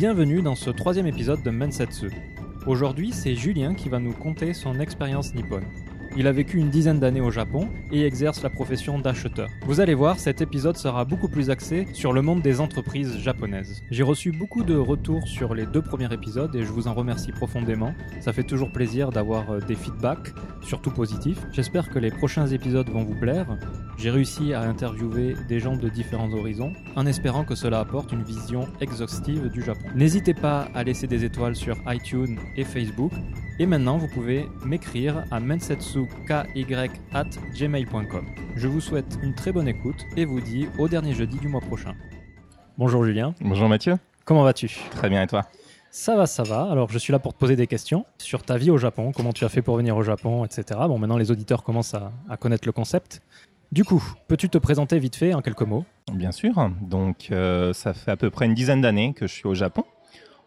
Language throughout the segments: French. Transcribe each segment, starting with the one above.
Bienvenue dans ce troisième épisode de Mensetsu. Aujourd'hui, c'est Julien qui va nous conter son expérience nippone. Il a vécu une dizaine d'années au Japon et exerce la profession d'acheteur. Vous allez voir, cet épisode sera beaucoup plus axé sur le monde des entreprises japonaises. J'ai reçu beaucoup de retours sur les deux premiers épisodes et je vous en remercie profondément. Ça fait toujours plaisir d'avoir euh, des feedbacks, surtout positifs. J'espère que les prochains épisodes vont vous plaire. J'ai réussi à interviewer des gens de différents horizons en espérant que cela apporte une vision exhaustive du Japon. N'hésitez pas à laisser des étoiles sur iTunes et Facebook. Et maintenant, vous pouvez m'écrire à mensetsuky@gmail.com. Je vous souhaite une très bonne écoute et vous dis au dernier jeudi du mois prochain. Bonjour Julien. Bonjour Mathieu. Comment vas-tu? Très bien et toi? Ça va, ça va. Alors je suis là pour te poser des questions sur ta vie au Japon, comment tu as fait pour venir au Japon, etc. Bon, maintenant les auditeurs commencent à, à connaître le concept. Du coup, peux-tu te présenter vite fait en quelques mots? Bien sûr. Donc, euh, ça fait à peu près une dizaine d'années que je suis au Japon,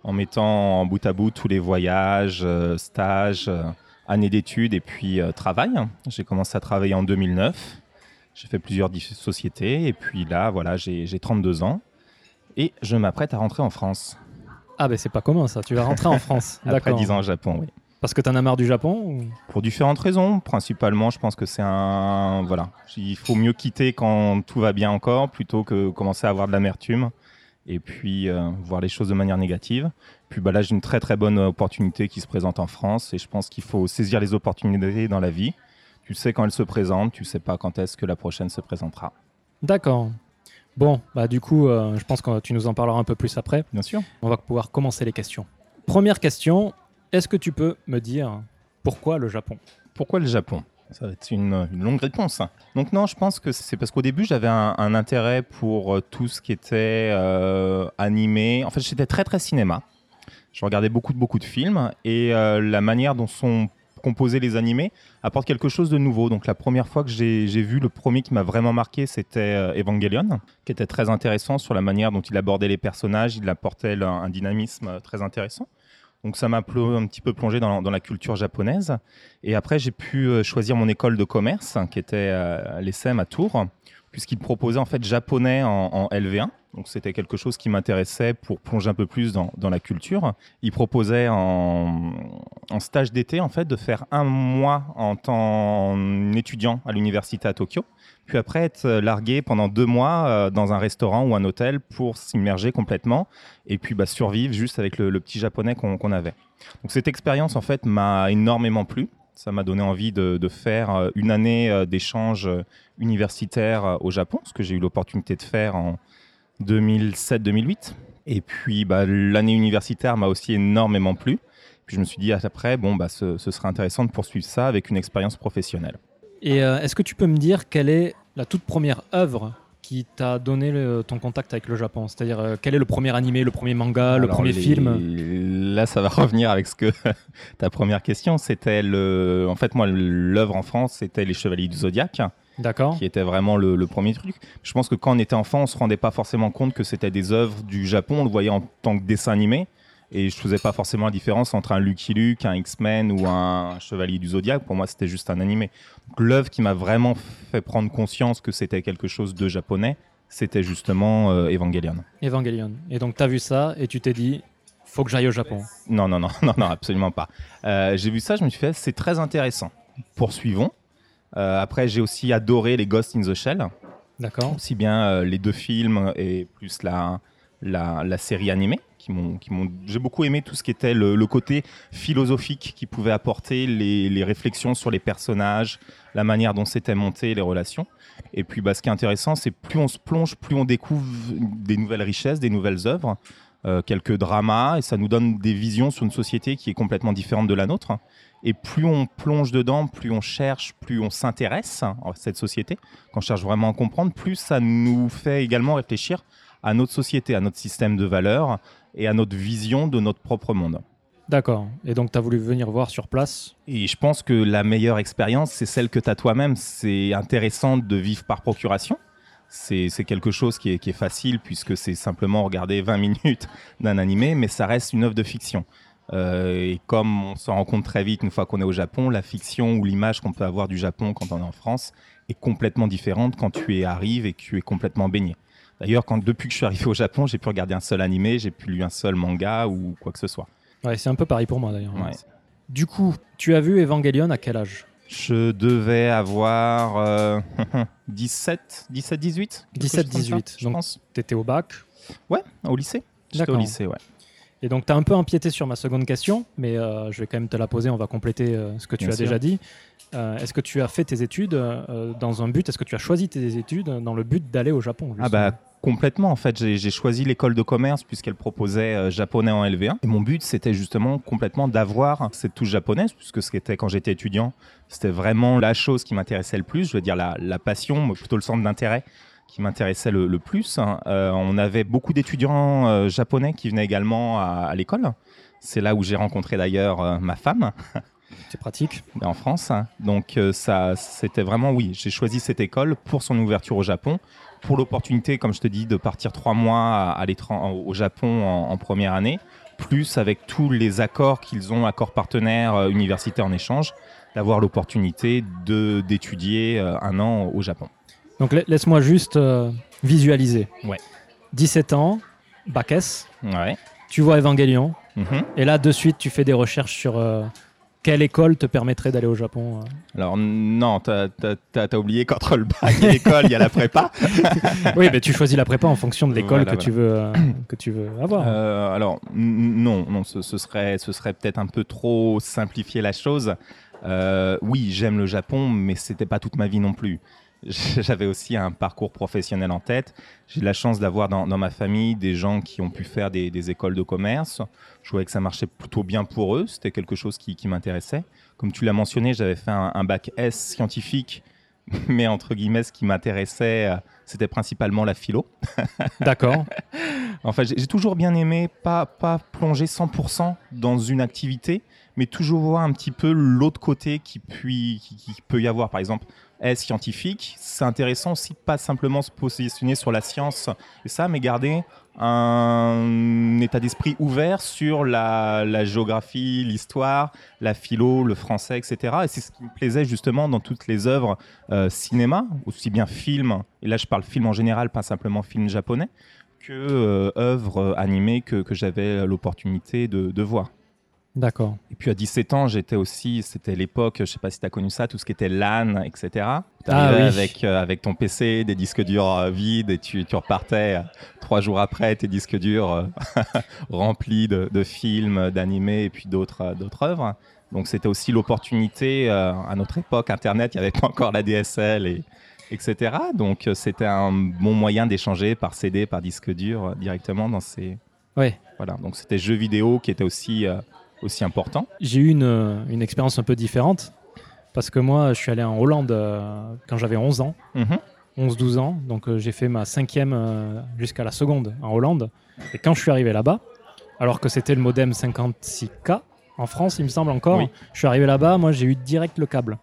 en mettant en bout à bout tous les voyages, euh, stages, euh, années d'études et puis euh, travail. J'ai commencé à travailler en 2009. J'ai fait plusieurs sociétés et puis là, voilà, j'ai j'ai 32 ans et je m'apprête à rentrer en France. Ah ben c'est pas commun ça, tu vas rentrer en France. Après D'accord. 10 ans au Japon, oui. Parce que t'en as marre du Japon ou- Pour différentes raisons. Principalement, je pense que c'est un. Voilà. Il faut mieux quitter quand tout va bien encore plutôt que commencer à avoir de l'amertume et puis euh, voir les choses de manière négative. Puis bah, là, j'ai une très très bonne opportunité qui se présente en France et je pense qu'il faut saisir les opportunités dans la vie. Tu sais quand elles se présentent, tu sais pas quand est-ce que la prochaine se présentera. D'accord. Bon, bah du coup, euh, je pense que tu nous en parleras un peu plus après. Bien sûr. On va pouvoir commencer les questions. Première question, est-ce que tu peux me dire pourquoi le Japon? Pourquoi le Japon? Ça va être une, longue réponse. Donc non, je pense que c'est parce qu'au début, j'avais un, intérêt pour euh, tout ce qui était euh, animé. En fait, j'étais très très cinéma. Je regardais beaucoup beaucoup de films et euh, la manière dont sont composés les animés apporte quelque chose de nouveau. Donc la première fois que j'ai vu le premier qui m'a vraiment marqué, c'était Evangelion, qui était très intéressant sur la manière dont il abordait les personnages, il apportait un, dynamisme très intéressant. Donc ça m'a un petit peu plongé dans, la culture japonaise. Et après, j'ai pu euh, choisir mon école de commerce, qui était euh, à l'ESSEM à Tours, puisqu'il proposait en fait japonais en, en LV1. Donc c'était quelque chose qui m'intéressait pour plonger un peu plus dans, la culture. Il proposait en, en stage d'été en fait de faire un mois en tant étudiant à l'université à Tokyo, puis après être largué pendant deux mois euh, dans un restaurant ou un hôtel pour s'immerger complètement et puis bah, survivre juste avec le, petit japonais qu'on avait. Donc cette expérience en fait m'a énormément plu. Ça m'a donné envie de, faire euh, une année euh, d'échange euh, universitaire euh, au Japon, ce que j'ai eu l'opportunité de faire en 2007-2008. Et puis bah, l'année universitaire m'a aussi énormément plu. Puis je me suis dit après, bon, bah, ce, ce serait intéressant de poursuivre ça avec une expérience professionnelle. Et euh, est-ce que tu peux me dire quelle est la toute première œuvre qui t'a donné le- ton contact avec le Japon? C'est-à-dire euh, quel est le premier animé, le premier manga, le Alors, premier les- film? Là, ça va revenir avec ce que ta première question. C'était le. En fait, moi, l'œuvre en France, c'était Les Chevaliers du Zodiaque, D'accord qui était vraiment le, le premier truc. Je pense que quand on était enfant, on se rendait pas forcément compte que c'était des œuvres du Japon. On le voyait en tant que dessin animé. Et je faisais pas forcément la différence entre un Lucky Luke, un X-Men ou un Chevalier du Zodiaque. Pour moi, c'était juste un animé. L'œuvre qui m'a vraiment fait prendre conscience que c'était quelque chose de japonais, c'était justement euh, Evangelion. Evangelion. Et donc t'as vu ça et tu t'es dit, faut que j'aille au Japon. Non, non, non, non, non, absolument pas. Euh, j'ai vu ça, je me suis fait, c'est très intéressant. Poursuivons. Euh, après, j'ai aussi adoré les Ghost in the Shell, D'accord aussi bien les deux films et plus la, la, la série animée. J'ai beaucoup aimé tout ce qui était le, côté philosophique qui pouvait apporter les, réflexions sur les personnages, la manière dont c'était monté, les relations. Et puis, bah, ce qui est intéressant, c'est plus on se plonge, plus on découvre des nouvelles richesses, des nouvelles œuvres, euh, quelques dramas, et ça nous donne des visions sur une société qui est complètement différente de la nôtre. Et plus on plonge dedans, plus on cherche, plus on s'intéresse à cette société, quand on cherche vraiment à comprendre, plus ça nous fait également réfléchir à notre société, à notre système de valeurs et à notre vision de notre propre monde. D'accord. Et donc t'as voulu venir voir sur place? Et je pense que la meilleure expérience, c'est celle que tu as toi-même. C'est intéressant de vivre par procuration. C'est c'est quelque chose qui est, qui est facile puisque c'est simplement regarder 20 minutes d'un animé, mais ça reste une œuvre de fiction. Euh, et comme on s'en rend compte très vite une fois qu'on est au Japon, la fiction ou l'image qu'on peut avoir du Japon quand on est en France est complètement différente quand tu y arrives et que tu es complètement baigné. D'ailleurs, quand depuis que je suis arrivé au Japon, j'ai pu regarder un seul animé, j'ai pu lire un seul manga ou quoi que ce soit. Ouais, c'est un peu pareil pour moi d'ailleurs. Ouais. Du coup, tu as vu Evangelion à quel âge? Je devais avoir euh, 17, 17, 18 quelque 17, chose comme ça, 18. je Donc- pense. T'étais au bac? Ouais, au lycée. J'étais au lycée, ouais. Et donc, tu as un peu empiété sur ma seconde question, mais euh, je vais quand même te la poser. On va compléter euh, ce que tu Bien as sûr. déjà dit. Euh, est-ce que tu as fait tes études dans un but? Est-ce que tu as choisi tes études dans le but d'aller au Japon Ah bah complètement en fait, j'ai choisi l'école de commerce puisqu'elle proposait euh, japonais en LV1 et mon but c'était justement complètement d'avoir cette touche japonaise puisque ce qui était quand j'étais étudiant, c'était vraiment la chose qui m'intéressait le plus, je veux dire la, la passion, plutôt le centre d'intérêt qui m'intéressait le, le plus. hein. Euh, on avait beaucoup d'étudiants euh, japonais qui venaient également à, à l'école. C'est là où j'ai rencontré d'ailleurs ma femme C'est pratique. en France. hein. Donc ça, c'était vraiment oui. J'ai choisi cette école pour son ouverture au Japon, pour l'opportunité, comme je te dis, de partir trois mois à, au Japon en, en première année, plus avec tous les accords qu'ils ont, accords partenaires euh, universitaires en échange, d'avoir l'opportunité d'étudier euh, un an au Japon. Donc, la- laisse-moi juste euh, visualiser. Ouais. 17 ans, bac S, Ouais. tu vois Evangelion, Mhm. et là, de suite, tu fais des recherches sur euh, quelle école te permettrait d'aller au Japon. euh. Alors non, t'as as, oublié qu'entre le bac et l'école, il y a la prépa. oui, mais tu choisis la prépa en fonction de l'école Voilà, que, tu veux, euh, que tu veux avoir. Euh, alors non, non, ce, ce serait, ce serait peut-être un peu trop simplifier la chose. Euh, oui, j'aime le Japon, mais c'était pas toute ma vie non plus. J'avais aussi un parcours professionnel en tête. J'ai de la chance d'avoir dans, dans ma famille des gens qui ont pu faire des, des écoles de commerce. Je voyais que ça marchait plutôt bien pour eux. C'était quelque chose qui, qui m'intéressait. Comme tu l'as mentionné, j'avais fait un, un bac S scientifique, mais entre guillemets, ce qui m'intéressait, euh, c'était principalement la philo. D'accord. Enfin, j'ai j'ai toujours bien aimé pas, pas plonger 100% dans une activité, mais toujours voir un petit peu l'autre côté qui, puis, qui peut y avoir. Par exemple, est scientifique, c'est intéressant aussi pas simplement se positionner sur la science et ça, mais garder un état d'esprit ouvert sur la, la géographie, l'histoire, la philo, le français, etc. Et c'est ce qui me plaisait justement dans toutes les œuvres euh, cinéma, aussi bien film, et là je parle film en général, pas simplement film japonais, que euh, œuvres euh, animées que, que j'avais l'opportunité de, de voir. D'accord. Et puis à 17 ans, j'étais aussi, c'était l'époque, je sais pas si tu as connu ça, tout ce qui était LAN, etc. Tu Ah oui. avec, euh, avec ton PC, des disques durs euh, vides et tu, tu repartais euh, trois jours après, tes disques durs remplis de, de films, d'animés et puis d'autres d'autres œuvres. Donc c'était aussi l'opportunité, à notre époque, Internet, il n'y avait pas encore la DSL et etc. Donc euh, c'était un bon moyen d'échanger par CD, par disque dur euh, directement dans ces... Ouais. Voilà, donc c'était jeux vidéo qui était aussi, euh, aussi important. J'ai eu une, une expérience un peu différente parce que moi, je suis allé en Hollande euh, quand j'avais 11 ans, Mhm. 11-12 ans. Donc, euh, j'ai fait ma cinquième jusqu'à la seconde en Hollande. Et quand je suis arrivé là-bas, alors que c'était le modem 56K en France, il me semble encore, Oui. je suis arrivé là-bas, moi, j'ai eu direct le câble.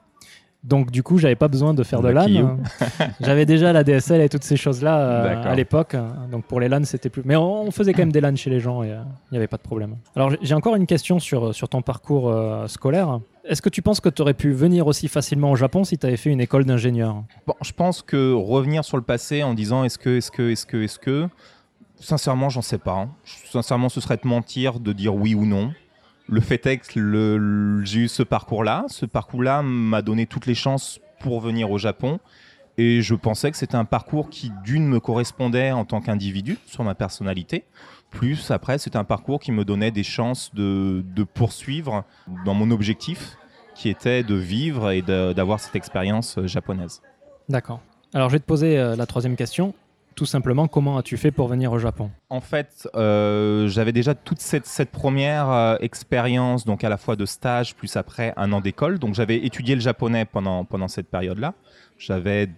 Donc, du coup, j'avais pas besoin de faire de LAN. J'avais déjà la DSL et toutes ces choses-là euh, à l'époque. Donc, pour les LAN, c'était plus. Mais on, faisait quand même des LAN chez les gens et euh, il n'y avait pas de problème. Alors, j'ai- encore une question sur, sur ton parcours euh, scolaire. Est-ce que tu penses que tu aurais pu venir aussi facilement au Japon si tu avais fait une école d'ingénieur? Bon, je pense que revenir sur le passé en disant est-ce que, est-ce que, est-ce que, est-ce que, sincèrement, j'en sais pas. hein. Sincèrement, ce serait de mentir de dire oui ou non. Le que le- le- j'ai eu ce parcours-là. Ce parcours-là m'a donné toutes les chances pour venir au Japon. Et je pensais que c'était un parcours qui, d'une, me correspondait en tant qu'individu, sur ma personnalité. Plus, après, c'était un parcours qui me donnait des chances de, poursuivre dans mon objectif, qui était de vivre et d'avoir cette expérience euh, japonaise. D'accord. Alors, je vais te poser euh, la troisième question. Tout simplement, comment as-tu fait pour venir au Japon? En fait, euh, j'avais déjà toute cette, première euh, expérience, donc à la fois de stage, plus après un an d'école. Donc j'avais étudié le japonais pendant, pendant cette période-là. J'avais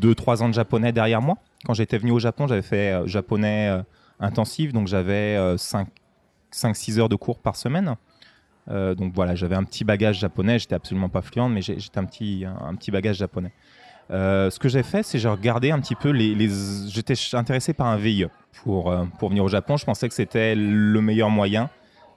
2-3 ans de japonais derrière moi. Quand j'étais venu au Japon, j'avais fait euh, japonais intensif, donc j'avais 5-6 heures de cours par semaine. Donc voilà, j'avais un petit bagage japonais. J'étais absolument pas fluent, mais j'étais un petit, un petit bagage japonais. Euh, ce que j'ai fait, c'est j'ai regardé un petit peu les. les... J'étais intéressé par un VIE pour, euh, pour venir au Japon. Je pensais que c'était le meilleur moyen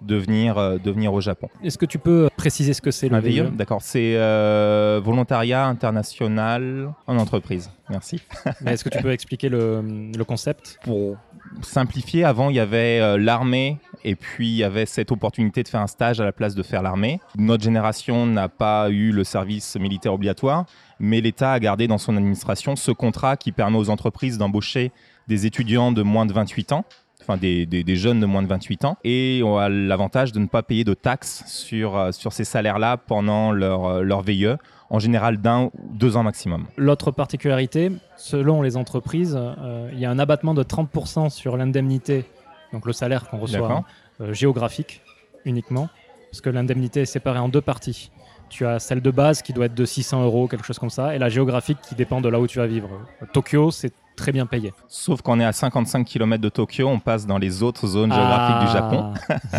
de venir, euh, de venir au Japon. Est-ce que tu peux préciser ce que c'est le VIE, VIE d'accord. C'est euh, volontariat international en entreprise. Merci. Est-ce que tu peux expliquer le, le concept? Pour simplifier, avant il y avait euh, l'armée et puis il y avait cette opportunité de faire un stage à la place de faire l'armée. Notre génération n'a pas eu le service militaire obligatoire, mais l'État a gardé dans son administration ce contrat qui permet aux entreprises d'embaucher des étudiants de moins de 28 ans enfin des, jeunes de moins de 28 ans, et on a l'avantage de ne pas payer de taxes sur, euh, ces salaires-là pendant leur, euh, leur VIE, en général d'un ou deux ans maximum. L'autre particularité, selon les entreprises, euh, il y a un abattement de 30% sur l'indemnité, donc le salaire qu'on reçoit euh, géographique uniquement, parce que l'indemnité est séparée en deux parties. Tu as celle de base qui doit être de 600 euros, quelque chose comme ça, et la géographique qui dépend de là où tu vas vivre. Tokyo, c'est très bien payé. Sauf qu'on est à 55 km de Tokyo, on passe dans les autres zones géographiques du Japon, Ah.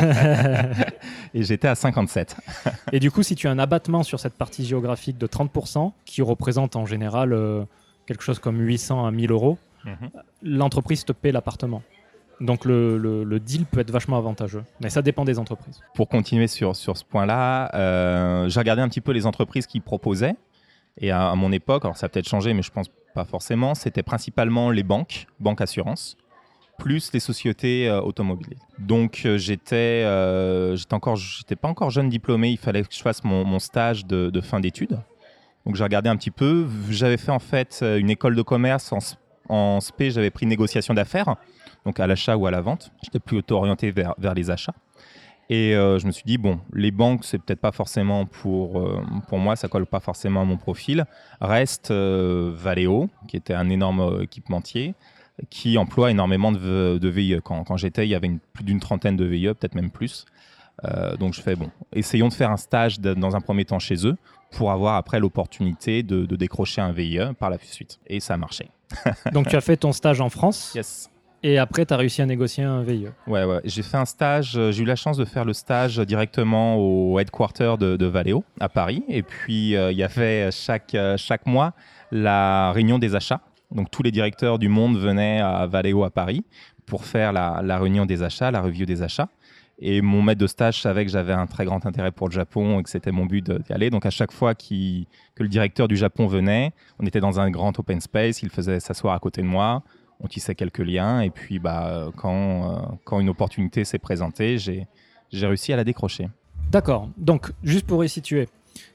et j'étais à 57. et du coup, si tu as un abattement sur cette partie géographique de 30%, qui représente en général euh, quelque chose comme 800 à 1000 euros, l'entreprise te paie l'appartement. Donc le, deal peut être vachement avantageux. Mais ça dépend des entreprises. Pour continuer sur, ce point-là, euh, j'ai regardé un petit peu les entreprises qui proposaient. Et à, mon époque, alors ça a peut-être changé, mais je pense pas forcément, c'était principalement les banques, banques assurances, plus les sociétés euh, automobiles. Donc euh, j'étais, j'étais pas encore jeune diplômé, il fallait que je fasse mon, stage de, fin d'études. Donc j'ai regardé un petit peu. J'avais fait en fait une école de commerce en, en SP, j'avais pris négociation d'affaires, donc à l'achat ou à la vente. J'étais plutôt orienté vers, vers les achats. Et euh, je me suis dit, bon, les banques, c'est peut-être pas forcément pour, euh, pour moi, ça colle pas forcément à mon profil. Reste euh, Valeo, qui était un énorme euh, équipementier, qui emploie énormément de, de VIE. Quand, quand j'étais, il y avait une- plus d'une trentaine de VIE, peut-être même plus. Donc je fais, bon, essayons de faire un stage de- dans un premier temps chez eux pour avoir après l'opportunité de, de décrocher un VIE par la suite. Et ça a marché. Donc tu as fait ton stage en France Yes. Et après tu as réussi à négocier un. VIE. Ouais, ouais. J'ai fait un stage, euh, j'ai eu la chance de faire le stage directement au headquarter de, Valeo à Paris. Et puis, euh, il y avait chaque, euh, chaque mois la réunion des achats. Donc, tous les directeurs du monde venaient à Valeo à Paris pour faire la, la réunion des achats, la review des achats. Et mon maître de stage savait que j'avais un très grand intérêt pour le Japon et que c'était mon but d'y aller. Donc, à chaque fois que le directeur du Japon venait, on était dans un grand open space, il faisait s'asseoir à côté de moi on tissait quelques liens et puis bah, quand, euh, quand une opportunité s'est présentée, j'ai j'ai réussi à la décrocher. D'accord. Donc juste pour resituer,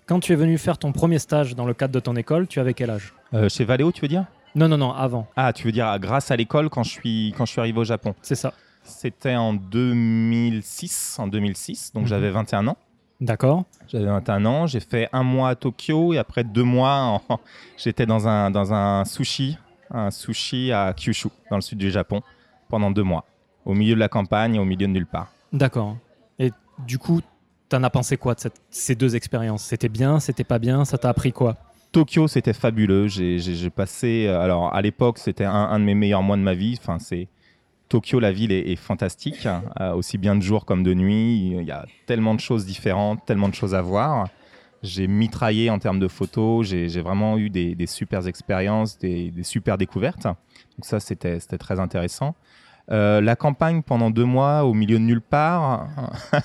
quand tu es venu faire ton premier stage dans le cadre de ton école, tu avais quel âge? Euh, chez Valeo, tu veux dire? Non, non, non, avant. Ah, tu veux dire grâce à l'école quand je suis quand je suis arrivé au Japon? C'est ça. C'était en 2006, en 2006, donc Mhm. j'avais 21 ans. D'accord. J'avais 21 ans, j'ai fait un mois à Tokyo et après deux mois, en- j'étais dans un, dans un sushi, un sushi à Kyushu, dans le sud du Japon, pendant deux mois, au milieu de la campagne, au milieu de nulle part. D'accord. Et du coup, t'en as pensé quoi de cette- ces deux expériences? C'était bien, c'était pas bien, ça t'a appris quoi? Tokyo, c'était fabuleux. J'ai passé, euh, alors à l'époque, c'était un, un de mes meilleurs mois de ma vie. Enfin, c'est Tokyo, la ville est, est fantastique, euh, aussi bien de jour comme de nuit. Il y a tellement de choses différentes, tellement de choses à voir. J'ai mitraillé en termes de photos. J'ai vraiment eu des, des super expériences, des, des super découvertes. Donc ça, c'était c'était très intéressant. Euh, la campagne pendant deux mois au milieu de nulle part,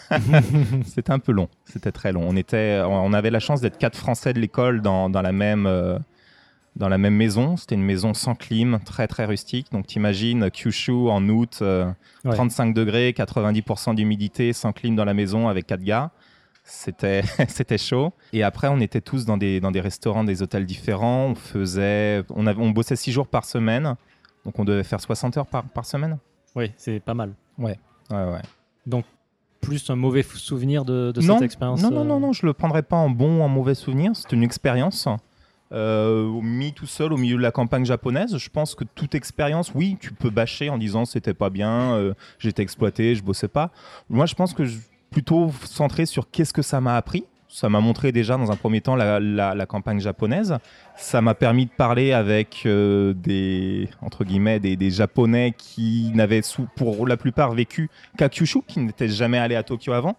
c'était un peu long. C'était très long. On, était, on avait la chance d'être quatre Français de l'école dans, dans la même, euh, dans la même maison. C'était une maison sans clim, très très rustique. Donc t'imagines Kyushu en août, euh, Ouais. 35 degrés, 90% d'humidité, sans clim dans la maison avec quatre gars. C'était c'était chaud. Et après, on était tous dans des, dans des restaurants, des hôtels différents. On faisait, on, avait, on bossait six jours par semaine. Donc on devait faire 60 heures par, par semaine. Oui, c'est pas mal. Ouais, ouais. Plus un mauvais souvenir de, de non, cette expérience Non, non, euh, non, non, je le prendrais pas en bon ou en mauvais souvenir. C'est une expérience. Euh, mis tout seul au milieu de la campagne japonaise, je pense que toute expérience, oui, tu peux bâcher en disant c'était pas bien, euh, j'étais exploité, je bossais pas. Moi, je pense que je plutôt centré sur qu'est-ce que ça m'a appris. Ça m'a montré déjà dans un premier temps la, campagne japonaise. Ça m'a permis de parler avec euh, des entre guillemets des, japonais qui n'avaient pour la plupart vécu qu'à Kyushu, qui n'étaient jamais allés à Tokyo avant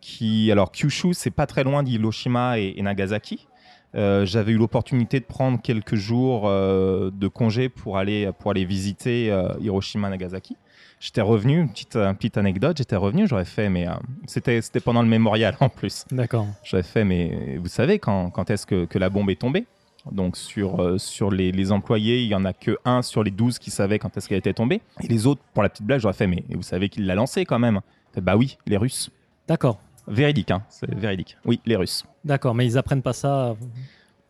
qui alors Kyushu c'est pas très loin d'Hiroshima et, et Nagasaki Euh, j'avais eu l'opportunité de prendre quelques jours euh, de congé pour aller, pour aller visiter euh, Hiroshima Nagasaki. J'étais revenu, une petite, une petite anecdote, j'étais revenu, j'aurais fait, mais c'était, c'était pendant le mémorial en plus. D'accord. J'aurais fait, mais vous savez quand, quand est-ce que, que la bombe est tombée? Donc sur, sur les, les, employés, il y en a que un sur les 12 qui savait quand est-ce qu'elle était tombée. Et les autres, pour la petite blague, j'aurais fait, mais vous savez qui l'a lancé quand même? Bah oui, les Russes. D'accord. Véridique, hein, c'est véridique. Oui, les Russes. D'accord, mais ils apprennent pas ça.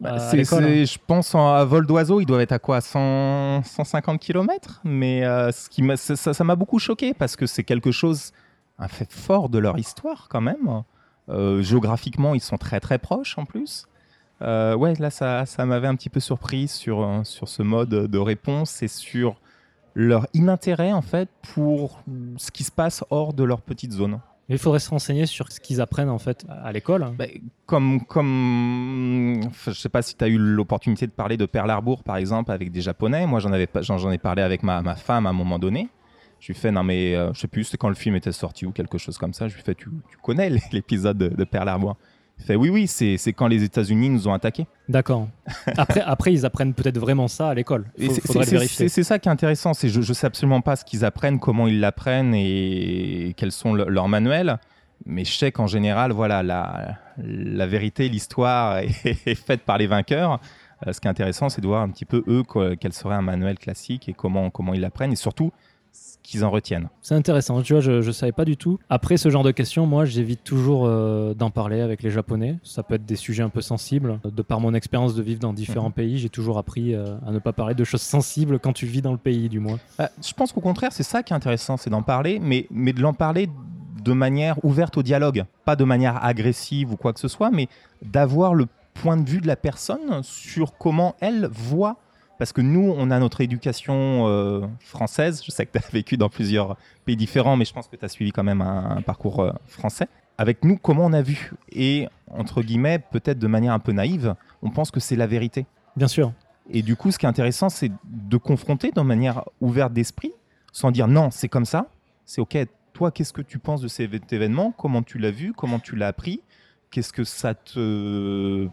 Bah, à je pense à vol d'oiseau, ils doivent être à quoi 100, 150 km Mais euh, ce qui ça m'a beaucoup choqué parce que c'est quelque chose, un fait fort de leur histoire quand même. Euh, géographiquement, ils sont très très proches en plus. Euh, ouais, là, ça, ça m'avait un petit peu surpris sur, sur ce mode de réponse et sur leur inintérêt en fait pour ce qui se passe hors de leur petite zone. Mais il faudrait se renseigner sur ce qu'ils apprennent en fait à l'école. Bah, comme, comme, je sais pas si tu as eu l'opportunité de parler de Pearl Harbor par exemple avec des Japonais. Moi, j'en avais, j'en ai parlé avec ma, ma, femme à un moment donné. Je lui fais non mais euh, je sais plus, c'est quand le film était sorti ou quelque chose comme ça. Je lui fais tu, tu connais l'épisode de, de Pearl Harbor? Fait oui, oui, c'est quand les États-Unis nous ont attaqués. D'accord. Après, après, ils apprennent peut-être vraiment ça à l'école. C'est ça qui est intéressant. C'est je, ne sais absolument pas ce qu'ils apprennent, comment ils l'apprennent et quels sont leurs manuels. Mais je sais qu'en général, voilà, la, la vérité, l'histoire est, faite par les vainqueurs. Euh, ce qui est intéressant, c'est de voir un petit peu eux quel serait un manuel classique et comment comment ils l'apprennent et surtout qu'ils en retiennent. C'est intéressant, tu vois, je ne savais pas du tout. Après ce genre de questions, moi, j'évite toujours euh, d'en parler avec les Japonais. Ça peut être des sujets un peu sensibles. De par mon expérience de vivre dans différents mhm. pays, j'ai toujours appris euh, à ne pas parler de choses sensibles quand tu vis dans le pays, du moins. Bah, je pense qu'au contraire, c'est ça qui est intéressant, c'est d'en parler, mais, mais de l'en parler de manière ouverte au dialogue, pas de manière agressive ou quoi que ce soit, mais d'avoir le point de vue de la personne sur comment elle voit parce que nous, on a notre éducation euh, française. Je sais que tu as vécu dans plusieurs pays différents, mais je pense que tu as suivi quand même un, parcours euh, français. Avec nous, comment on a vu? Et, entre guillemets, peut-être de manière un peu naïve, on pense que c'est la vérité. Bien sûr. Et du coup, ce qui est intéressant, c'est de confronter de manière ouverte d'esprit, sans dire non, c'est comme ça. C'est OK, toi, qu'est-ce que tu penses de cet événement Comment tu l'as vu? Comment tu l'as appris? Qu'est-ce que ça te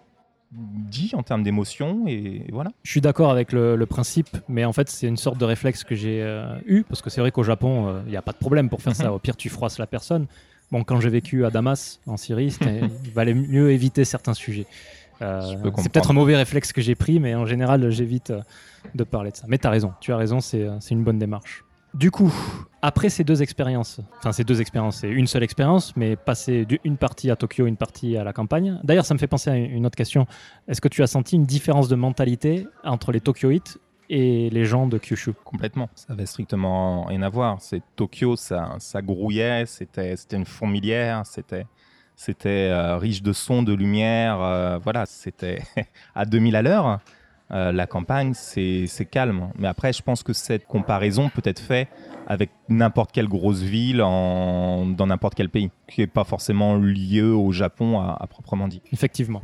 dit en termes d'émotion et voilà. Je suis d'accord avec le, principe, mais en fait c'est une sorte de réflexe que j'ai euh, eu parce que c'est vrai qu'au Japon il euh, n'y a pas de problème pour faire ça. Au pire tu froisses la personne. Bon quand j'ai vécu à Damas en Syrie, il valait mieux éviter certains sujets. Euh, c'est peut-être un mauvais réflexe que j'ai pris, mais en général j'évite de parler de ça. Mais tu as raison, tu as raison, c'est une bonne démarche. Du coup, après ces deux expériences, enfin ces deux expériences, c'est une seule expérience, mais passer une partie à Tokyo, une partie à la campagne. D'ailleurs, ça me fait penser à une autre question. Est-ce que tu as senti une différence de mentalité entre les Tokyoites et les gens de Kyushu? Complètement. Ça avait strictement rien à voir. C'est Tokyo, ça, ça grouillait, c'était, c'était une fourmilière, c'était, c'était euh, riche de sons, de lumière. Euh, voilà, c'était à 2000 à l'heure. Euh, la campagne, c'est calme. Mais après, je pense que cette comparaison peut être faite avec n'importe quelle grosse ville dans n'importe quel pays, qui n'est pas forcément lié au Japon à, proprement dit. Effectivement.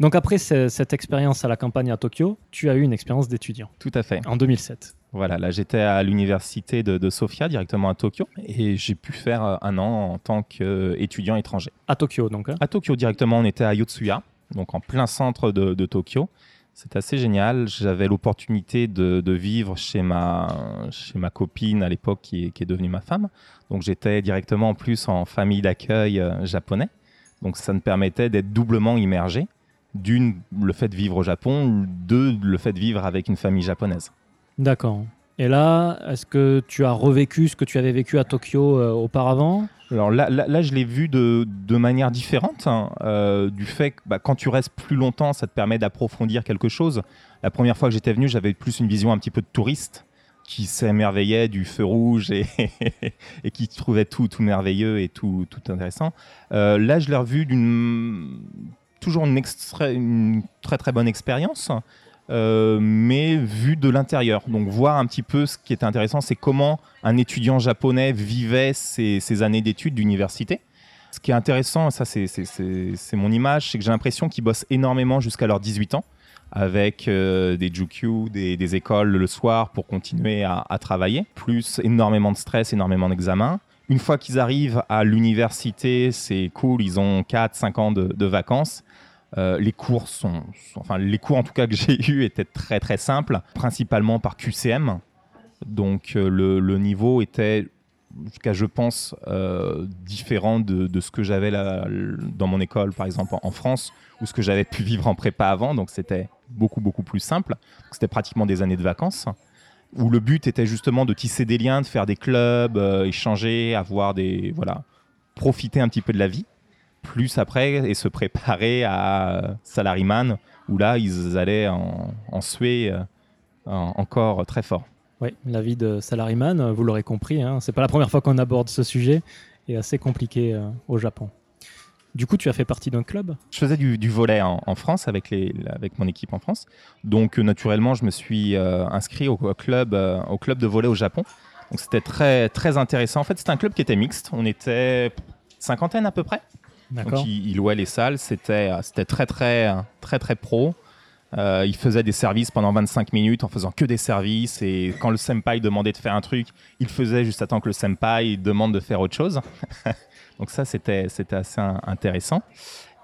Donc après cette expérience à la campagne à Tokyo, tu as eu une expérience d'étudiant. Tout à fait. En 2007. Voilà, là j'étais à l'université de, Sofia, directement à Tokyo, et j'ai pu faire euh, un an en tant qu'étudiant étranger. À Tokyo donc hein À Tokyo directement, on était à Yotsuya, donc en plein centre de Tokyo. C'est assez génial. J'avais l'opportunité de, vivre chez ma, chez ma copine à l'époque qui, est devenue ma femme. Donc j'étais directement en plus en famille d'accueil euh, japonais. Donc ça me permettait d'être doublement immergé. D'une, le fait de vivre au Japon. Deux, le fait de vivre avec une famille japonaise. D'accord. Et là, est-ce que tu as revécu ce que tu avais vécu à Tokyo euh, auparavant? Alors là, là, je l'ai vu de, manière différente, hein, euh, du fait que bah, quand tu restes plus longtemps, ça te permet d'approfondir quelque chose. La première fois que j'étais venu, j'avais plus une vision un petit peu de touriste qui s'émerveillait du feu rouge et, qui trouvait tout, tout merveilleux et tout, tout intéressant. Euh, là, je l'ai revu d'une toujours une, très très bonne expérience. Euh, mais vu de l'intérieur. Donc voir un petit peu ce qui était intéressant, c'est comment un étudiant japonais vivait ses, années d'études d'université. Ce qui est intéressant, ça c'est mon image, c'est que j'ai l'impression qu'ils bossent énormément jusqu'à leurs 18 ans avec euh, des jukyu, des, écoles le soir pour continuer à, travailler, plus énormément de stress, énormément d'examens. Une fois qu'ils arrivent à l'université, c'est cool, ils ont 4-5 ans de, de vacances Euh, les cours sont, enfin les cours en tout cas que j'ai eu étaient très très simples, principalement par QCM. Donc euh, le, niveau était jusqu'à je pense euh, différent de, ce que j'avais dans mon école par exemple en, France ou ce que j'avais pu vivre en prépa avant. Donc c'était beaucoup beaucoup plus simple. C'était pratiquement des années de vacances où le but était justement de tisser des liens, de faire des clubs, échanger, avoir des voilà, profiter un petit peu de la vie. Plus après et se préparer à Salaryman où là ils allaient en, en suer euh, en- encore très fort. Oui, la vie de salaryman, euh, vous l'aurez compris, hein, c'est pas la première fois qu'on aborde ce sujet, est assez compliqué euh, au Japon. Du coup, tu as fait partie d'un club? Je faisais du, du volet en, en France avec, les, avec mon équipe en France. Donc, euh, naturellement, je me suis euh, inscrit au, au club, euh, au club de volet au Japon. Donc, c'était très, très intéressant. En fait, c'était un club qui était mixte. On était cinquantaine à peu près. Donc, il, il louait les salles. C'était euh, c'était très, très, très, très pro. Euh, il faisait des services pendant 25 minutes en faisant que des services. Et quand le senpai demandait de faire un truc, il faisait juste à temps que le senpai demande de faire autre chose. Donc ça, c'était c'était assez in- intéressant.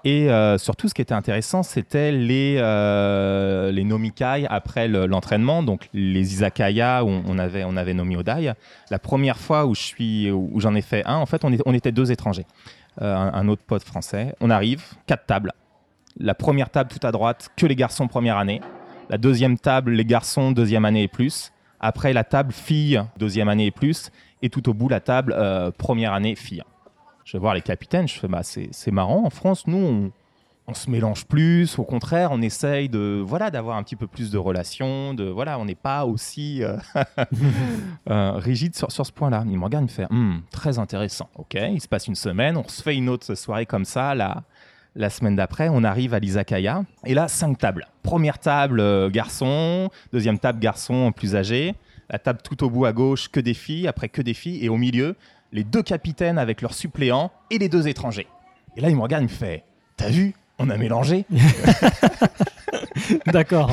Et euh, surtout, ce qui était intéressant, c'était les, euh, les nomikai après le- l'entraînement, donc les izakaya où on avait, on avait nomi Odai. La première fois où je j'en ai fait un, en fait, on, est- on était deux étrangers. Euh, un, autre pote français. On arrive, quatre tables. La première table tout à droite, que les garçons première année. La deuxième table, les garçons deuxième année et plus. Après, la table filles deuxième année et plus. Et tout au bout, la table euh, première année filles. Je vais voir les capitaines, je fais bah, c'est marrant. En France, nous, on, on se mélange plus. Au contraire, on essaye de voilà d'avoir un petit peu plus de relations. De voilà, on n'est pas aussi euh, euh, rigide sur, sur ce point-là. Il me regarde, il me fait Hmm, très intéressant. Ok, il se passe une semaine, on se fait une autre soirée comme ça. La, semaine d'après, on arrive à l'izakaya et là, cinq tables. Première table, euh, garçon. Deuxième table, garçon plus âgé. La table tout au bout à gauche, que des filles. Après, que des filles. Et au milieu, les deux capitaines avec leurs suppléants et les deux étrangers. Et là, il me regarde, il me fait T'as vu On a mélangé D'accord,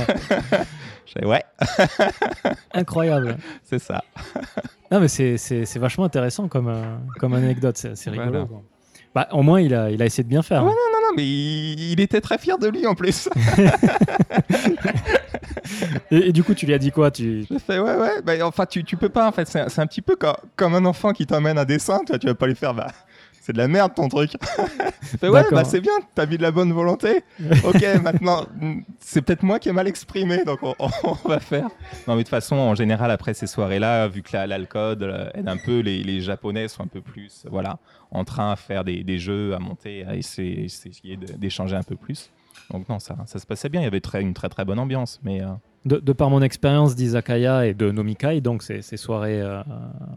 Ouais, incroyable. c'est ça. Non, mais c'est- vachement intéressant comme, euh, comme anecdote, c'est rigolo. Voilà. quoi. Bah, au moins, il a, il a essayé de bien faire. Ouais, Non, non, mais il, il était très fier de lui en plus. Et, et du coup, tu lui as dit quoi? Tu... Je fais Ouais, ouais, bah, enfin, tu, tu peux pas en fait. C'est c'est un petit peu co- comme un enfant qui t'emmène un dessin, tu, vois, tu vas pas lui faire Bah. C'est de la merde ton truc. Fais, ouais, bah c'est bien, t'as mis de la bonne volonté. ok, maintenant, c'est peut-être moi qui ai mal exprimé, donc on, on va faire. Non, mais de toute façon, en général, après ces soirées-là, vu que la- l'alcool euh, aide un peu, les, les Japonais sont un peu plus, voilà, en train à faire des, des jeux, à monter, à essayer, essayer d'échanger un peu plus. Donc non, ça, ça se passait bien. Il y avait très, une très très bonne ambiance, mais euh, de, de par mon expérience d'Izakaya et de Nomikai, donc ces, ces soirées euh,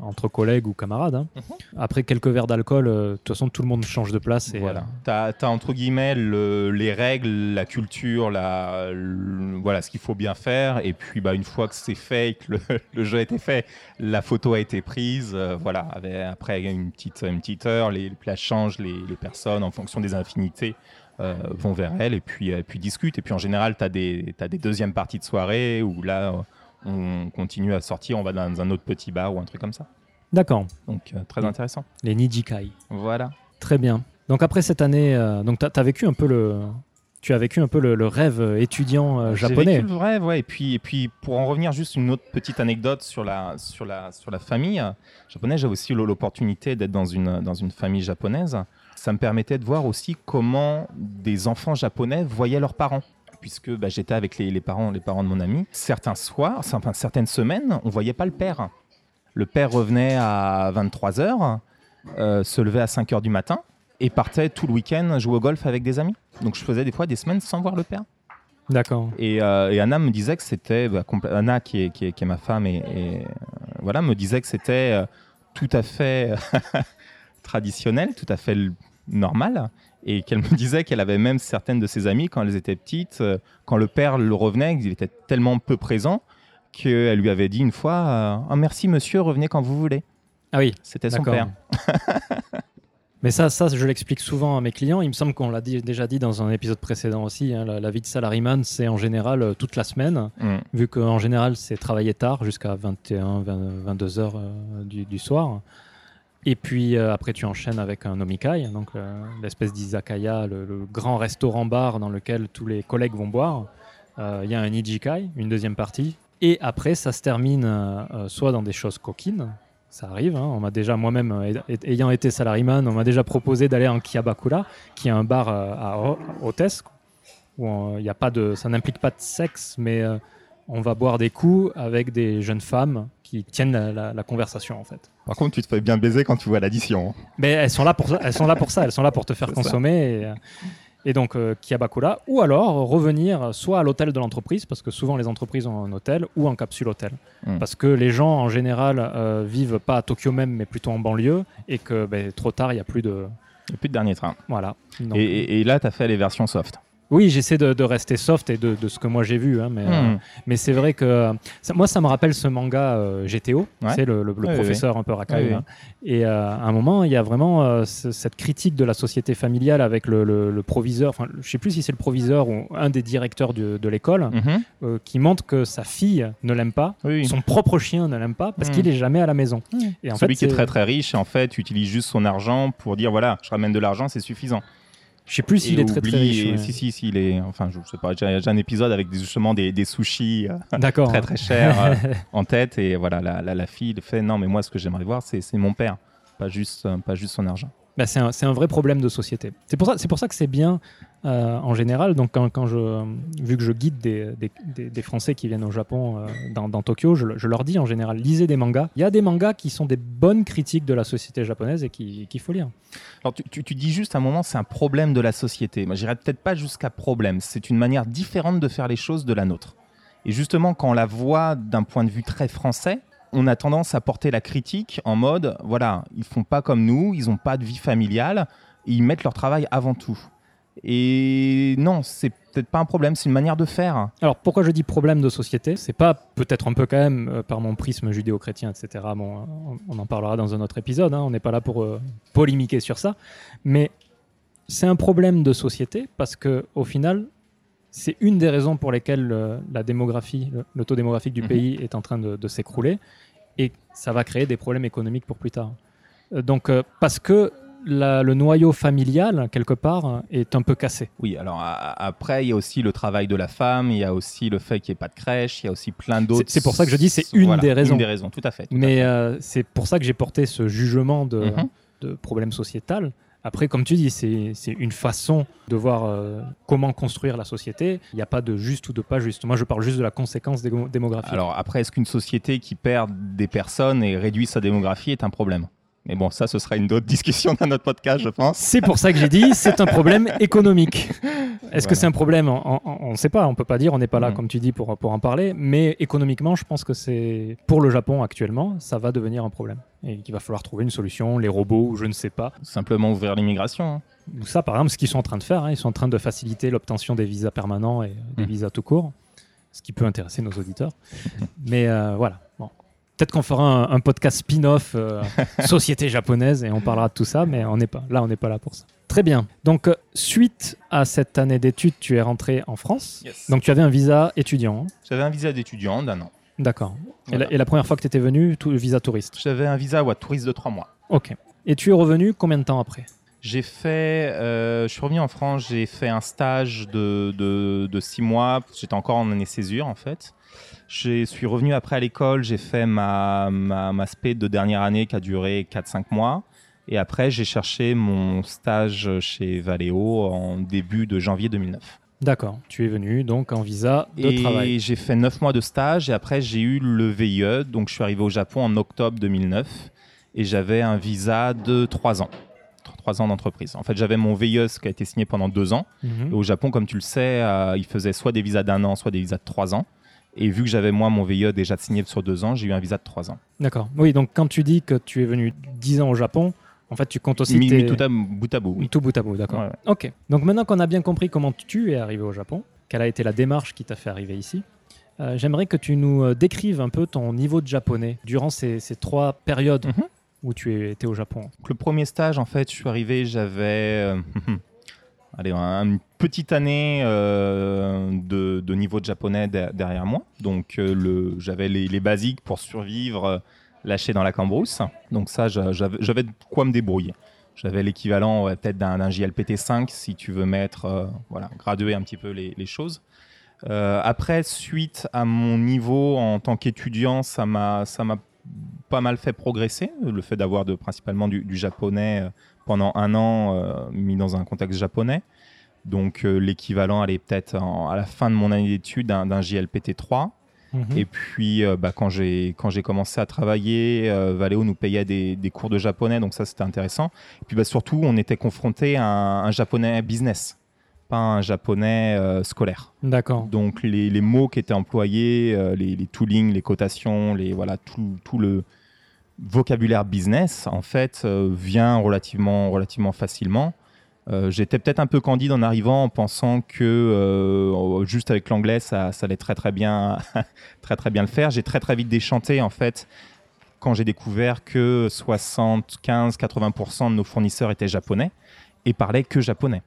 entre collègues ou camarades, hein, Mhm. après quelques verres d'alcool, euh, de toute façon, tout le monde change de place. Et, voilà. euh, T'as as, entre guillemets le- les règles, la culture, la, le- voilà ce qu'il faut bien faire. Et puis bah, une fois que c'est fait, que le, le jeu a été fait, la photo a été prise. euh, voilà. Avec- après une petite, une petite heure, les places changent, les, les personnes en fonction des infinités. Euh, vont vers elles et puis, euh, puis discutent. Et puis en général, tu as des, t'as des deuxièmes parties de soirée où là, euh, on continue à sortir, on va dans un autre petit bar ou un truc comme ça. D'accord, Donc très intéressant. les Nijikai. Voilà. Très bien. Donc après cette année, donc t'as as vécu un peu le, tu as vécu un peu le, le rêve euh, étudiant euh, J'ai japonais. vécu le rêve, ouais. Et puis, et puis, pour en revenir juste une autre petite anecdote sur la, sur la, sur la famille euh, japonaise, j'ai aussi l'opportunité d'être dans une, dans une famille japonaise. Ça me permettait de voir aussi comment des enfants japonais voyaient leurs parents. Puisque bah, j'étais avec les, les parents, les parents de mon ami. Certains soirs, enfin, certaines semaines, on voyait pas le père. Le père revenait à 23h, se levait à 5h du matin et partait tout le week-end jouer au golf avec des amis. Donc je faisais des fois des semaines sans voir le père. D'accord. Et, euh, et Anna me disait que c'était bah, Anna qui est, qui est, qui est ma femme et, et, euh, voilà me disait que c'était euh, tout à fait traditionnel, tout à fait normal et qu'elle me disait qu'elle avait même certaines de ses amies quand elles étaient petites, quand le père le revenait, il était tellement peu présent qu'elle lui avait dit une fois Ah, merci monsieur, revenez quand vous voulez. Ah oui, C'était son père. Mais ça, ça, je l'explique souvent à mes clients. Il me semble qu'on l'a dit- déjà dit dans un épisode précédent aussi. hein, la, la vie de salaryman, c'est en général euh, toute la semaine, Mm. vu qu'en général, c'est travailler tard jusqu'à 21, 20 22 heures euh, du, du soir. Et puis euh, après, tu enchaînes avec un omikai, donc l'espèce d'izakaya, le, le grand restaurant-bar dans lequel tous les collègues vont boire. Il y a un ijikai, une deuxième partie. Et après, ça se termine soit dans des choses coquines, ça arrive. hein. On m'a déjà, moi-même, euh, ay- ayant été salariman, on m'a déjà proposé d'aller en Kiyabakura, qui est un bar euh, à hôtesse, où il y a pas de, ça n'implique pas de sexe, mais euh, on va boire des coups avec des jeunes femmes qui tiennent la, la- la conversation en fait. Par contre, tu te fais bien baiser quand tu vois l'addition. Mais elles sont là pour ça, elles sont là pour ça, elles sont là pour te faire consommer. Et, et donc euh, Kiyabakura, ou alors revenir soit à l'hôtel de l'entreprise, parce que souvent les entreprises ont un hôtel, ou en capsule hôtel. Mm. Parce que les gens en général euh, vivent pas à Tokyo même, mais plutôt en banlieue, et que ben, trop tard, il n'y a plus de. Il n'y a plus de dernier train. Voilà. Donc, Et, et- et là, tu as fait les versions soft. Oui, j'essaie de, de rester soft et de, de ce que moi j'ai vu, hein, mais, euh, Hmm. mais c'est vrai que ça- moi ça me rappelle ce manga euh, GTO, Ouais. c'est le, le- le Oui, oui, professeur un peu racaille. Oui, hein. Et euh, à un moment, il y a vraiment ce- cette critique de la société familiale avec le, le- proviseur, enfin je sais plus si c'est le proviseur ou un des directeurs du- de l'école, Mhm. euh, qui montre que sa fille ne l'aime pas, son propre chien ne l'aime pas parce Hmm. qu'il est jamais à la maison. Et en Celui fait, qui est c'est- très très riche, en fait, utilise juste son argent pour dire voilà, je ramène de l'argent, c'est suffisant. Je sais plus s'il est très très riche. et ouais. Si, si, si, il est. Enfin, je sais pas, j'ai un épisode avec justement des, des sushis euh, D'accord. très très chers euh, en tête. Et voilà, la, la, la fille fait non, mais moi, ce que j'aimerais voir, c'est mon père, pas juste, pas juste son argent. Bah, c'est un, vrai problème de société. C'est pour ça, que c'est bien euh, en général. Donc quand, je, vu que je guide des, Français qui viennent au Japon euh, dans, Tokyo, je, leur dis en général lisez des mangas. Il y a des mangas qui sont des bonnes critiques de la société japonaise et qui- qu'il faut lire. Alors, tu dis juste à un moment, c'est un problème de la société. Moi, j'irais peut-être pas jusqu'à problème. C'est une manière différente de faire les choses de la nôtre. Et justement, quand on la voit d'un point de vue très français, on a tendance à porter la critique en mode, voilà, ils font pas comme nous, ils ont pas de vie familiale, ils mettent leur travail avant tout. Et non, c'est peut-être pas un problème, c'est une manière de faire. Alors pourquoi je dis problème de société? C'est pas peut-être un peu quand même euh, par mon prisme judéo-chrétien, etc. Bon, on, on en parlera dans un autre épisode. hein, on n'est pas là pour euh, polémiquer sur ça, mais c'est un problème de société parce que au final, c'est une des raisons pour lesquelles euh, la démographie, le, le taux démographique du Mhm. pays est en train de, de s'écrouler et ça va créer des problèmes économiques pour plus tard. Euh, donc euh, parce que la- le noyau familial quelque part est un peu cassé. Oui, alors a- après, il y a aussi le travail de la femme, il y a aussi le fait qu'il n'y ait pas de crèche, il y a aussi plein d'autres. C'est- pour ça que je dis c'est une des raisons. Une des raisons, tout à fait. tout Mais euh, c'est pour ça que j'ai porté ce jugement de, Mhm. de problème sociétal. Après, comme tu dis, c'est une façon de voir euh, comment construire la société. Il n'y a pas de juste ou de pas juste. Moi, je parle juste de la conséquence démo- démographique. Alors après, est-ce qu'une société qui perd des personnes et réduit sa démographie est un problème? Mais bon, ça, ce sera une autre discussion dans notre podcast, je pense. c'est pour ça que j'ai dit c'est un problème économique. Est-ce que c'est un problème? On- ne sait pas, on peut pas dire, on n'est pas là, Mhm. comme tu dis, pour, pour en parler. Mais économiquement, je pense que c'est pour le Japon actuellement, ça va devenir un problème. Et qu'il va falloir trouver une solution, les robots, ou je ne sais pas. Simplement ouvrir l'immigration. hein. Ça, par exemple, ce qu'ils sont en train de faire, hein, ils sont en train de faciliter l'obtention des visas permanents et des Mm. visas tout court, ce qui peut intéresser nos auditeurs. Mais euh, voilà. Bon. Peut-être qu'on fera un, un podcast spin-off euh, société japonaise et on parlera de tout ça, mais on n'est pas là, on n'est pas là pour ça. Très bien. Donc, euh, suite à cette année d'études, tu es rentré en France. Donc, tu avais un visa étudiant. hein. J'avais un visa d'étudiant d'un an. D'accord. Et, Voilà. la, et la première fois que tu étais venu, tout, visa touriste. J'avais un visa ouais, touriste de trois mois. Ok. Et tu es revenu combien de temps après? J'ai fait, euh, je suis revenu en France, j'ai fait un stage de, de, de six mois. J'étais encore en année césure en fait. Je suis revenu après à l'école, j'ai fait ma, ma, ma spé de dernière année qui a duré 4-5 mois. Et après, j'ai cherché mon stage chez Valeo en début de janvier 2009. D'accord. Tu es venu donc en visa de et travail. j'ai fait 9 mois de stage et après, j'ai eu le VIE. Donc, je suis arrivé au Japon en octobre 2009 et j'avais un visa de 3 ans. 3 ans d'entreprise. En fait, j'avais mon VIE qui a été signé pendant 2 ans. Mhm. Et au Japon, comme tu le sais, euh, ils faisaient soit des visas d'un an, soit des visas de 3 ans. Et vu que j'avais moi mon VIE déjà signé sur 2 ans, j'ai eu un visa de 3 ans. D'accord. Oui, donc quand tu dis que tu es venu 10 ans au Japon, en fait, tu comptes aussi Mis, tes... mis tout à bout à bout. oui. Tout bout à bout, d'accord. Ouais, ouais. Ok. Donc maintenant qu'on a bien compris comment tu es arrivé au Japon, quelle a été la démarche qui t'a fait arriver ici, euh, j'aimerais que tu nous euh, décrives un peu ton niveau de japonais durant ces, ces trois périodes Mhm. où tu étais au Japon. Donc, le premier stage, en fait, je suis arrivé, j'avais euh, allez, un- une petite année euh, de, de niveau de japonais de- derrière moi. Donc, euh, le- j'avais les, les basiques pour survivre lâché dans la cambrousse. Donc ça, j'avais de quoi me débrouiller. J'avais l'équivalent peut-être d'un JLPT 5 si tu veux mettre, euh, voilà, graduer un petit peu les, choses. Euh, après, suite à mon niveau en tant qu'étudiant, ça m'a pas mal fait progresser. Le fait d'avoir principalement du, japonais euh, pendant un an mis dans un contexte japonais. Donc l'équivalent allait peut-être à la fin de mon année d'études d'un JLPT 3. Mhm. Et puis, euh, bah, quand j'ai commencé à travailler, euh, Valeo nous payait des, des, cours de japonais, donc ça c'était intéressant. Et puis bah, surtout, on était confronté à un, japonais business, pas un japonais euh, scolaire. D'accord. Donc les, les, mots qui étaient employés, les, les toolings, les cotations, les voilà tout, tout le vocabulaire business en fait vient relativement relativement facilement. Euh, j'étais peut-être un peu candide en arrivant en pensant que euh, juste avec l'anglais ça, allait très très bien très très bien le faire. J'ai très très vite déchanté en fait quand j'ai découvert que 75-80% de nos fournisseurs étaient japonais et parlaient que japonais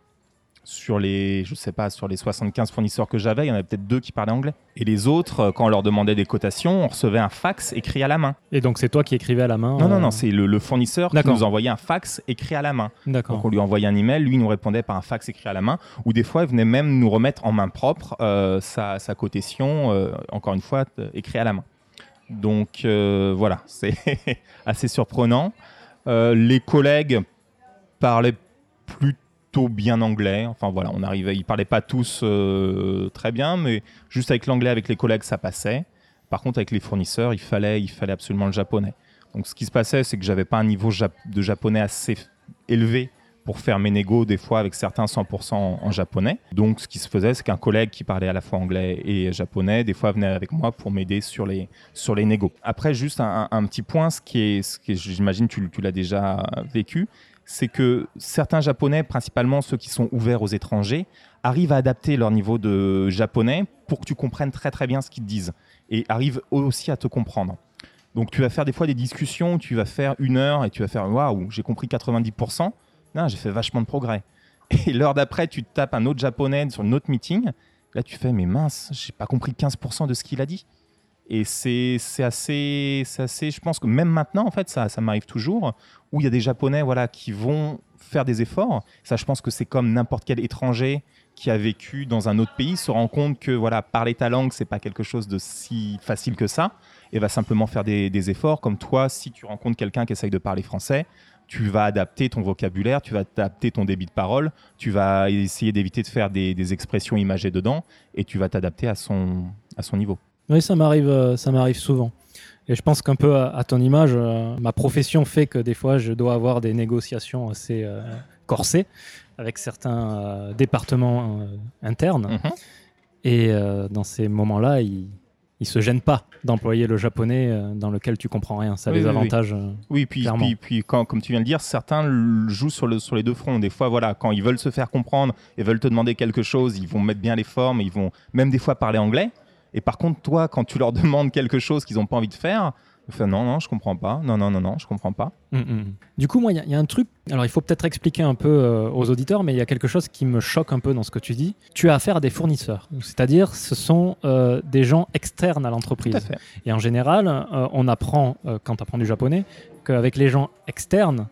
sur les, je sais pas, sur les 75 fournisseurs que j'avais, il y en avait peut-être deux qui parlaient anglais. Et les autres, euh, quand on leur demandait des cotations, on recevait un fax écrit à la main. Et donc c'est toi qui écrivais à la main Non, non, non, euh, c'est le, fournisseur qui nous envoyait un fax écrit à la main. D'accord. Donc on lui envoyait un email, lui nous répondait par un fax écrit à la main, ou des fois il venait même nous remettre en main propre euh, sa, sa, cotation, encore une fois, écrit à la main. Donc voilà, c'est assez surprenant. les collègues parlaient plutôt bien anglais. Enfin voilà, on arrivait, ils parlaient pas tous euh, très bien, mais juste avec l'anglais, avec les collègues, ça passait. Par contre, avec les fournisseurs, il fallait, il fallait absolument le japonais. Donc ce qui se passait, c'est que j'avais pas un niveau de japonais assez élevé pour faire mes négos des fois avec certains 100% en, japonais. Donc ce qui se faisait, c'est qu'un collègue qui parlait à la fois anglais et japonais, des fois venait avec moi pour m'aider sur les, sur les négos. Après, juste un, petit point, ce qui est, ce j'imagine tu l'as déjà vécu, c'est que certains Japonais, principalement ceux qui sont ouverts aux étrangers, arrivent à adapter leur niveau de japonais pour que tu comprennes très très bien ce qu'ils te disent et arrivent aussi à te comprendre. Donc tu vas faire des fois des discussions, tu vas faire une heure et tu vas faire waouh, j'ai compris 90%, non, j'ai fait vachement de progrès. Et l'heure d'après, tu tapes un autre japonais sur une autre meeting, là tu fais mais mince, j'ai pas compris 15% de ce qu'il a dit. Et c'est assez, assez, je pense que même maintenant, en fait, ça, ça m'arrive toujours, où il y a des Japonais voilà, qui vont faire des efforts. Ça, je pense que c'est comme n'importe quel étranger qui a vécu dans un autre pays se rend compte que voilà, parler ta langue, c'est pas quelque chose de si facile que ça, et va simplement faire des, des efforts. Comme toi, si tu rencontres quelqu'un qui essaye de parler français, tu vas adapter ton vocabulaire, tu vas adapter ton débit de parole, tu vas essayer d'éviter de faire des, des, expressions imagées dedans, et tu vas t'adapter à son, à son niveau. Oui, ça m'arrive, euh, ça m'arrive souvent. Et je pense qu'un peu à, ton image, euh, ma profession fait que des fois, je dois avoir des négociations assez euh, corsées avec certains départements internes. Mhm. Et dans ces moments-là, ils ne se gênent pas d'employer le japonais dans lequel tu comprends rien. Ça a des avantages. Oui, puis, puis, puis, quand, comme tu viens de dire, certains jouent sur, le, sur les deux fronts. Des fois, voilà, quand ils veulent se faire comprendre et veulent te demander quelque chose, ils vont mettre bien les formes, ils vont même des fois parler anglais. Et par contre, toi, quand tu leur demandes quelque chose qu'ils n'ont pas envie de faire, Enfin, non, non, je comprends pas. Non, non, non, non, je comprends pas. Mm, mm. Du coup, moi, il y, a un truc. Alors, il faut peut-être expliquer un peu euh, aux auditeurs, mais il y a quelque chose qui me choque un peu dans ce que tu dis. Tu as affaire à des fournisseurs, c'est-à-dire, ce sont euh, des gens externes à l'entreprise. Et en général, euh, on apprend quand tu apprends du japonais qu'avec les gens externes,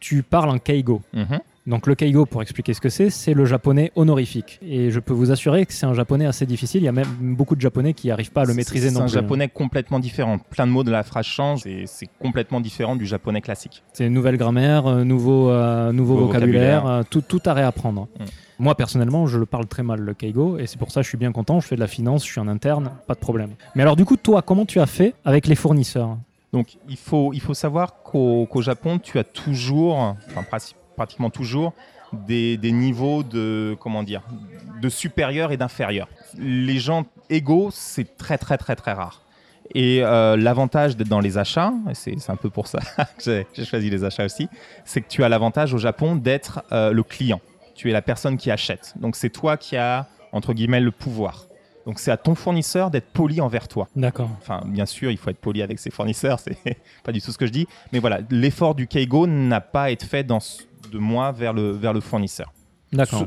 tu parles en keigo. Mm-hmm. Donc le keigo, pour expliquer ce que c'est, c'est le japonais honorifique. Et je peux vous assurer que c'est un japonais assez difficile. Il y a même beaucoup de japonais qui n'arrivent pas à le maîtriser non plus. C'est un japonais complètement différent. Plein de mots de la phrase changent et c'est complètement différent du japonais classique. C'est une nouvelle grammaire, euh, nouveau, euh, nouveau, vocabulaire, euh, tout, tout à réapprendre. Mm. Moi, personnellement, je le parle très mal, le Keigo, et c'est pour ça que je suis bien content. Je fais de la finance, je suis en interne, pas de problème. Mais alors, du coup, toi, comment tu as fait avec les fournisseurs? Donc, il faut, il faut savoir qu'au Japon, tu as toujours, enfin, principe pratiquement toujours des, niveaux de comment dire de supérieur et d'inférieur. Les gens égaux, c'est très très très très rare. Et euh, l'avantage d'être dans les achats, c'est un peu pour ça que j'ai choisi les achats aussi, c'est que tu as l'avantage au Japon d'être euh, le client. Tu es la personne qui achète. Donc c'est toi qui as, entre guillemets, le pouvoir. Donc c'est à ton fournisseur d'être poli envers toi. D'accord. Enfin, bien sûr, il faut être poli avec ses fournisseurs, c'est pas du tout ce que je dis. Mais voilà, l'effort du Keigo n'a pas à être fait dans, de moi vers le, vers le fournisseur.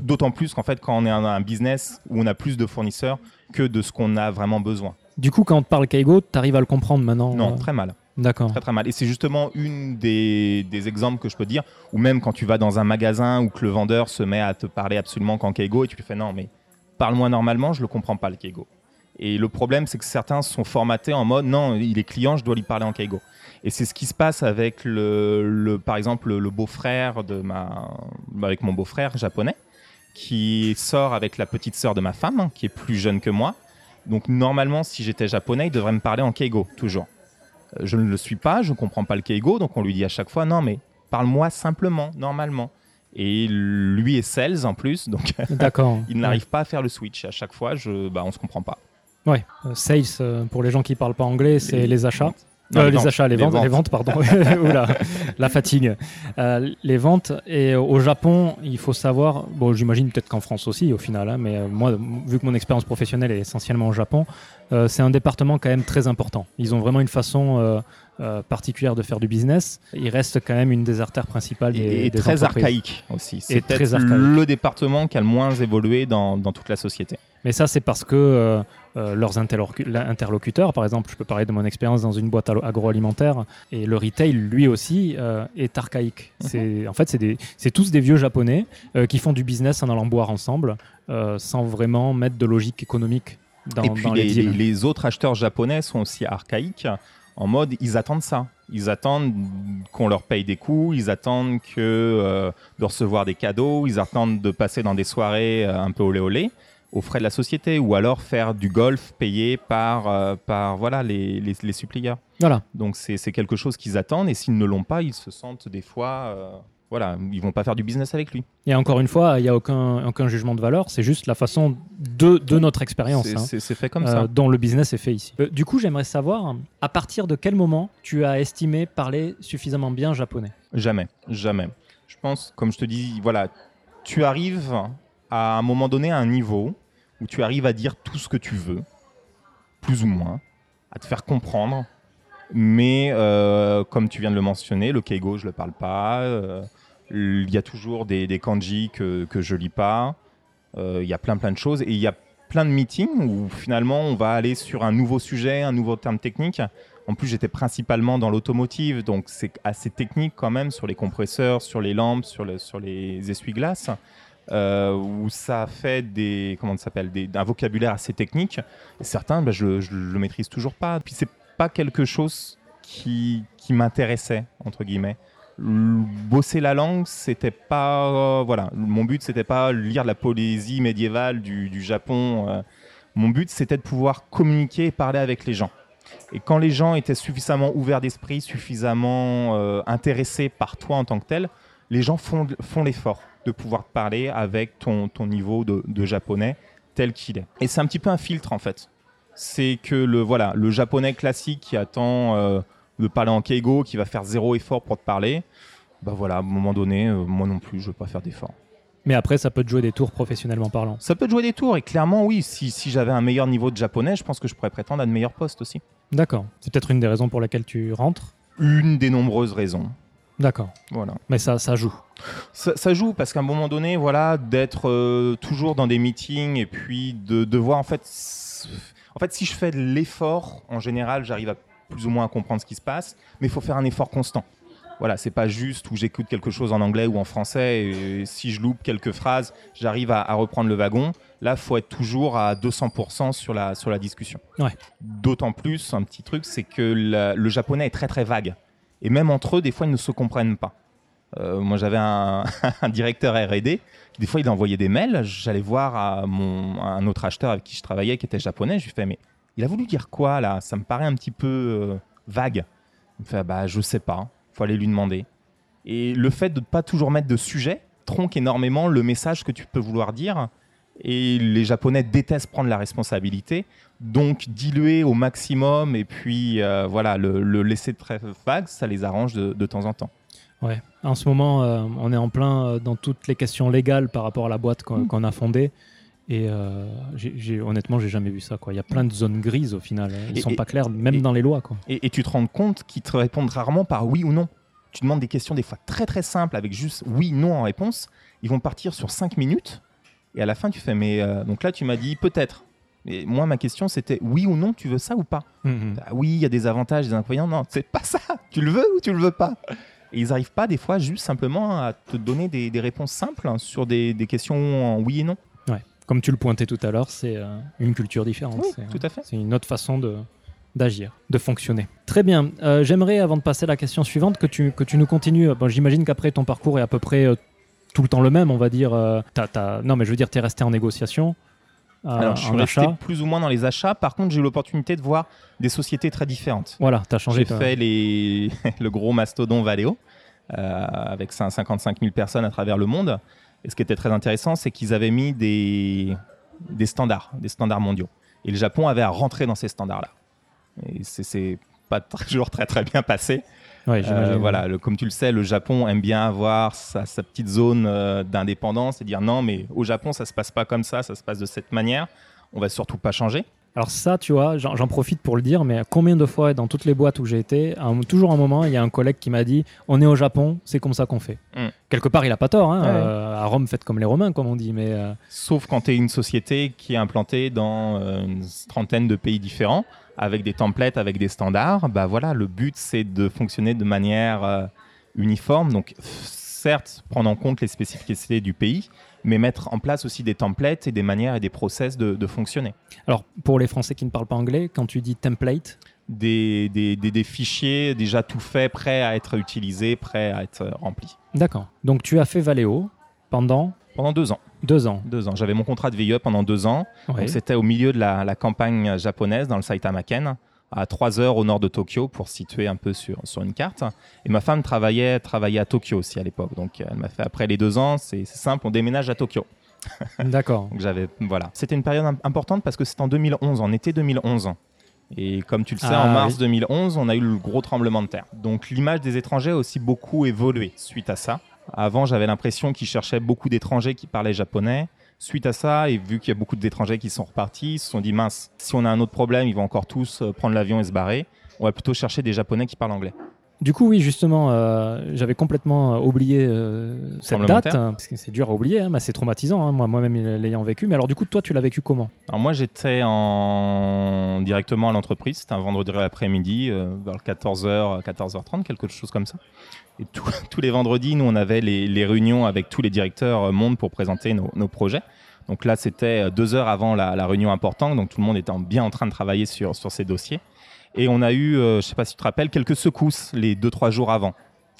D'autant plus qu'en fait, quand on est un, un business où on a plus de fournisseurs que de ce qu'on a vraiment besoin. Du coup, quand on te parle Kaigo, tu arrives à le comprendre maintenant Non, euh très mal. D'accord. Très très mal. Et c'est justement une des, des exemples que je peux dire, ou même quand tu vas dans un magasin où que le vendeur se met à te parler absolument qu'en Keigo et tu lui fais non mais parle-moi normalement, je le comprends pas le Keigo. Et le problème, c'est que certains sont formatés en mode non, il est client, je dois lui parler en Keigo. Et c'est ce qui se passe avec le, le par exemple le beau-frère de ma, avec mon beau-frère japonais, qui sort avec la petite sœur de ma femme, hein, qui est plus jeune que moi. Donc normalement, si j'étais japonais, il devrait me parler en Keigo toujours. Euh, Je ne le suis pas, je ne comprends pas le Keigo, donc on lui dit à chaque fois non mais parle-moi simplement, normalement. Et lui est sales en plus, donc D'accord. il n'arrive pas à faire le switch. À chaque fois, je, bah, on se comprend pas. Ouais. Euh, sales, euh, pour les gens qui parlent pas anglais, c'est Les- les, achats. Non, Euh, les achats, les, Les ventes, ventes. les ventes, pardon. Oula, la fatigue. Euh, les ventes. Et au Japon, il faut savoir, bon, j'imagine peut-être qu'en France aussi, au final, hein, mais euh, moi, vu que mon expérience professionnelle est essentiellement au Japon, euh, c'est un département quand même très important. Ils ont vraiment une façon euh, euh, particulière de faire du business. Il reste quand même une des artères principales des, Et, et des très archaïque aussi. C'est peut-être archaïque. le département qui a le moins évolué dans, dans toute la société. Mais ça, c'est parce que euh, leurs interlocuteurs, par exemple, je peux parler de mon expérience dans une boîte agroalimentaire, et le retail, lui aussi, euh, est archaïque. C'est, en fait, c'est, tous des vieux japonais euh, qui font du business en allant boire ensemble, sans vraiment mettre de logique économique dans, et puis dans les, les deals. les- les autres acheteurs japonais sont aussi archaïques en mode ils attendent ça. Ils attendent qu'on leur paye des coûts, ils attendent que, euh, de recevoir des cadeaux, ils attendent de passer dans des soirées euh, un peu olé olé aux frais de la société ou alors faire du golf payé par, euh, par voilà, les, les. Voilà. Donc c'est quelque chose qu'ils attendent et s'ils ne l'ont pas, ils se sentent des fois... euh, voilà, ils vont pas faire du business avec lui. Et encore une fois, il n'y a aucun, aucun jugement de valeur, c'est juste la façon de, de notre expérience. C'est hein. fait comme euh, ça. dont le business est fait ici. Euh, du coup, j'aimerais savoir à partir de quel moment tu as estimé parler suffisamment bien japonais? Jamais, jamais. Je pense, comme je te dis, voilà, tu arrives à un moment donné à un niveau où tu arrives à dire tout ce que tu veux, plus ou moins, à te faire comprendre. Mais euh, comme tu viens de le mentionner, le keigo, je le parle pas. euh, Il y a toujours des, kanji que, que je lis pas. euh, Il y a plein plein de choses et il y a plein de meetings où finalement on va aller sur un nouveau sujet, un nouveau terme technique. En plus, j'étais principalement dans l'automotive, donc c'est assez technique quand même sur les compresseurs, sur les lampes, sur les essuie-glaces, euh, où ça fait des, comment ça s'appelle, un vocabulaire assez technique. Certains, bah, je, je le maîtrise toujours pas. Puis c'est pas quelque chose qui, m'intéressait entre guillemets. Bosser la langue, c'était pas, euh, voilà, mon but c'était pas lire la poésie médiévale du, Japon. euh. mon but c'était de pouvoir communiquer et parler avec les gens. Et quand les gens étaient suffisamment ouverts d'esprit, suffisamment intéressés par toi en tant que tel, les gens font l'effort de pouvoir te parler avec ton, ton niveau de, de japonais tel qu'il est. Et c'est un petit peu un filtre en fait. C'est que le, voilà, le japonais classique qui attend euh, de parler en keigo, qui va faire zéro effort pour te parler, bah voilà, à un moment donné, euh, moi non plus, je ne veux pas faire d'effort. Mais après, ça peut te jouer des tours professionnellement parlant. Ça peut te jouer des tours, et clairement, oui, si, si j'avais un meilleur niveau de japonais, je pense que je pourrais prétendre à de meilleurs postes aussi. D'accord. C'est peut-être une des raisons pour laquelle tu rentres? Une des nombreuses raisons. D'accord. Voilà. Mais ça, ça joue. Ça, ça joue parce qu'à un moment donné, voilà, d'être euh, toujours dans des meetings et puis de, de voir en fait, en fait, si je fais de l'effort, en général, j'arrive à plus ou moins à comprendre ce qui se passe, mais il faut faire un effort constant. Voilà, c'est pas juste où j'écoute quelque chose en anglais ou en français et si je loupe quelques phrases, j'arrive à, à reprendre le wagon. Là, faut être toujours à 200% sur la, sur la discussion. Ouais. D'autant plus, un petit truc, c'est que la- le japonais est très très vague. Et même entre eux, des fois, ils ne se comprennent pas. Euh, moi, j'avais un, directeur R&D des fois, il envoyait des mails. J'allais voir un autre acheteur avec qui je travaillais, qui était japonais. Je lui fais, mais il a voulu dire quoi là? Ça me paraît un petit peu euh, vague. Il me fait, bah, je sais pas. Faut aller lui demander. Et le fait de ne pas toujours mettre de sujet tronque énormément le message que tu peux vouloir dire. Et les Japonais détestent prendre la responsabilité, donc diluer au maximum et puis euh, voilà le, le laisser très vague, ça les arrange de, de temps en temps. Ouais. En ce moment, euh, on est en plein euh, dans toutes les questions légales par rapport à la boîte qu'on Mm. a fondée. Et euh, j'ai- j'ai- honnêtement, j'ai jamais vu ça. Quoi. Il y a plein de zones grises au final. Elles Et- sont et- pas claires, même et- dans les lois. Quoi. Et, et tu te rends compte qu'ils te répondent rarement par oui ou non. Tu demandes des questions des fois très très simples avec juste oui, non en réponse. Ils vont partir sur 5 minutes et à la fin tu fais mais euh, donc là tu m'as dit peut-être. Et moi, ma question, c'était oui ou non, tu veux ça ou pas Mhm. Ah Oui, il y a des avantages, des inconvénients. Non, c'est pas ça. Tu le veux ou tu le veux pas Et ils n'arrivent pas, des fois, juste simplement à te donner des, des réponses simples hein, sur des, des questions en oui et non. Ouais. Comme tu le pointais tout à l'heure, c'est euh, une culture différente. Oui, c'est, tout à fait. c'est une autre façon de d'agir, de fonctionner. Très bien. Euh, j'aimerais, avant de passer à la question suivante, que tu, que tu nous continues. Bon, j'imagine qu'après, ton parcours est à peu près euh, tout le temps le même, on va dire. euh, Non, mais je veux dire, tu es resté en négociation, euh, Alors, je suis resté achat. plus ou moins dans les achats. Par contre, j'ai eu l'opportunité de voir des sociétés très différentes. Voilà, tu as changé. J'ai fait les... le gros mastodon Valeo euh, avec 55 000 personnes à travers le monde. Et ce qui était très intéressant, c'est qu'ils avaient mis des... des standards, des standards mondiaux. Et le Japon avait à rentrer dans ces standards-là. Et c'est- c'est pas toujours très très bien passé. Euh, voilà, comme tu le sais, le Japon aime bien avoir sa, sa petite zone euh, d'indépendance et dire non, mais au Japon, ça se passe pas comme ça, ça se passe de cette manière. On va surtout pas changer. Alors ça, tu vois, j'en profite pour le dire, mais combien de fois dans toutes les boîtes où j'ai été, un- toujours un moment, il y a un collègue qui m'a dit on est au Japon, c'est comme ça qu'on fait. Mm. Quelque part, il a pas tort. hein, Ouais. euh, à Rome, faites comme les Romains, comme on dit. Mais euh, Sauf quand tu es une société qui est implantée dans euh, une trentaine de pays différents, avec des templates, avec des standards, bah voilà, le but c'est de fonctionner de manière euh, uniforme. Donc, certes, prendre en compte les spécificités du pays, mais mettre en place aussi des templates et des manières et des process de, de fonctionner. alors, pour les Français qui ne parlent pas anglais, quand tu dis template, Des, des, des- des fichiers déjà tout faits, prêts à être utilisés, prêts à être euh, remplis. d'accord. Donc tu as fait Valeo pendant Pendant deux ans. deux ans. Deux ans. J'avais mon contrat de VIE pendant deux ans. C'était au milieu de la, la campagne japonaise dans le Saitama-ken, à 3 heures au nord de Tokyo pour situer un peu sur, sur une carte. Et ma femme travaillait, travaillait à Tokyo aussi à l'époque. Donc elle m'a fait après les deux ans, c'est simple, on déménage à Tokyo. D'accord. Donc j'avais voilà. C'était une période im- importante parce que c'était en 2011, en été 2011. Et comme tu le sais, Ah, en mars oui. 2011, on a eu le gros tremblement de terre. Donc l'image des étrangers a aussi beaucoup évolué suite à ça. Avant, j'avais l'impression qu'ils cherchaient beaucoup d'étrangers qui parlaient japonais. Suite à ça, et vu qu'il y a beaucoup d'étrangers qui sont repartis, ils se sont dit mince, si on a un autre problème, ils vont encore tous euh, prendre l'avion et se barrer. On va plutôt chercher des japonais qui parlent anglais. Du coup, oui, justement, euh, j'avais complètement euh, oublié euh, cette date, hein, parce que c'est dur à oublier, hein, mais c'est traumatisant, hein, moi- moi-même l'ayant vécu. Mais alors, du coup, toi, tu l'as vécu comment? Alors moi, j'étais en... directement à l'entreprise. C'était un vendredi après-midi, vers le 14h, 14h30, quelque chose comme ça. Tous les vendredis, nous, on avait les, réunions avec tous les directeurs euh, monde pour présenter nos, projets. Donc là, c'était euh, deux heures avant la, réunion importante. Donc tout le monde était en- bien en train de travailler sur, ces dossiers. Et on a eu, euh, je sais pas si tu te rappelles, quelques secousses les deux, trois jours avant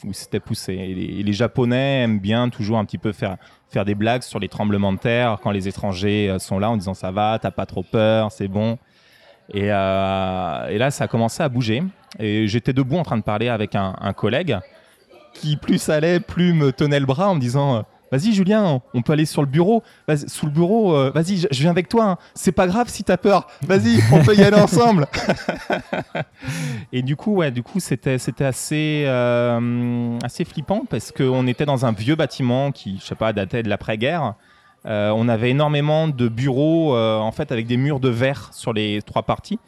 où c'était poussé. Et les, Japonais aiment bien toujours un petit peu faire, des blagues sur les tremblements de terre quand les étrangers sont là en disant ça va, t'as pas trop peur, c'est bon. Et, là, ça a commencé à bouger. Et j'étais debout en train de parler avec un collègue qui, plus allait, plus me tenait le bras en me disant euh, Vas-y, Julien, on peut aller sur le bureau. Vas-y, sous le bureau, euh, vas-y, je, je viens avec toi. hein. C'est pas grave si t'as peur. Vas-y, on peut y aller ensemble. et du coup, ouais, du coup, c'était, c'était assez, euh, assez flippant parce qu'on était dans un vieux bâtiment qui, je sais pas, datait de l'après-guerre. Euh, on avait énormément de bureaux, en fait, avec des murs de verre sur les trois parties.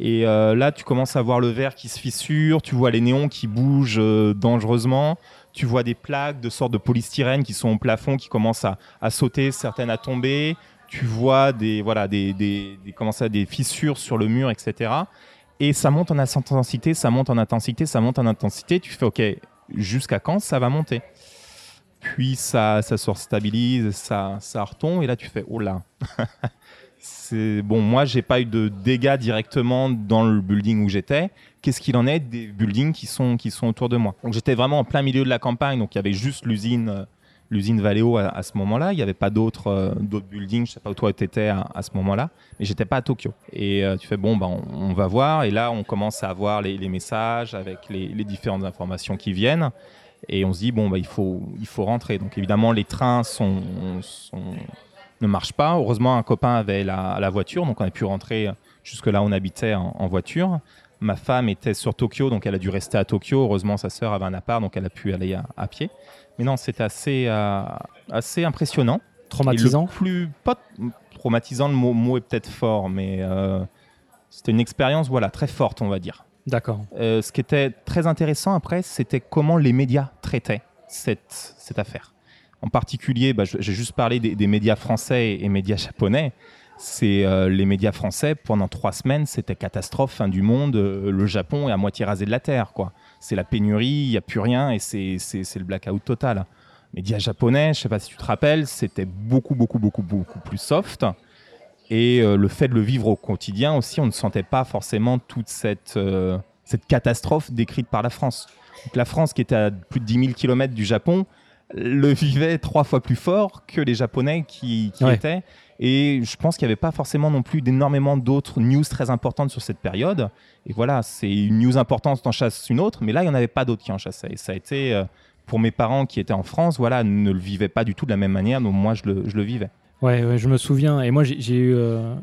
Et euh, là, tu commences à voir le verre qui se fissure, tu vois les néons qui bougent euh, dangereusement, tu vois des plaques de sortes de polystyrène qui sont au plafond, qui commencent à, sauter, certaines à tomber. Tu vois des, voilà, des, comment ça, des fissures sur le mur, etc. Et ça monte en intensité, ça monte en intensité, ça monte en intensité. Tu fais, OK, jusqu'à quand ça va monter? Puis ça, ça se stabilise, ça, ça retombe, et là tu fais, oh là c'est bon. Moi, j'ai pas eu de dégâts directement dans le building où j'étais. Qu'est-ce qu'il en est des buildings qui sont qui sont autour de moi? Donc j'étais vraiment en plein milieu de la campagne. Donc il y avait juste l'usine euh, l'usine Valeo à, ce moment-là. Il n'y avait pas d'autres euh, d'autres buildings. Je sais pas où toi tu étais à, ce moment-là, mais j'étais pas à Tokyo. Et euh, tu fais bon, bah, on, va voir. Et là, on commence à avoir les, messages avec les, différentes informations qui viennent. Et on se dit bon, bah, il faut il faut rentrer. Donc évidemment, les trains sont ne marche pas. Heureusement, un copain avait la, la voiture, donc on a pu rentrer jusque là où on habitait en, en voiture. Ma femme était sur Tokyo, donc elle a dû rester à Tokyo. Heureusement, sa sœur avait un appart, donc elle a pu aller à, à pied. Mais non, c'était assez, euh, assez impressionnant. Traumatisant le plus pas traumatisant, le mot, mot est peut-être fort, mais euh, c'était une expérience, voilà, très forte, on va dire. D'accord. Euh, ce qui était très intéressant après, c'était comment les médias traitaient cette, cette affaire. En particulier, bah, j'ai juste parlé des, médias français et, médias japonais. c'est euh, les médias français pendant trois semaines, c'était catastrophe, fin du monde, euh, le Japon est à moitié rasé de la terre, quoi. C'est la pénurie, il n'y a plus rien et c'est le blackout total. Médias japonais, je sais pas si tu te rappelles, c'était beaucoup, beaucoup, beaucoup, beaucoup plus soft. Et euh, le fait de le vivre au quotidien aussi, on ne sentait pas forcément toute cette, catastrophe décrite par la France. La France, qui était à plus de 10 000 km du Japon, le vivait trois fois plus fort que les Japonais qui, qui étaient. Et je pense qu'il n'y avait pas forcément non plus d'énormément d'autres news très importantes sur cette période. Et voilà, c'est une news importante, en chasse une autre, mais là, il n'y en avait pas d'autres qui en chassaient. Et ça a été, euh, pour mes parents qui étaient en France, voilà, ne le vivaient pas du tout de la même manière dont moi je le, je le vivais. Ouais, je me souviens. Et moi, j'ai eu, euh,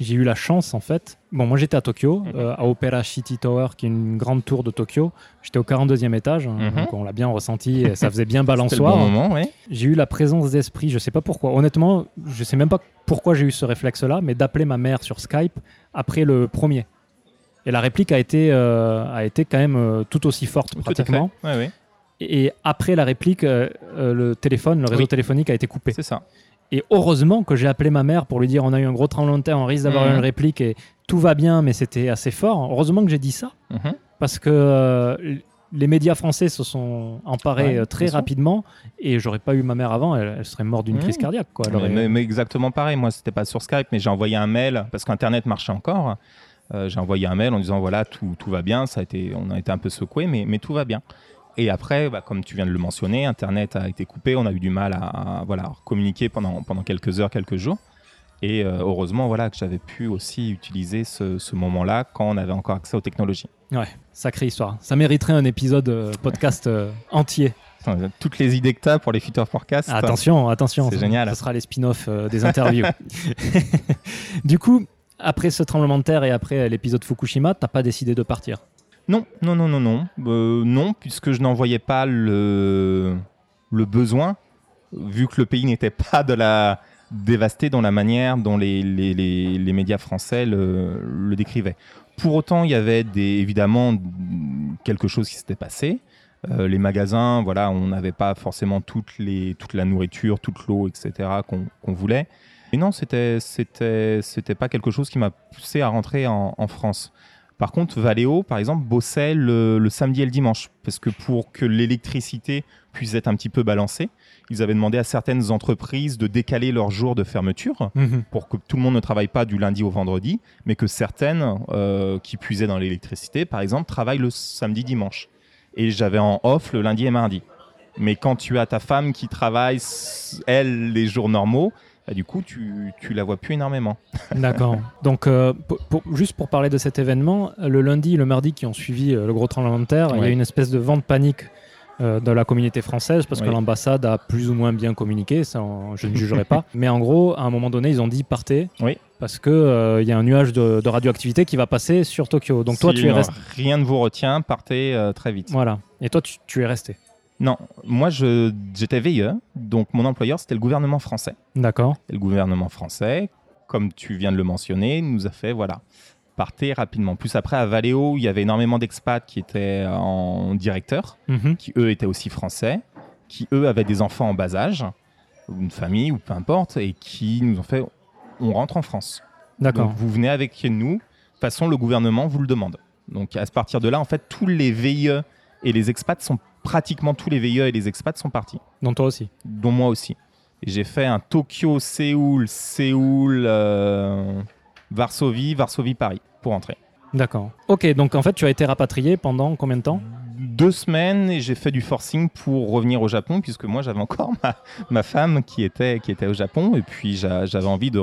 j'ai eu la chance en fait. Bon, moi j'étais à Tokyo, mhm. euh, à Opera City Tower, qui est une grande tour de Tokyo. J'étais au 42e étage, hein, mhm. donc on l'a bien ressenti et ça faisait bien balançoire. Bon moment, J'ai eu la présence d'esprit, je sais pas pourquoi. Honnêtement, je sais même pas pourquoi j'ai eu ce réflexe-là, mais d'appeler ma mère sur Skype après le premier. Et la réplique a été, euh, a été quand même euh, tout aussi forte pratiquement. Et après la réplique, le téléphone, le réseau téléphonique a été coupé. C'est ça. Et heureusement que j'ai appelé ma mère pour lui dire on a eu un gros tremblement de terre, on risque d'avoir mhm. une réplique et tout va bien, mais c'était assez fort. Heureusement que j'ai dit ça, mhm. parce que euh, les médias français se sont emparés euh, très rapidement et j'aurais pas eu ma mère avant, elle, serait morte d'une crise mhm. cardiaque. Quoi. Mais, exactement pareil, moi c'était pas sur Skype, mais j'ai envoyé un mail parce qu'Internet marchait encore. Euh, j'ai envoyé un mail en disant voilà tout, tout, va bien, ça a été, on a été un peu secoué, mais, mais tout va bien. Et après, bah, comme tu viens de le mentionner, Internet a été coupé, on a eu du mal à, voilà, communiquer pendant, pendant quelques heures, quelques jours. Et euh, heureusement, voilà, que j'avais pu aussi utiliser ce, ce moment-là quand on avait encore accès aux technologies. Ouais, sacrée histoire. Ça mériterait un épisode euh, podcast euh, entier. Toutes les idées que tu as pour les future forecasts. Attention, attention. C'est génial. Ce sera les spin-offs des interviews. du coup, après ce tremblement de terre et après l'épisode Fukushima, t'as pas décidé de partir non, non, non, non, non. Euh, non, puisque je n'en voyais pas le, besoin, vu que le pays n'était pas dévasté dans la manière dont les, médias français le, décrivaient. Pour autant, il y avait évidemment quelque chose qui s'était passé. Euh, les magasins, voilà, on n'avait pas forcément toute la nourriture, toute l'eau, etc. qu'on voulait. Et non, c'était c'était pas quelque chose qui m'a poussé à rentrer en, en France. Par contre, Valeo, par exemple, bossait le, samedi et le dimanche, parce que pour que l'électricité puisse être un petit peu balancée, ils avaient demandé à certaines entreprises de décaler leur jour de fermeture mhm. pour que tout le monde ne travaille pas du lundi au vendredi, mais que certaines euh, qui puisaient dans l'électricité, par exemple, travaillent le samedi-dimanche. Et j'avais en off le lundi et mardi. Mais quand tu as ta femme qui travaille, elle, les jours normaux, bah, du coup, tu, tu la vois plus énormément. D'accord. Donc, euh, juste pour parler de cet événement, le lundi et le mardi qui ont suivi euh, le gros tremblement de terre, il y a une espèce de vent de panique euh, dans la communauté française parce que l'ambassade a plus ou moins bien communiqué, ça je ne jugerai pas. Mais en gros, à un moment donné, ils ont dit partez. Oui. Parce qu'il il y a un nuage de, radioactivité qui va passer sur Tokyo. Donc toi, tu es resté. Rien ne vous retient, partez très vite. Voilà. Et toi, tu es resté. Non, moi j'étais veilleur, donc mon employeur c'était le gouvernement français. D'accord. Et le gouvernement français, comme tu viens de le mentionner, nous a fait voilà, partez rapidement. Plus après à Valeo, il y avait énormément d'expats qui étaient en directeur, mhm. qui eux étaient aussi français, qui eux avaient des enfants en bas âge, ou une famille ou peu importe, et qui nous ont fait on rentre en France. D'accord. Vous venez avec nous. De toute façon, le gouvernement vous le demande. Donc à partir de là, en fait, tous les veilleux et les expats sont pratiquement tous les veilleurs et les expats sont partis. Dont toi aussi Dont moi aussi. J'ai fait un Tokyo, Séoul, Séoul, euh, Varsovie, Varsovie, Paris pour entrer. D'accord. Ok, donc en fait, tu as été rapatrié pendant combien de temps? Deux semaines et j'ai fait du forcing pour revenir au Japon puisque moi j'avais encore ma, femme qui était, qui était au Japon et puis j'avais envie de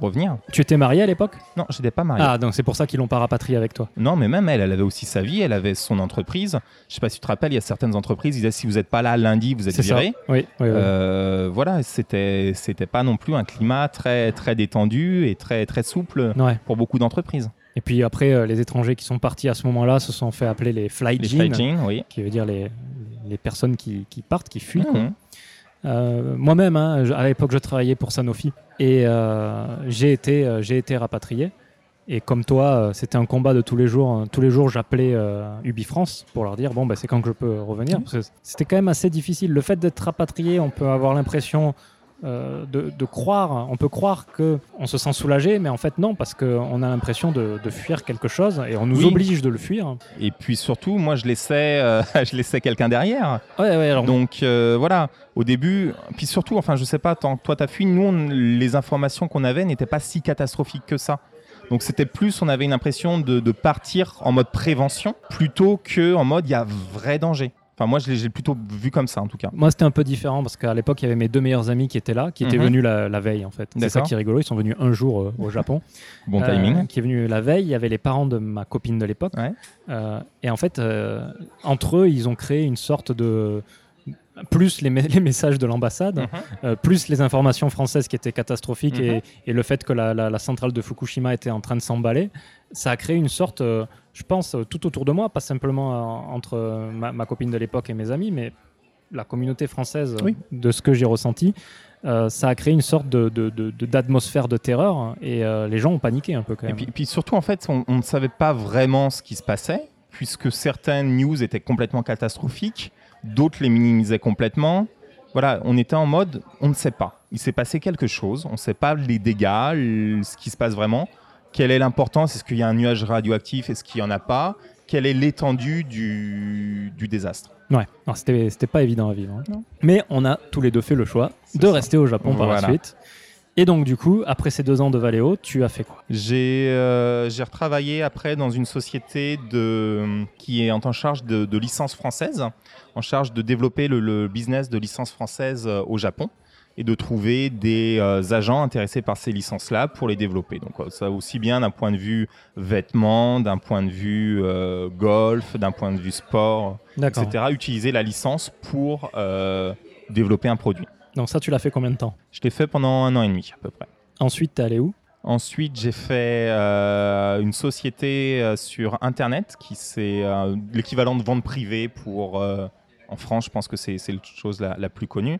revenir. Tu étais marié à l'époque? Non, j'étais pas marié. Ah, donc c'est pour ça qu'ils l'ont pas rapatrié avec toi Non, mais même elle, elle avait aussi sa vie, elle avait son entreprise. Je sais pas si tu te rappelles, il y a certaines entreprises, ils disaient si vous n'êtes pas là lundi, vous êtes viré. Oui, oui, oui. Euh, voilà, c'était c'était pas non plus un climat très très détendu et très très souple pour beaucoup d'entreprises. Et puis après, euh, les étrangers qui sont partis à ce moment-là se sont fait appeler les fly oui. qui veut dire les, les personnes qui, qui, partent, qui fuient. Mhm. Euh, moi-même, hein, à l'époque, je travaillais pour Sanofi et euh, j'ai été, j'ai été rapatrié. Et comme toi, c'était un combat de tous les jours. Tous les jours, j'appelais UbiFrance pour leur dire bon, bah, c'est quand que je peux revenir. C'était quand même assez difficile. Le fait d'être rapatrié, on peut avoir l'impression euh, de, de croire, on peut croire que on se sent soulagé, mais en fait non, parce qu'on a l'impression de, de fuir quelque chose et on nous Oui. oblige de le fuir. Et puis surtout, moi, je laissais, euh, je laissais quelqu'un derrière. Ouais, ouais, alors, Donc euh, voilà, au début, puis surtout, enfin, je sais pas, tant que toi t'as fui, nous, on- les informations qu'on avait n'étaient pas si catastrophiques que ça. Donc c'était plus, on avait une impression de, de partir en mode prévention plutôt que en mode il y a vrai danger. Enfin, moi, je l'ai plutôt vu comme ça en tout cas. Moi, c'était un peu différent parce qu'à l'époque, il y avait mes deux meilleurs amis qui étaient là, qui étaient Mhm. venus la, la veille en fait. C'est ça qui est rigolo. Ils sont venus un jour euh, au Japon. Bon Euh, timing. qui est venu la veille. Il y avait les parents de ma copine de l'époque. Ouais. Euh, et en fait, euh, entre eux, ils ont créé une sorte de. Plus les, me- les messages de l'ambassade, Mhm. euh, plus les informations françaises qui étaient catastrophiques Mhm. et, et le fait que la, la- la centrale de Fukushima était en train de s'emballer, ça a créé une sorte, euh, je pense, euh, tout autour de moi, pas simplement euh, entre euh, ma, ma copine de l'époque et mes amis, mais la communauté française, Oui. de ce que j'ai ressenti, euh, ça a créé une sorte de, de- de- de- d'atmosphère de terreur et euh, les gens ont paniqué un peu quand Et même. puis, puis surtout, en fait, on, on ne savait pas vraiment ce qui se passait, puisque certaines news étaient complètement catastrophiques, d'autres les minimisaient complètement. Voilà, on était en mode, on ne sait pas. Il s'est passé quelque chose, on ne sait pas les dégâts, le- ce qui se passe vraiment. Quelle est l'importance? Est-ce qu'il y a un nuage radioactif? Est-ce qu'il n'y en a pas? Quelle est l'étendue du, du désastre? Ouais, c'était, c'était pas évident à vivre. hein. Mais on a tous les deux fait le choix de ça. rester au Japon par la suite. Et donc, du coup, après ces deux ans de Valeo, tu as fait quoi? J'ai euh, j'ai retravaillé après dans une société de, qui est en charge de, de licences françaises, en charge de développer le, le business de licences françaises euh, au Japon et de trouver des euh, agents intéressés par ces licences-là pour les développer. Donc euh, ça aussi bien d'un point de vue vêtements, d'un point de vue euh, golf, d'un point de vue sport, etc. Utiliser la licence pour euh, développer un produit. Donc, ça, tu l'as fait combien de temps? Je l'ai fait pendant un an et demi à peu près. Ensuite, t'es allé où? Ensuite, j'ai fait euh, une société euh, sur Internet qui c'est euh, l'équivalent de vente privée pour en France. Je pense que c'est c'est la chose la, la plus connue.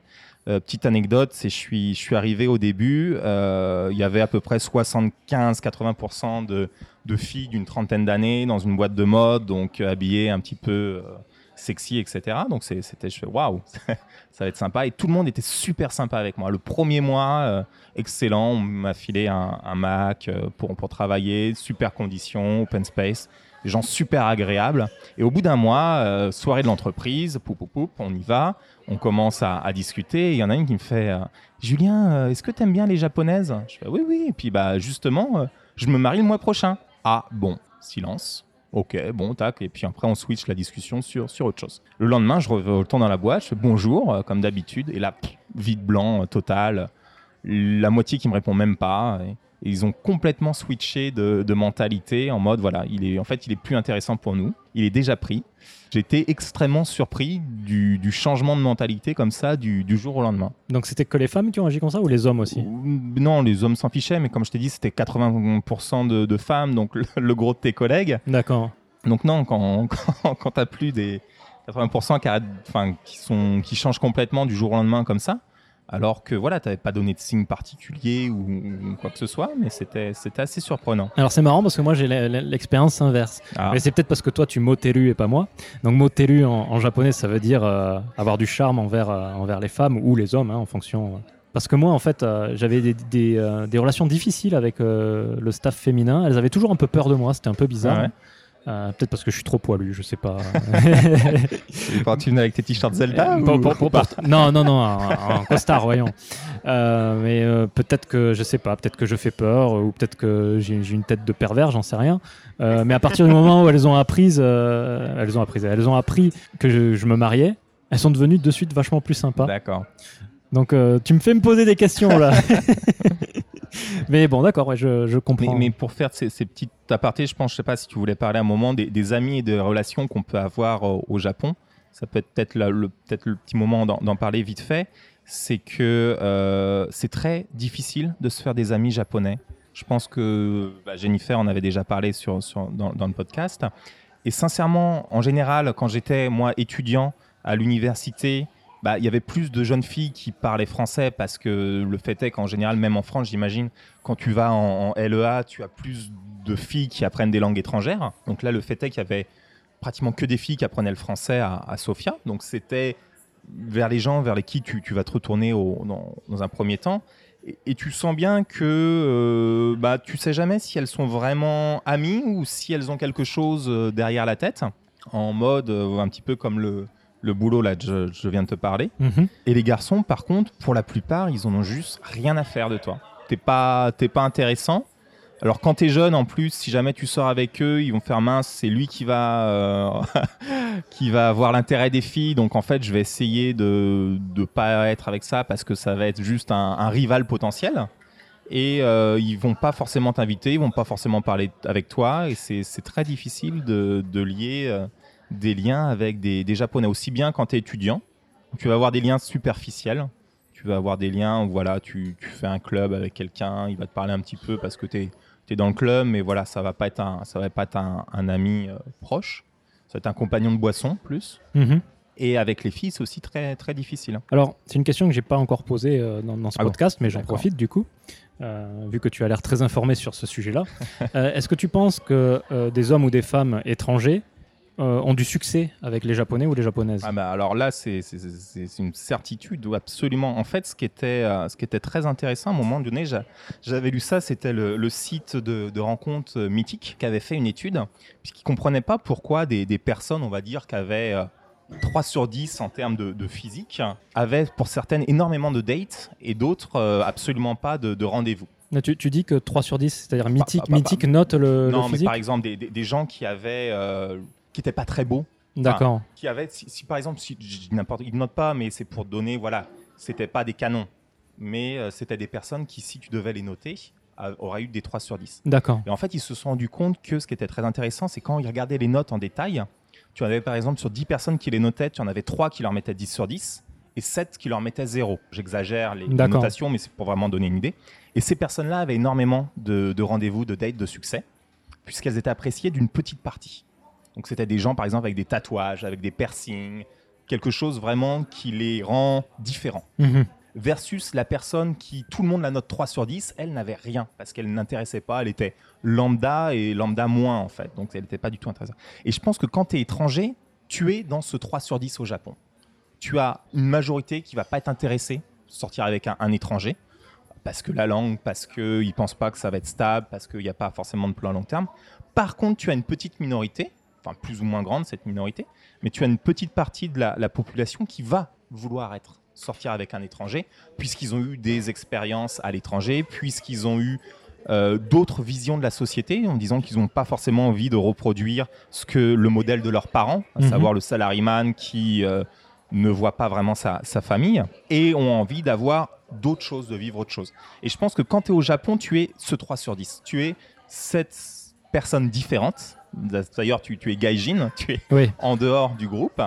Euh, petite anecdote, c'est je suis je suis arrivé au début, euh, il y avait à peu près 75-80% de de filles d'une trentaine d'années dans une boîte de mode, donc euh, habillées un petit peu sexy, etc. Donc c'était je fais waouh, ça va être sympa. Et tout le monde était super sympa avec moi. Le premier mois. excellent. On m'a filé un, un Mac pour, pour travailler, super conditions, open space, des gens super agréables. Et au bout d'un mois, euh, soirée de l'entreprise, poup, poup, poup, on y va, on commence à, discuter. Il y en a une qui me fait euh, Julien, euh, est-ce que tu aimes bien les japonaises? Je fais Oui, oui. Et puis bah, justement, je me marie le mois prochain. Ah, bon, silence. Ok, bon, tac. Et puis après, on switch la discussion sur, sur autre chose. Le lendemain, je retourne dans la boîte, je fais bonjour, comme d'habitude. Et là, vide blanc, total la moitié qui me répond même pas. Et ils ont complètement switché de, de mentalité en mode voilà, il est en fait il est plus intéressant pour nous. Il est déjà pris. Été extrêmement surpris du, du changement de mentalité comme ça du, du jour au lendemain. Donc, c'était que les femmes qui ont agi comme ça ou les hommes aussi? Non, les hommes s'en fichaient, mais comme je t'ai dit, c'était 80% de, de femmes, donc le, le gros de tes collègues. D'accord. Donc non, quand, quand, quand tu as plus des 80% qui, arrêtent- enfin, qui, sont, qui changent complètement du jour au lendemain comme ça, alors que voilà, tu n'avais pas donné de signe particulier ou, ou quoi que ce soit, mais c'était assez surprenant. Alors, c'est marrant parce que moi, j'ai l'e- l'e- l'expérience inverse. Ah, Mais c'est peut-être parce que toi, tu moteru et pas moi. Donc, moteru en, en japonais, ça veut dire euh, avoir du charme envers, euh, envers les femmes ou les hommes, hein, en fonction. euh. Parce que moi, en fait, euh, j'avais des, des, des relations difficiles avec le staff féminin. Elles avaient toujours un peu peur de moi. C'était un peu bizarre. Ah ouais. Euh, peut-être parce que je suis trop poilu, je sais pas. Quand tu venais avec tes t-shirts Zelda ou- pour- pour- pour- Non, non, non, un, costard, voyons. Euh, mais euh, peut-être que, je sais pas, peut-être que je fais peur ou peut-être que j'ai une tête de pervers, j'en sais rien. Euh, mais à partir du moment où elles ont appris, euh, elles ont appris, elles ont appris que je, je me mariais, elles sont devenues de suite vachement plus sympas. D'accord. Donc euh, tu me fais me poser des questions là. mais bon, d'accord, ouais, je, je comprends. mais pour faire ces, ces petites apartés, je pense, je sais pas si tu voulais parler un moment des, des amis et des relations qu'on peut avoir euh, au Japon. Ça peut être peut-être le, petit moment d'en d'en parler vite fait. C'est que euh, c'est très difficile de se faire des amis japonais. Je pense que bah, Jennifer en avait déjà parlé sur, sur- dans, dans le podcast. Et sincèrement, en général, quand j'étais moi étudiant à l'université, bah, il y avait plus de jeunes filles qui parlaient français parce que le fait est qu'en général, même en France, j'imagine, quand tu vas en, LEA, tu as plus de filles qui apprennent des langues étrangères. Donc là, le fait est qu'il y avait pratiquement que des filles qui apprenaient le français à, à Sofia. Donc c'était vers les gens vers qui tu, vas te retourner dans, un premier temps. Et, et tu sens bien que euh, bah, tu sais jamais si elles sont vraiment amies ou si elles ont quelque chose euh, derrière la tête, en mode euh, un petit peu comme le, le boulot là, je, je viens de te parler. Mhm. Et les garçons, par contre, pour la plupart, ils en ont juste rien à faire de toi. T'es pas, t'es pas intéressant. Alors quand t'es jeune, en plus, si jamais tu sors avec eux, ils vont faire mince. C'est lui qui va, euh, qui va avoir l'intérêt des filles. Donc en fait, je vais essayer de de pas être avec ça parce que ça va être juste un, un rival potentiel. Et euh, ils vont pas forcément t'inviter, ils vont pas forcément parler avec toi. Et c'est c'est très difficile de, de lier euh, des liens avec des, des Japonais, aussi bien quand tu es étudiant. Tu vas avoir des liens superficiels. Tu vas avoir des liens où voilà, tu, tu fais un club avec quelqu'un, il va te parler un petit peu parce que tu es, dans le club, mais voilà, ça va pas être un, ça va pas être un, un ami euh, proche. Ça va être un compagnon de boisson plus. Mhm. Et avec les filles, c'est aussi très, très difficile. Alors, c'est une question que j'ai pas encore posée euh, dans, dans ce Ah bon podcast, mais j'en profite du coup, euh, vu que tu as l'air très informé sur ce sujet-là. Euh, Est-ce que tu penses que des hommes ou des femmes étrangers euh, ont du succès avec les Japonais ou les Japonaises Ah bah alors là, c'est une certitude, absolument. En fait, ce qui était, euh, ce qui était très intéressant, à un moment donné, j'a- j'avais lu ça, c'était le, le site de, de rencontres euh, mythiques qui avait fait une étude, puisqu'il ne comprenait pas pourquoi des, des personnes, on va dire, qui avaient euh, 3 sur 10 en termes de, de physique, avaient pour certaines énormément de dates et d'autres euh, absolument pas de, de rendez-vous. Tu, tu dis que 3 sur 10, c'est-à-dire mythique, pas- pas- mythique note le, le non, mais physique par exemple, des, des- des gens qui avaient, euh, qui n'étaient pas très beaux, D'accord. qui avait, si, si par exemple, si, n'importe, ils ne notent pas, mais c'est pour donner, voilà, c'était pas des canons, mais euh, c'était des personnes qui, si tu devais les noter, a- auraient eu des 3 sur 10. D'accord. Et en fait, ils se sont rendus compte que ce qui était très intéressant, c'est quand ils regardaient les notes en détail, tu en avais par exemple sur 10 personnes qui les notaient, tu en avais 3 qui leur mettaient 10 sur 10 et 7 qui leur mettaient 0. J'exagère les, notations, mais c'est pour vraiment donner une idée. Et ces personnes-là avaient énormément de, de rendez-vous, de dates, de succès, puisqu'elles étaient appréciées d'une petite partie. Donc c'était des gens par exemple avec des tatouages, avec des piercings, quelque chose vraiment qui les rend différents Mhm. versus la personne qui, tout le monde la note 3 sur 10, elle n'avait rien parce qu'elle n'intéressait pas, elle était lambda et lambda moins en fait, donc elle n'était pas du tout intéressante. Et je pense que quand tu es étranger, tu es dans ce 3 sur 10 au Japon. Tu as une majorité qui va pas être intéressée sortir avec un, un étranger parce que la langue, parce qu'ils ne pensent pas que ça va être stable, parce qu'il n'y a pas forcément de plan à long terme. Par contre, tu as une petite minorité, enfin plus ou moins grande cette minorité, mais tu as une petite partie de la, la population qui va vouloir être sortir avec un étranger, puisqu'ils ont eu des expériences à l'étranger, puisqu'ils ont eu euh, d'autres visions de la société, en disant qu'ils n'ont pas forcément envie de reproduire ce que le modèle de leurs parents, à Mhm. savoir le salaryman qui euh, ne voit pas vraiment sa, sa famille, et ont envie d'avoir d'autres choses, de vivre autre chose. Et je pense que quand tu es au Japon, tu es ce 3 sur 10. Tu es cette personne différente. D'ailleurs, tu, tu es gaijin, tu es Oui. en dehors du groupe.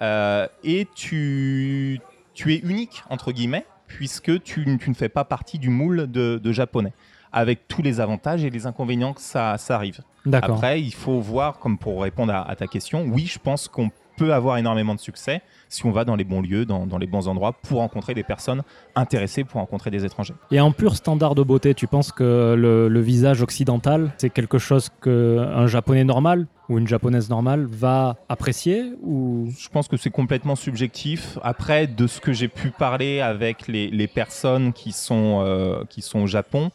Euh, et tu, tu es unique, entre guillemets, puisque tu, tu ne fais pas partie du moule de, de japonais, avec tous les avantages et les inconvénients que ça, ça arrive. Après, il faut voir, comme pour répondre à, à ta question, oui, je pense qu'on peut avoir énormément de succès si on va dans les bons lieux, dans, dans les bons endroits, pour rencontrer des personnes intéressées, pour rencontrer des étrangers. Et en pur standard de beauté, tu penses que le, le visage occidental, c'est quelque chose qu'un japonais normal ou une japonaise normale va apprécier ou? Je pense que c'est complètement subjectif. Après, de ce que j'ai pu parler avec les, les personnes qui sont, euh, qui sont au Japon,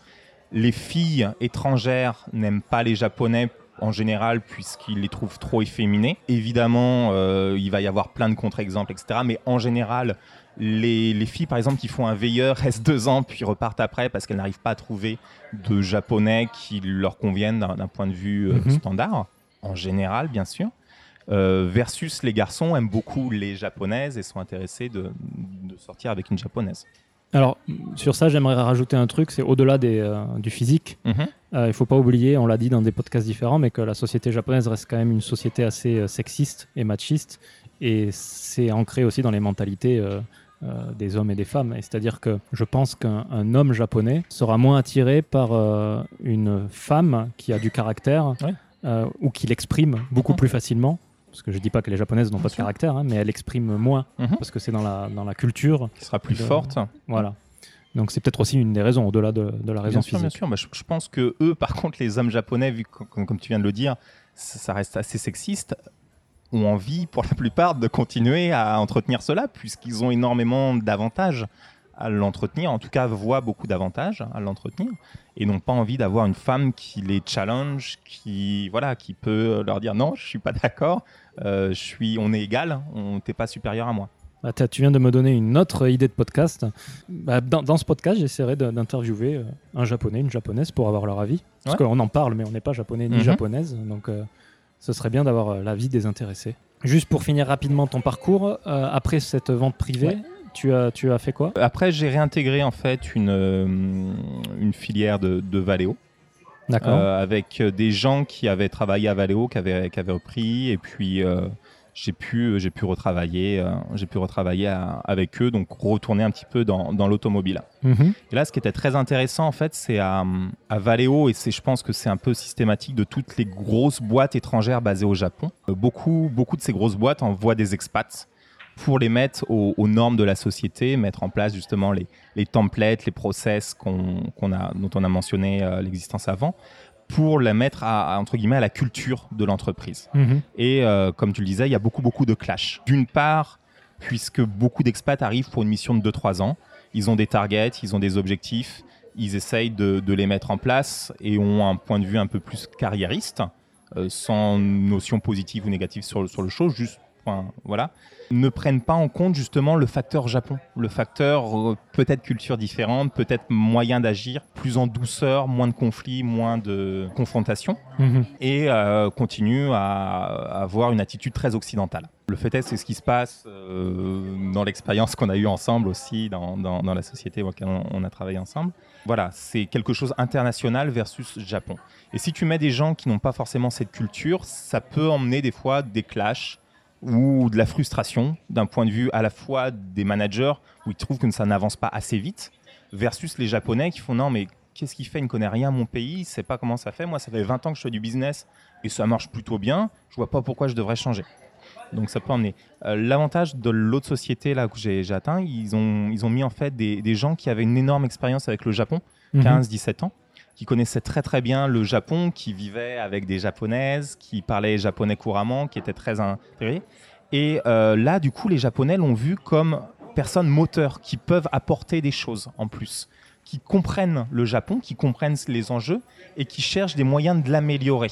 les filles étrangères n'aiment pas les Japonais en général puisqu'ils les trouvent trop efféminés. Évidemment, euh, il va y avoir plein de contre-exemples, etc. Mais en général, les, les filles, par exemple, qui font un veilleur, restent deux ans puis repartent après parce qu'elles n'arrivent pas à trouver de Japonais qui leur conviennent d'un point de vue euh, Mhm. standard, en général, bien sûr. Euh, versus les garçons aiment beaucoup les japonaises et sont intéressés de, de sortir avec une japonaise. Alors, sur ça, j'aimerais rajouter un truc, c'est au-delà euh, du physique. Mhm. Euh, il ne faut pas oublier, on l'a dit dans des podcasts différents, mais que la société japonaise reste quand même une société assez euh, sexiste et machiste. Et c'est ancré aussi dans les mentalités euh, des hommes et des femmes. Et C'est-à-dire que je pense qu'un un homme japonais sera moins attiré par une femme qui a du caractère Ouais. ou qui l'exprime beaucoup Mhm. plus facilement. Parce que je dis pas que les japonaises n'ont pas de caractère, hein, mais elles l'expriment moins Mhm. parce que c'est dans la, dans la culture. Qui sera plus De- forte. Voilà. Donc c'est peut-être aussi une des raisons, au-delà de, de la raison Bien sûr, bien sûr. Bah, je, je pense que eux, par contre, les hommes japonais, vu que, comme, comme tu viens de le dire, ça, ça reste assez sexiste. ont envie, pour la plupart, de continuer à entretenir cela, puisqu'ils ont énormément d'avantages à l'entretenir, en tout cas voient beaucoup d'avantages à l'entretenir, et n'ont pas envie d'avoir une femme qui les challenge, qui voilà, qui peut leur dire non, je suis pas d'accord, je suis, on est égal, on t'es pas supérieur à moi. Bah, tu viens de me donner une autre idée de podcast. Bah, dans, ce podcast, j'essaierai d'interviewer euh, un japonais, une japonaise pour avoir leur avis. Parce qu'on en parle, mais on n'est pas japonais ni mhm. japonaise. Donc euh, ce serait bien d'avoir l'avis des intéressés. Juste pour finir rapidement ton parcours, après cette vente privée, tu as, tu as fait quoi? Après, j'ai réintégré en fait une, euh, une filière de, de Valeo. Euh, avec des gens qui avaient travaillé à Valeo, qui avaient, qui avaient repris, et puis euh, j'ai pu, j'ai pu retravailler, j'ai pu retravailler avec eux, donc retourner un petit peu dans, dans l'automobile. Mhm. Et là, ce qui était très intéressant, en fait, c'est à, à Valeo, et c'est, je pense que c'est un peu systématique de toutes les grosses boîtes étrangères basées au Japon. beaucoup, beaucoup de ces grosses boîtes envoient des expats pour les mettre aux, normes de la société, mettre en place justement les, les templates, les process qu'on a, dont on a mentionné euh, l'existence avant, pour les mettre à, entre guillemets à la culture de l'entreprise. Mhm. Et euh, comme tu le disais, il y a beaucoup beaucoup de clash. D'une part, puisque beaucoup d'expats arrivent pour une mission de 2-3 ans, ils ont des targets, ils ont des objectifs, ils essayent de, de, les mettre en place et ont un point de vue un peu plus carriériste, euh, sans notion positive ou négative sur, sur le show, juste voilà, ne prennent pas en compte justement le facteur Japon, le facteur euh, peut-être culture différente, peut-être moyen d'agir plus en douceur, moins de conflits, moins de confrontations, mhm. et euh, continuent à, avoir une attitude très occidentale. Le fait est, c'est ce qui se passe euh, dans l'expérience qu'on a eue ensemble aussi dans, la société auquel on, on a travaillé ensemble. Voilà, c'est quelque chose international versus Japon. Et si tu mets des gens qui n'ont pas forcément cette culture, ça peut emmener des fois des clashs ou de la frustration d'un point de vue à la fois des managers où ils trouvent que ça n'avance pas assez vite versus les Japonais qui font non mais qu'est-ce qu'il fait Il ne connaît rien à mon pays, il ne sait pas comment ça fait. Moi, ça fait 20 ans que je fais du business et ça marche plutôt bien. Je vois pas pourquoi je devrais changer. Donc ça peut emmener. Euh, l'avantage de l'autre société là que j'ai atteint, ils ont, ils ont mis en fait des, des, gens qui avaient une énorme expérience avec le Japon, 15-17 mhm. ans, qui connaissaient très très bien le Japon, qui vivaient avec des japonaises, qui parlaient japonais couramment, qui étaient très intégrés. Et euh, là, du coup, les Japonais l'ont vu comme personnes moteurs qui peuvent apporter des choses en plus, qui comprennent le Japon, qui comprennent les enjeux et qui cherchent des moyens de l'améliorer.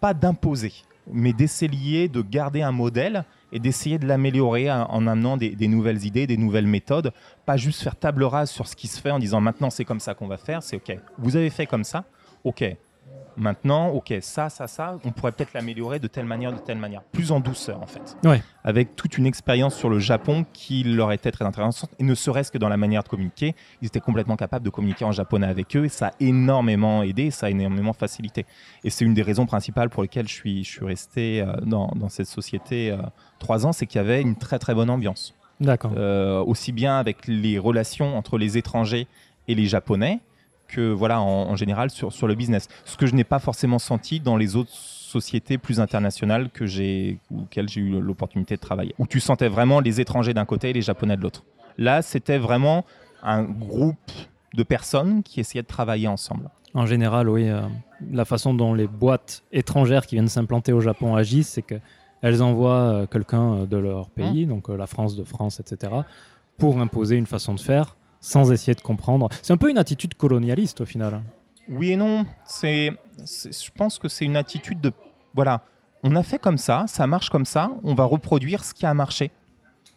Pas d'imposer, mais d'essayer de garder un modèle et d'essayer de l'améliorer en amenant des, nouvelles idées, des nouvelles méthodes. Pas juste faire table rase sur ce qui se fait en disant maintenant c'est comme ça qu'on va faire, c'est OK. Vous avez fait comme ça, OK. Maintenant, ok, ça, ça, ça, on pourrait peut-être l'améliorer de telle manière, de telle manière, plus en douceur en fait. Ouais. Avec toute une expérience sur le Japon qui leur était très intéressante, et ne serait-ce que dans la manière de communiquer, ils étaient complètement capables de communiquer en japonais avec eux, et ça a énormément aidé, ça a énormément facilité. Et c'est une des raisons principales pour lesquelles je suis, je suis resté euh, dans, dans, cette société euh, trois ans, c'est qu'il y avait une très très bonne ambiance. D'accord. Euh, aussi bien avec les relations entre les étrangers et les japonais, que voilà en, général sur, sur le business. Ce que je n'ai pas forcément senti dans les autres sociétés plus internationales que j'ai auxquelles j'ai eu l'opportunité de travailler, où tu sentais vraiment les étrangers d'un côté et les japonais de l'autre. Là, c'était vraiment un groupe de personnes qui essayaient de travailler ensemble. En général, oui, euh, la façon dont les boîtes étrangères qui viennent s'implanter au Japon agissent, c'est qu'elles envoient euh, quelqu'un euh, de leur pays, mmh. donc la France de France, etc., pour imposer une façon de faire sans essayer de comprendre. C'est un peu une attitude colonialiste au final. Oui et non. C'est, je pense que c'est une attitude de voilà, on a fait comme ça, ça marche comme ça, on va reproduire ce qui a marché.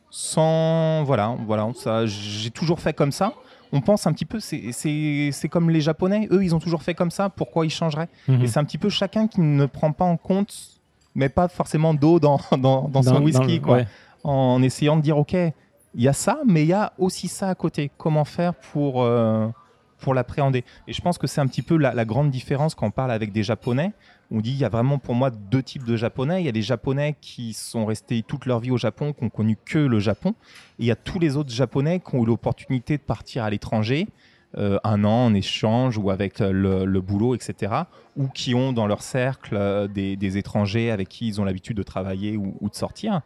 Sans voilà, voilà, ça, j'ai toujours fait comme ça. On pense un petit peu, c'est comme les Japonais, eux, ils ont toujours fait comme ça. Pourquoi ils changeraient? Mhm. Et c'est un petit peu chacun qui ne prend pas en compte, mais pas forcément d'eau dans, dans, dans, son whisky, quoi. En essayant de dire, ok, il y a ça, mais il y a aussi ça à côté. Comment faire pour, euh, pour l'appréhender? Et je pense que c'est un petit peu la, grande différence quand on parle avec des Japonais. On dit il y a vraiment pour moi deux types de Japonais. Il y a des Japonais qui sont restés toute leur vie au Japon, qui ont connu que le Japon. Et il y a tous les autres Japonais qui ont eu l'opportunité de partir à l'étranger. Euh, un an en échange ou avec le, boulot, etc., ou qui ont dans leur cercle euh, des, étrangers avec qui ils ont l'habitude de travailler ou, ou de sortir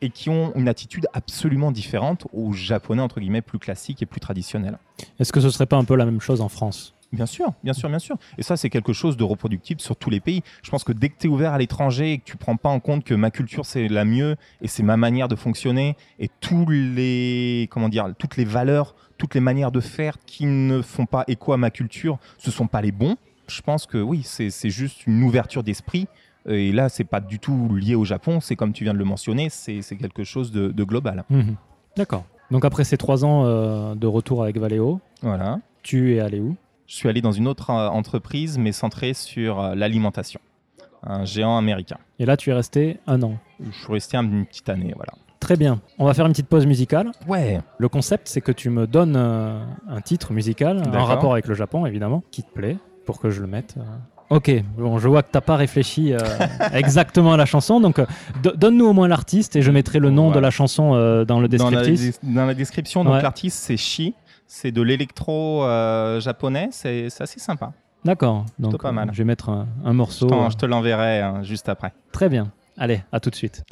et qui ont une attitude absolument différente aux japonais entre guillemets plus classiques et plus traditionnels. Est-ce que ce serait pas un peu la même chose en France? Bien sûr, bien sûr, bien sûr. Et ça, c'est quelque chose de reproductible sur tous les pays. Je pense que dès que tu es ouvert à l'étranger et que tu prends pas en compte que ma culture, c'est la mieux et c'est ma manière de fonctionner et tous les, comment dire, toutes les valeurs, toutes les manières de faire qui ne font pas écho à ma culture, ce sont pas les bons. Je pense que oui, c'est juste une ouverture d'esprit. Et là, c'est pas du tout lié au Japon. C'est comme tu viens de le mentionner, c'est quelque chose de, de global. Mhm. D'accord. Donc après ces trois ans euh, de retour avec Valeo, Voilà. tu es allé où? Je suis allé dans une autre euh, entreprise, mais centrée sur euh, l'alimentation. Un géant américain. Et là, tu es resté un an. Je suis resté une petite année, voilà. Très bien. On va faire une petite pause musicale. Ouais. Le concept, c'est que tu me donnes euh, un titre musical, en rapport avec le Japon, évidemment, qui te plaît, pour que je le mette. Ok, bon, je vois que t'as pas réfléchi euh, exactement à la chanson, donc euh, do- donne-nous au moins l'artiste et je mettrai le nom de la chanson euh, dans le Dans la, descriptif. dans la description, donc Ouais. l'artiste c'est Shi, c'est de l'électro euh, japonais, c'est c'est assez sympa. D'accord, donc pas mal. euh, je vais mettre un, morceau. euh, je te l'enverrai hein, juste après. Très bien. Allez, à tout de suite.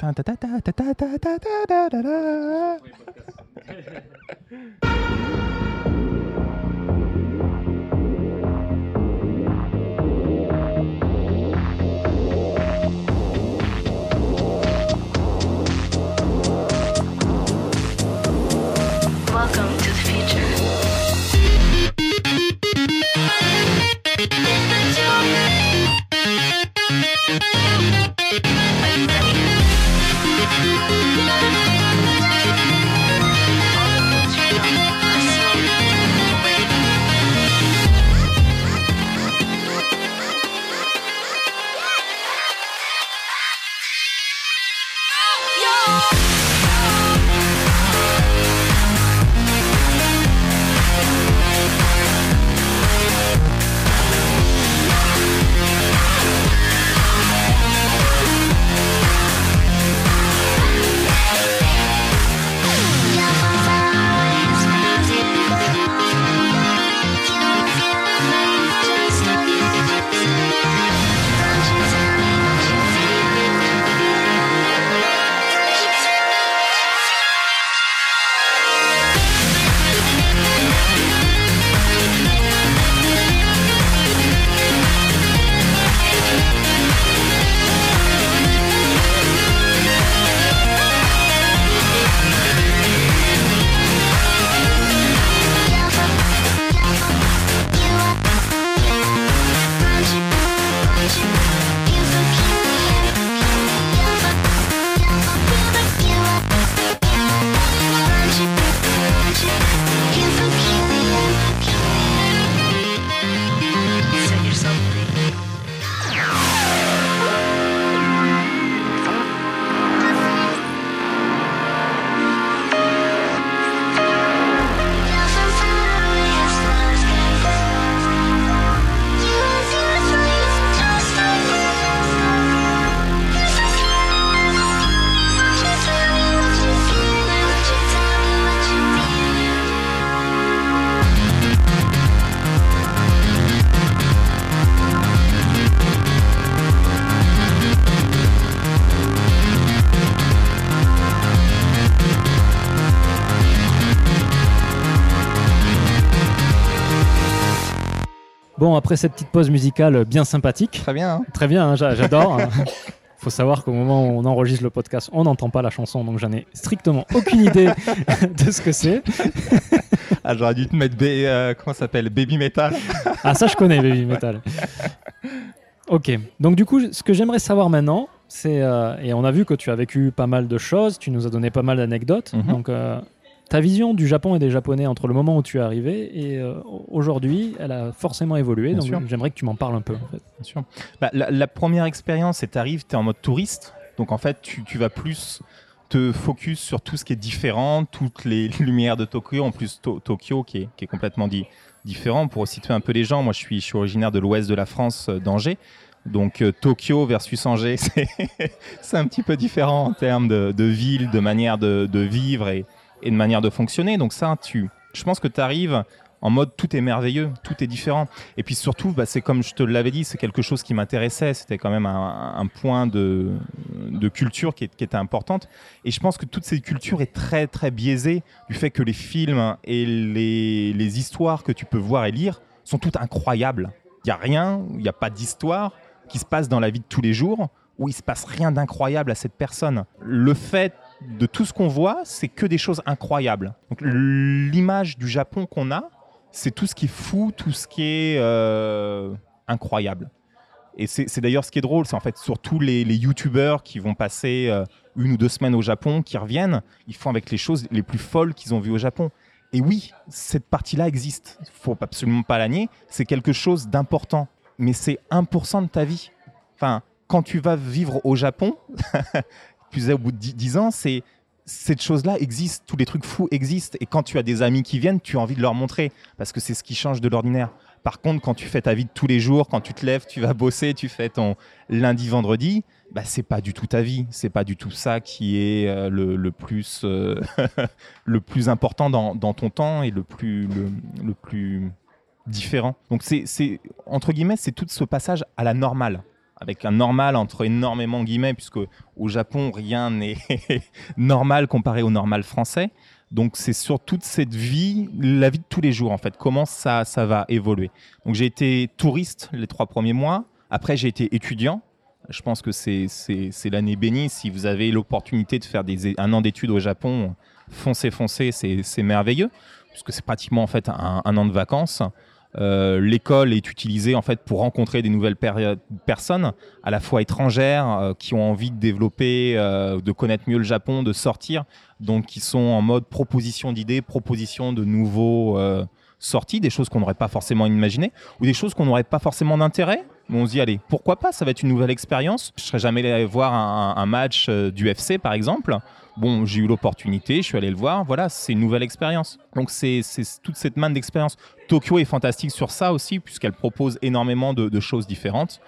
Thank you. Après cette petite pause musicale bien sympathique, Très bien. hein. très bien, hein, j'a- j'adore. hein. Faut savoir qu'au moment où on enregistre le podcast, on n'entend pas la chanson, donc j'en ai strictement aucune idée de ce que c'est. Ah, j'aurais dû te mettre ba- euh, comment ça s'appelle Baby Metal. Ah, ça, je connais, Baby Metal. Ok. Donc, du coup, ce que j'aimerais savoir maintenant, c'est. euh, et on a vu que tu as vécu pas mal de choses, tu nous as donné pas mal d'anecdotes. Mhm. Donc, euh, ta vision du Japon et des Japonais entre le moment où tu es arrivé et euh, aujourd'hui, elle a forcément évolué. Bien donc, j'aimerais que tu m'en parles un peu. En fait. Bien sûr. Bah, la, la première expérience, c'est t'arrives, tu es en mode touriste. Donc en fait, tu, tu vas plus te focus sur tout ce qui est différent, toutes les lumières de Tokyo, en plus To- Tokyo qui est, qui est complètement di- différent. Pour situer un peu les gens, moi je suis, je suis originaire de l'ouest de la France, euh, d'Angers. Donc euh, Tokyo versus Angers, c'est c'est un petit peu différent en termes de, de ville, de manière de, de vivre et, et de manière de fonctionner. Donc ça, tu, je pense que tu arrives en mode tout est merveilleux, tout est différent. Et puis surtout, bah, c'est comme je te l'avais dit, c'est quelque chose qui m'intéressait. C'était quand même un, point de, de culture qui, est- qui était importante. Et je pense que toute cette culture est très très biaisée du fait que les films et les, les histoires que tu peux voir et lire sont toutes incroyables. Il n'y a rien, il n'y a pas d'histoire qui se passe dans la vie de tous les jours où il se passe rien d'incroyable à cette personne. Le fait de tout ce qu'on voit, c'est que des choses incroyables. Donc l'image du Japon qu'on a, c'est tout ce qui est fou, tout ce qui est euh, incroyable. Et c'est d'ailleurs ce qui est drôle, c'est en fait surtout les, les youtubeurs qui vont passer euh, une ou deux semaines au Japon, qui reviennent, ils font avec les choses les plus folles qu'ils ont vues au Japon. Et oui, cette partie-là existe, faut absolument pas la nier, c'est quelque chose d'important, mais c'est 1% de ta vie. Enfin, quand tu vas vivre au Japon, plus au bout de 10 10 ans, c'est cette chose-là existe, tous les trucs fous existent, et quand tu as des amis qui viennent, tu as envie de leur montrer, parce que c'est ce qui change de l'ordinaire. Par contre, quand tu fais ta vie de tous les jours, quand tu te lèves, tu vas bosser, tu fais ton lundi, vendredi, bah, c'est pas du tout ta vie. C'est pas du tout ça qui est euh, le, plus, euh, le plus important dans, ton temps et le plus, le, plus différent. Donc, c'est, entre guillemets, c'est tout ce passage à la normale. Avec un normal entre énormément guillemets, puisque au Japon, rien n'est normal comparé au normal français. Donc c'est sur toute cette vie, la vie de tous les jours en fait, comment ça, ça va évoluer. Donc j'ai été touriste les trois premiers mois, après j'ai été étudiant. Je pense que c'est l'année bénie. Si vous avez l'opportunité de faire des, un an d'études au Japon, foncez, foncez, c'est c'est merveilleux, puisque c'est pratiquement en fait un, un an de vacances. Euh, L'école est utilisée en fait pour rencontrer des nouvelles personnes, à la fois étrangères, euh, qui ont envie de développer, euh, de connaître mieux le Japon, de sortir, donc qui sont en mode proposition d'idées, proposition de nouveaux sorties, des choses qu'on n'aurait pas forcément imaginées, ou des choses qu'on n'aurait pas forcément d'intérêt. On se dit, allez, pourquoi pas Ça va être une nouvelle expérience. Je serais jamais allé voir un, match du FC, par exemple. Bon, j'ai eu l'opportunité, je suis allé le voir. Voilà, c'est une nouvelle expérience. Donc, c'est toute cette manne d'expérience. Tokyo est fantastique sur ça aussi, puisqu'elle propose énormément de, choses différentes.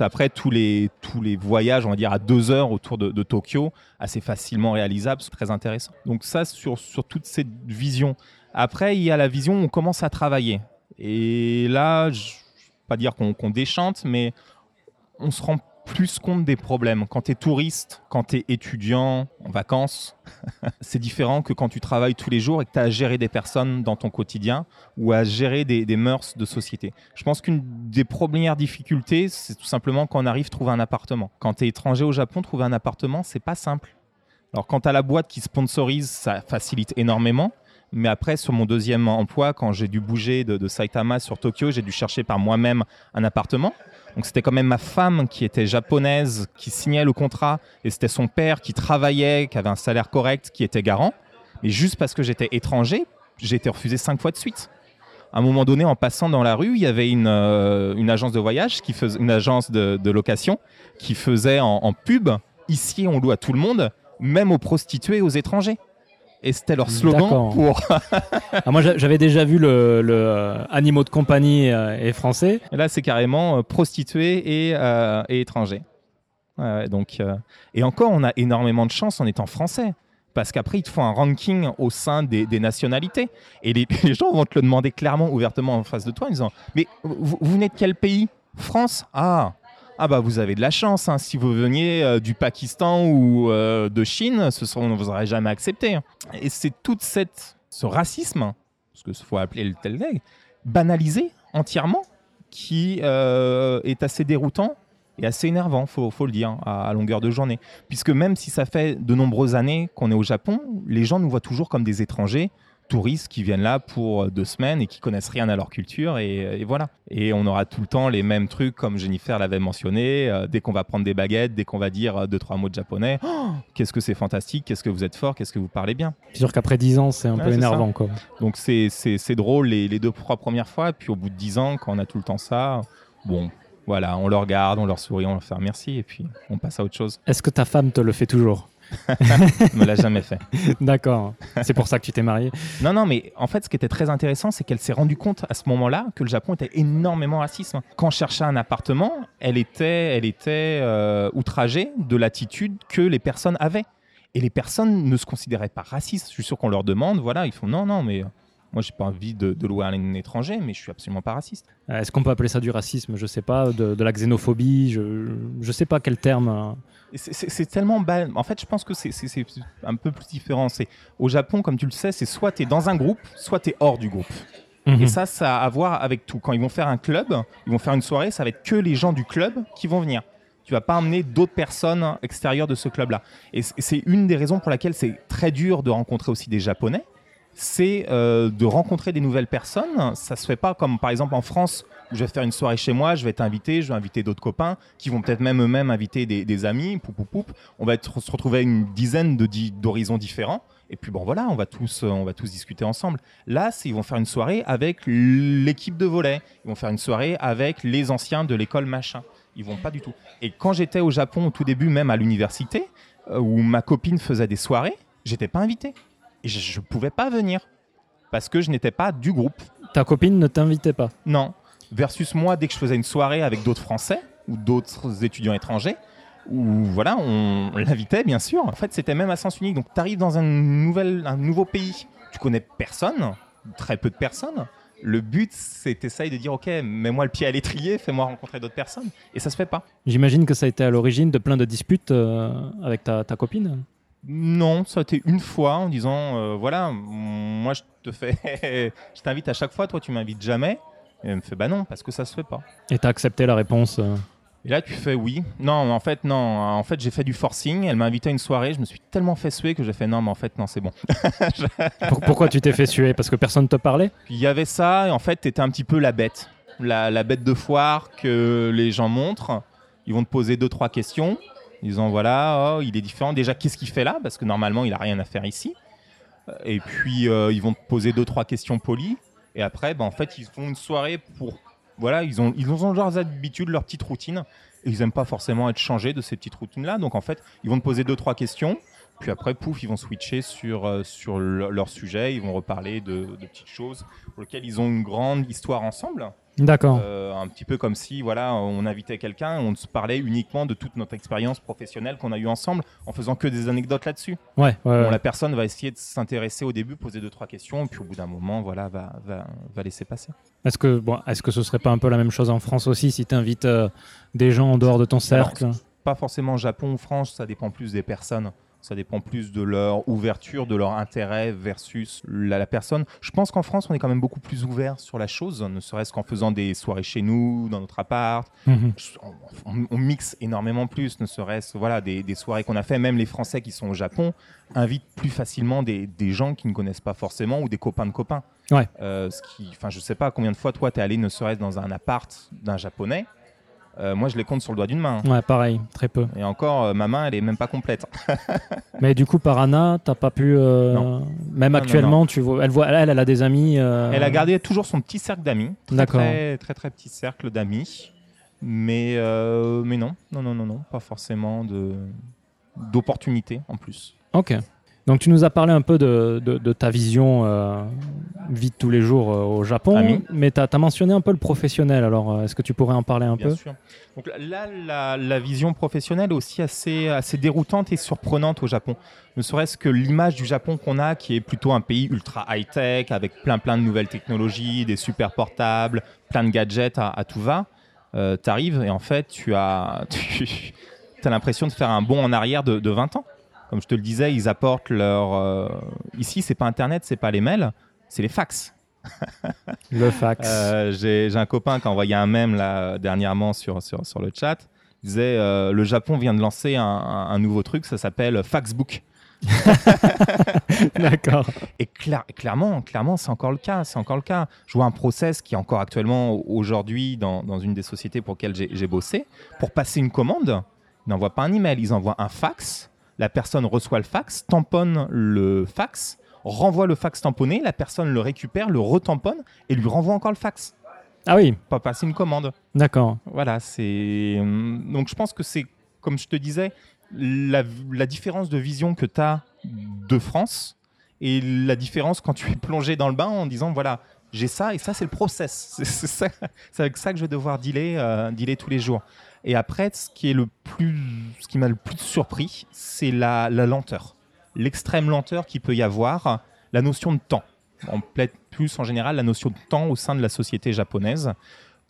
Après, tous les, tous les voyages, on va dire, à deux heures autour de, Tokyo, assez facilement réalisables, c'est très intéressant. Donc, ça, sur, sur toute cette vision. Après, il y a la vision on commence à travailler. Et là, je ne vais pas dire qu'on déchante, mais on se rend plus compte des problèmes. Quand tu es touriste, quand tu es étudiant, en vacances, c'est différent que quand tu travailles tous les jours et que tu as à gérer des personnes dans ton quotidien ou à gérer des, des mœurs de société. Je pense qu'une des premières difficultés, c'est tout simplement quand on arrive à trouver un appartement. Quand tu es étranger au Japon, trouver un appartement, c'est pas simple. Alors quand tu as la boîte qui sponsorise, ça facilite énormément. Mais après, sur mon deuxième emploi, quand j'ai dû bouger de, de Saitama sur Tokyo, j'ai dû chercher par moi-même un appartement. Donc c'était quand même ma femme qui était japonaise, qui signait le contrat, et c'était son père qui travaillait, qui avait un salaire correct, qui était garant. Mais juste parce que j'étais étranger, j'ai été refusé cinq fois de suite. À un moment donné, en passant dans la rue, il y avait une, euh, une agence de voyage, qui faisait, une agence de, location, qui faisait en, en pub ici on loue à tout le monde, même aux prostituées et aux étrangers. Et c'était leur slogan pour. Ah, moi, j'a- j'avais déjà vu le, le, euh, Animaux de compagnie euh, et français. Et là, c'est carrément euh, prostituées et, euh, et étrangers. Donc, euh, et encore, on a énormément de chance en étant français. Parce qu'après, ils te font un ranking au sein des, des nationalités. Et les, les gens vont te le demander clairement, ouvertement en face de toi, en disant Mais vous, vous venez de quel pays? France? Ah ah bah vous avez de la chance, hein. si vous veniez euh, du Pakistan ou euh, de Chine, ce on ne vous aurait jamais accepté. Et c'est toute cette, ce racisme, parce que faut appeler le tel banalisé entièrement, qui euh, est assez déroutant et assez énervant, faut, faut le dire, à, à longueur de journée. Puisque même si ça fait de nombreuses années qu'on est au Japon, les gens nous voient toujours comme des étrangers, touristes qui viennent là pour deux semaines et qui connaissent rien à leur culture et, et voilà. Et on aura tout le temps les mêmes trucs comme Jennifer l'avait mentionné. euh, dès qu'on va prendre des baguettes, dès qu'on va dire euh, deux trois mots de japonais, Oh, qu'est-ce que c'est fantastique, qu'est-ce que vous êtes fort, qu'est-ce que vous parlez bien. C'est sûr qu'après 10 ans, c'est un Ouais, peu énervant. Quoi. Donc c'est c'est- c'est drôle les, les deux trois premières fois, puis au bout de dix ans, quand on a tout le temps ça, bon, voilà, on leur regarde, on leur sourit, on leur fait un merci, et puis on passe à autre chose. Est-ce que ta femme te le fait toujours? On me l'a jamais fait. D'accord. C'est pour ça que tu t'es marié. Non, non, mais en fait, ce qui était très intéressant, c'est qu'elle s'est rendue compte à ce moment-là que le Japon était énormément raciste. Quand je cherchais un appartement, elle était, elle était euh, outragée de l'attitude que les personnes avaient. Et les personnes ne se considéraient pas racistes. Je suis sûr qu'on leur demande, voilà, ils font non, non, mais moi, j'ai pas envie de, de louer un étranger, mais je suis absolument pas raciste. Euh, Est-ce qu'on peut appeler ça du racisme? Je sais pas, de, de la xénophobie. Je, je sais pas quel terme. Et c'est- tellement bas. En fait, je pense que c'est un peu plus différent. C'est au Japon, comme tu le sais, c'est soit tu es dans un groupe, soit tu es hors du groupe. Mhm. Et ça, ça a à voir avec tout. Quand ils vont faire un club, ils vont faire une soirée, ça va être que les gens du club qui vont venir. Tu vas pas emmener d'autres personnes extérieures de ce club-là. Et c'est une des raisons pour laquelle c'est très dur de rencontrer aussi des Japonais. C'est euh, de rencontrer des nouvelles personnes. Ça se fait pas comme par exemple en France où je vais faire une soirée chez moi, je vais t'inviter, je vais inviter d'autres copains qui vont peut-être même eux-mêmes inviter des, amis. Poup. On va se retrouver à une dizaine d'horizons différents. Et puis bon voilà, on va tous, euh, on va tous discuter ensemble. Là, ils vont faire une soirée avec l'équipe de volley. Ils vont faire une soirée avec les anciens de l'école machin. Ils vont pas du tout. Et quand j'étais au Japon au tout début, même à l'université, euh, où ma copine faisait des soirées, j'étais pas invité. Et je, je pouvais pas venir. Parce que je n'étais pas du groupe. Ta copine ne t'invitait pas. Non. Versus moi, dès que je faisais une soirée avec d'autres Français ou d'autres étudiants étrangers, où voilà, on l'invitait bien sûr. En fait, c'était même à sens unique. Donc, tu arrives dans un, nouvel, un nouveau pays, tu connais personne, très peu de personnes. Le but, c'est t'essayes de dire, ok, mets-moi le pied à l'étrier, fais-moi rencontrer d'autres personnes. Et ça se fait pas. J'imagine que ça a été à l'origine de plein de disputes euh, avec ta, ta copine. Non, ça a été une fois en disant, euh, voilà, moi je te fais, je t'invite à chaque fois, toi tu m'invites jamais. Et elle me fait, bah non, parce que ça se fait pas. Et t'as accepté la réponse. euh. Et là, tu fais oui. Non, en fait, non. En fait, j'ai fait du forcing. Elle m'a invité à une soirée. Je me suis tellement fait suer que j'ai fait non, mais en fait, non, c'est bon. Pour- Pourquoi tu t'es fait suer? Parce que personne te parlait? Il y avait ça. Et en fait, tu étais un petit peu la bête. La, la bête de foire que les gens montrent. Ils vont te poser deux, trois questions. Disant voilà, oh, il est différent. Déjà, qu'est-ce qu'il fait là? Parce que normalement, il a rien à faire ici. Et puis, euh, ils vont te poser deux, trois questions polies. Et après, ben, en fait, ils font une soirée pour. Voilà, ils ont, ils ont leurs habitudes, leur petite routine. Et ils n'aiment pas forcément être changés de ces petites routines-là. Donc, en fait, ils vont te poser deux, trois questions. Puis après, pouf, ils vont switcher sur, euh, sur le- leur sujet. Ils vont reparler de petites choses pour lesquelles ils ont une grande histoire ensemble. D'accord. Euh, un petit peu comme si voilà, on invitait quelqu'un et on se parlait uniquement de toute notre expérience professionnelle qu'on a eue ensemble en faisant que des anecdotes là-dessus. ouais, ouais, Bon, ouais. la personne va essayer de s'intéresser au début, poser deux trois questions, et puis au bout d'un moment, voilà, va, va, va laisser passer. Est-ce que, bon, est-ce que ce serait pas un peu la même chose en France aussi si tu invites des gens en dehors de ton cercle? Pas forcément Japon ou France, ça dépend plus des personnes. Ça dépend plus de leur ouverture, de leur intérêt versus la, la personne. Je pense qu'en France, on est quand même beaucoup plus ouvert sur la chose, ne serait-ce qu'en faisant des soirées chez nous, dans notre appart, Mhm. on, on- on mixe énormément plus, ne serait-ce voilà, des, des soirées qu'on a fait. Même les Français qui sont au Japon invitent plus facilement des, des gens qui ne connaissent pas forcément ou des copains de copains. Ouais. Euh, ce qui, enfin, je sais pas combien de fois toi t'es allé ne serait-ce dans un appart d'un japonais. Euh, moi, je les compte sur le doigt d'une main. Ouais, pareil, très peu. Et encore, euh, ma main, elle est même pas complète. Mais du coup, par Anna, t'as pas pu. euh, Non. Même Non, actuellement, tu vois, elle, voit, elle, elle a des amis. Elle a gardé toujours son petit cercle d'amis. D'accord. Très, très, très petit cercle d'amis. Mais, mais non, non, non, non, non, pas forcément de d'opportunités en plus. Ok. Donc tu nous as parlé un peu de, de- de ta vision euh, vie de tous les jours euh, au Japon, Ami. mais tu as, mentionné un peu le professionnel, alors euh, est-ce que tu pourrais en parler un Bien peu? sûr. Donc là, la, la vision professionnelle est aussi assez, assez déroutante et surprenante au Japon. Ne serait-ce que l'image du Japon qu'on a, qui est plutôt un pays ultra high-tech, avec plein plein de nouvelles technologies, des super portables, plein de gadgets à, à tout va. Euh, T'arrives et en fait, tu as, tu as l'impression de faire un bond en arrière de, de 20 ans. Comme je te le disais, ils apportent leur... euh, Ici, c'est pas Internet, c'est pas les mails, c'est les fax. Le fax. Euh, J'ai un copain qui a envoyé un mème là, dernièrement sur, sur, sur le chat. Il disait euh, Le Japon vient de lancer un, un- un nouveau truc, ça s'appelle Faxbook. D'accord. Et cla- clairement, clairement c'est encore le cas. C'est encore le cas. Je vois un process qui est encore actuellement aujourd'hui dans, dans une des sociétés pour lesquelles j'ai j'ai bossé. Pour passer une commande, ils n'envoient pas un email, ils envoient un fax. La personne reçoit le fax, tamponne le fax, renvoie le fax tamponné, la personne le récupère, le retamponne et lui renvoie encore le fax. Ah oui, Pas passer une commande. d'accord. Voilà, c'est. hum, Donc je pense que c'est, comme je te disais, la, la différence de vision que tu as de France et la différence quand tu es plongé dans le bain en disant voilà, j'ai ça et ça, c'est le process. C'est c'est ça- c'est avec ça que je vais devoir dealer, euh, dealer tous les jours. Et après, ce qui, m'a le plus surpris, c'est la, la lenteur. L'extrême lenteur qu'il peut y avoir, la notion de temps. On plaide plus en général la notion de temps au sein de la société japonaise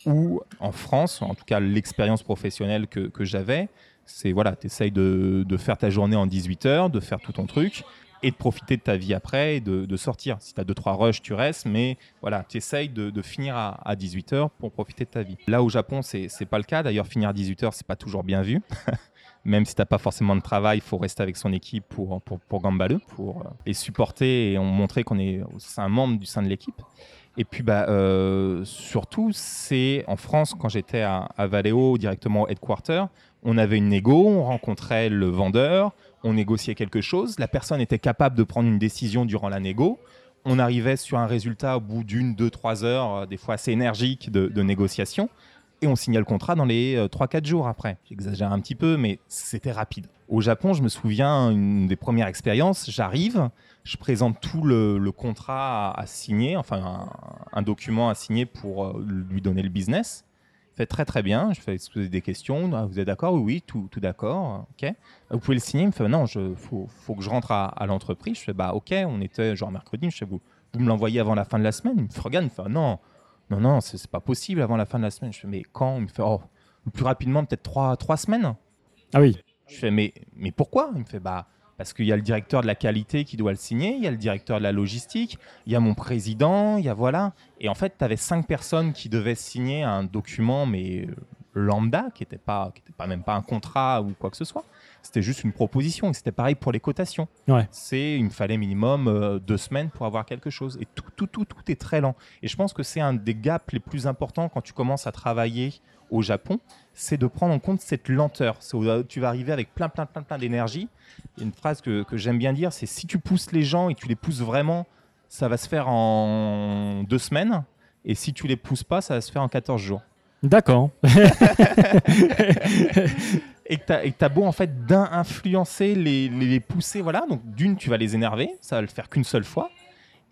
ou en France, en tout cas l'expérience professionnelle que, j'avais, c'est voilà, tu essayes de faire ta journée en 18 heures, de faire tout ton truc, et de profiter de ta vie après et de, sortir. Si tu as 2-3 rushs, tu restes, mais voilà, tu essayes de, finir à, à 18h pour profiter de ta vie. Là, au Japon, c'est c'est pas le cas. D'ailleurs, finir à 18h, c'est pas toujours bien vu. Même si t'as pas forcément de travail, il faut rester avec son équipe pour, pour, pour gambaler, pour euh, les supporter et on montrer qu'on est un membre du sein de l'équipe. Et puis, bah, euh, surtout, c'est en France, quand j'étais à, à Valeo, directement au headquarter, on avait une négo, on rencontrait le vendeur, on négociait quelque chose, la personne était capable de prendre une décision durant la négo, on arrivait sur un résultat au bout d'une, deux, trois heures, euh, des fois assez énergique de, négociation, et on signait le contrat dans les euh, 3-4 jours après. J'exagère un petit peu, mais c'était rapide. Au Japon, je me souviens, une des premières expériences, j'arrive, je présente tout le, contrat à, signer, enfin un, un document à signer pour euh, lui donner le business. Fait très très bien, je fais poser des questions, Ah, vous êtes d'accord? Oui, oui, tout, tout d'accord, ok. Vous pouvez le signer. Il me fait non, il faut, faut que je rentre à, à l'entreprise. Je fais bah ok, on était genre mercredi, je fais vous, vous me l'envoyez avant la fin de la semaine? Il me fait regarde, il me fait non, non, non, c'est c'est pas possible avant la fin de la semaine. Je fais mais quand? Il me fait oh, le plus rapidement peut-être trois, trois semaines. Ah oui. Je fais mais, mais pourquoi? Il me fait bah parce qu'il y a le directeur de la qualité qui doit le signer, il y a le directeur de la logistique, il y a mon président, il y a voilà. Et en fait, tu avais cinq personnes qui devaient signer un document, mais euh, lambda, qui n'était pas, qui était pas même pas un contrat ou quoi que ce soit. C'était juste une proposition. Et c'était pareil pour les cotations. Ouais. C'est, il me fallait minimum euh, deux semaines pour avoir quelque chose. Et tout, tout, tout, tout est très lent. Et je pense que c'est un des gaps les plus importants quand tu commences à travailler au Japon, c'est de prendre en compte cette lenteur. Tu vas arriver avec plein, plein, plein, plein d'énergie. Il y a une phrase que, que j'aime bien dire, c'est si tu pousses les gens et tu les pousses vraiment, ça va se faire en deux semaines. Et si tu les pousses pas, ça va se faire en 14 jours. D'accord. Et que tu as, beau en fait d'un influencer, les, les, les pousser, voilà. Donc d'une, tu vas les énerver, ça va le faire qu'une seule fois.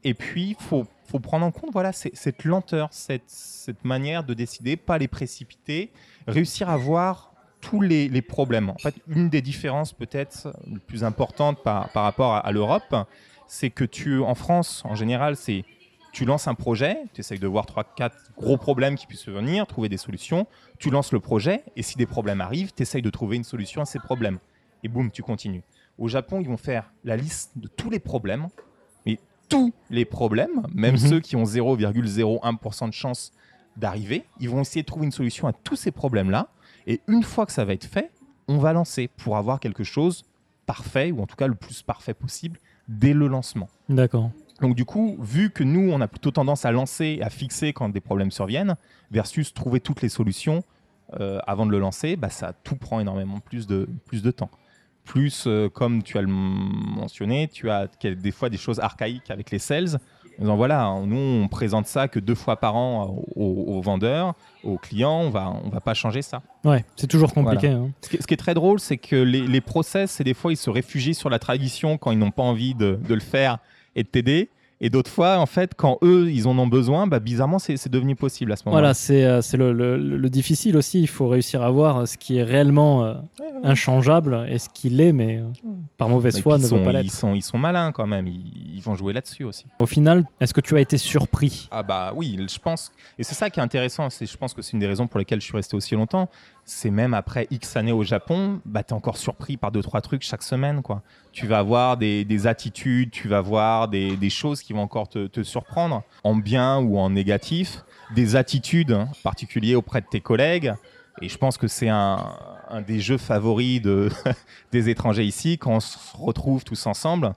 Et puis, faut, faut prendre en compte voilà, cette lenteur, cette, manière de décider, pas les précipiter, réussir à voir tous les, les problèmes. En fait, une des différences peut-être les plus importantes par, par rapport à, à l'Europe, c'est que tu, en France, en général, c'est tu lances un projet, tu essayes de voir 3-4 gros problèmes qui puissent venir, trouver des solutions, tu lances le projet, et si des problèmes arrivent, tu essayes de trouver une solution à ces problèmes. Et boum, tu continues. Au Japon, ils vont faire la liste de tous les problèmes, mais tous les problèmes, même Mhm. ceux qui ont 0,01% de chance d'arriver, ils vont essayer de trouver une solution à tous ces problèmes-là, et une fois que ça va être fait, on va lancer pour avoir quelque chose parfait, ou en tout cas le plus parfait possible, dès le lancement. D'accord. Donc du coup, vu que nous, on a plutôt tendance à lancer, à fixer quand des problèmes surviennent, versus trouver toutes les solutions euh, avant de le lancer, bah, ça tout prend énormément plus de, plus de temps. Plus, euh, comme tu as le mentionné, tu as des fois des choses archaïques avec les sales. En voilà, nous, on présente ça que deux fois par an aux, aux vendeurs, aux clients, on va, on va pas changer ça. Ouais, c'est toujours compliqué. hein. Ce qui, ce qui est très drôle, c'est que les, les process, c'est des fois, ils se réfugient sur la tradition quand ils n'ont pas envie de, de le faire et de t'aider. Et d'autres fois, en fait, quand eux, ils en ont besoin, bah, bizarrement, c'est devenu possible à ce moment-là. Voilà, c'est euh, le, le- le difficile aussi. Il faut réussir à voir ce qui est réellement euh, inchangeable et ce qui l'est, mais euh, par mauvaise foi ne ils, sont, veut pas ils, l'être. sont, ils sont malins quand même, ils, ils vont jouer là-dessus aussi. Au final, est-ce que tu as été surpris? Ah bah oui, je pense, et c'est ça qui est intéressant, c'est, je pense que c'est une des raisons pour lesquelles je suis resté aussi longtemps, c'est même après X années au Japon, bah t'es encore surpris par deux, trois trucs chaque semaine, quoi. Tu vas avoir des, des attitudes, tu vas voir des, des choses qui vont encore te, te surprendre, en bien ou en négatif, des attitudes hein, particulières auprès de tes collègues, et je pense que c'est un, un des jeux favoris de, des étrangers ici, quand on se retrouve tous ensemble,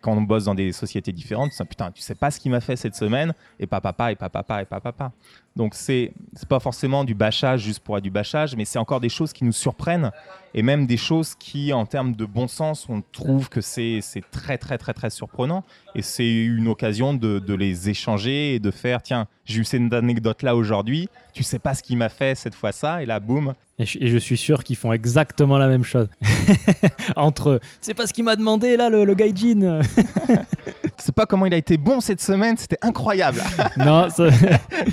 quand on bosse dans des sociétés différentes, putain, tu sais pas ce qu'il m'a fait cette semaine, et papa, et papa, et papa. Donc c'est c'est pas forcément du bâchage juste pour être du bâchage, mais c'est encore des choses qui nous surprennent, et même des choses qui, en termes de bon sens, on trouve que c'est c'est très très très très surprenant, et c'est une occasion de, de les échanger et de faire, tiens, j'ai eu cette anecdote là aujourd'hui, tu sais pas ce qu'il m'a fait cette fois ça, et là boum, et je, et je suis sûr qu'ils font exactement la même chose. Entre. C'est pas ce qu'il m'a demandé là, le, le gaijin. sais pas comment il a été bon cette semaine, c'était incroyable. non, ça-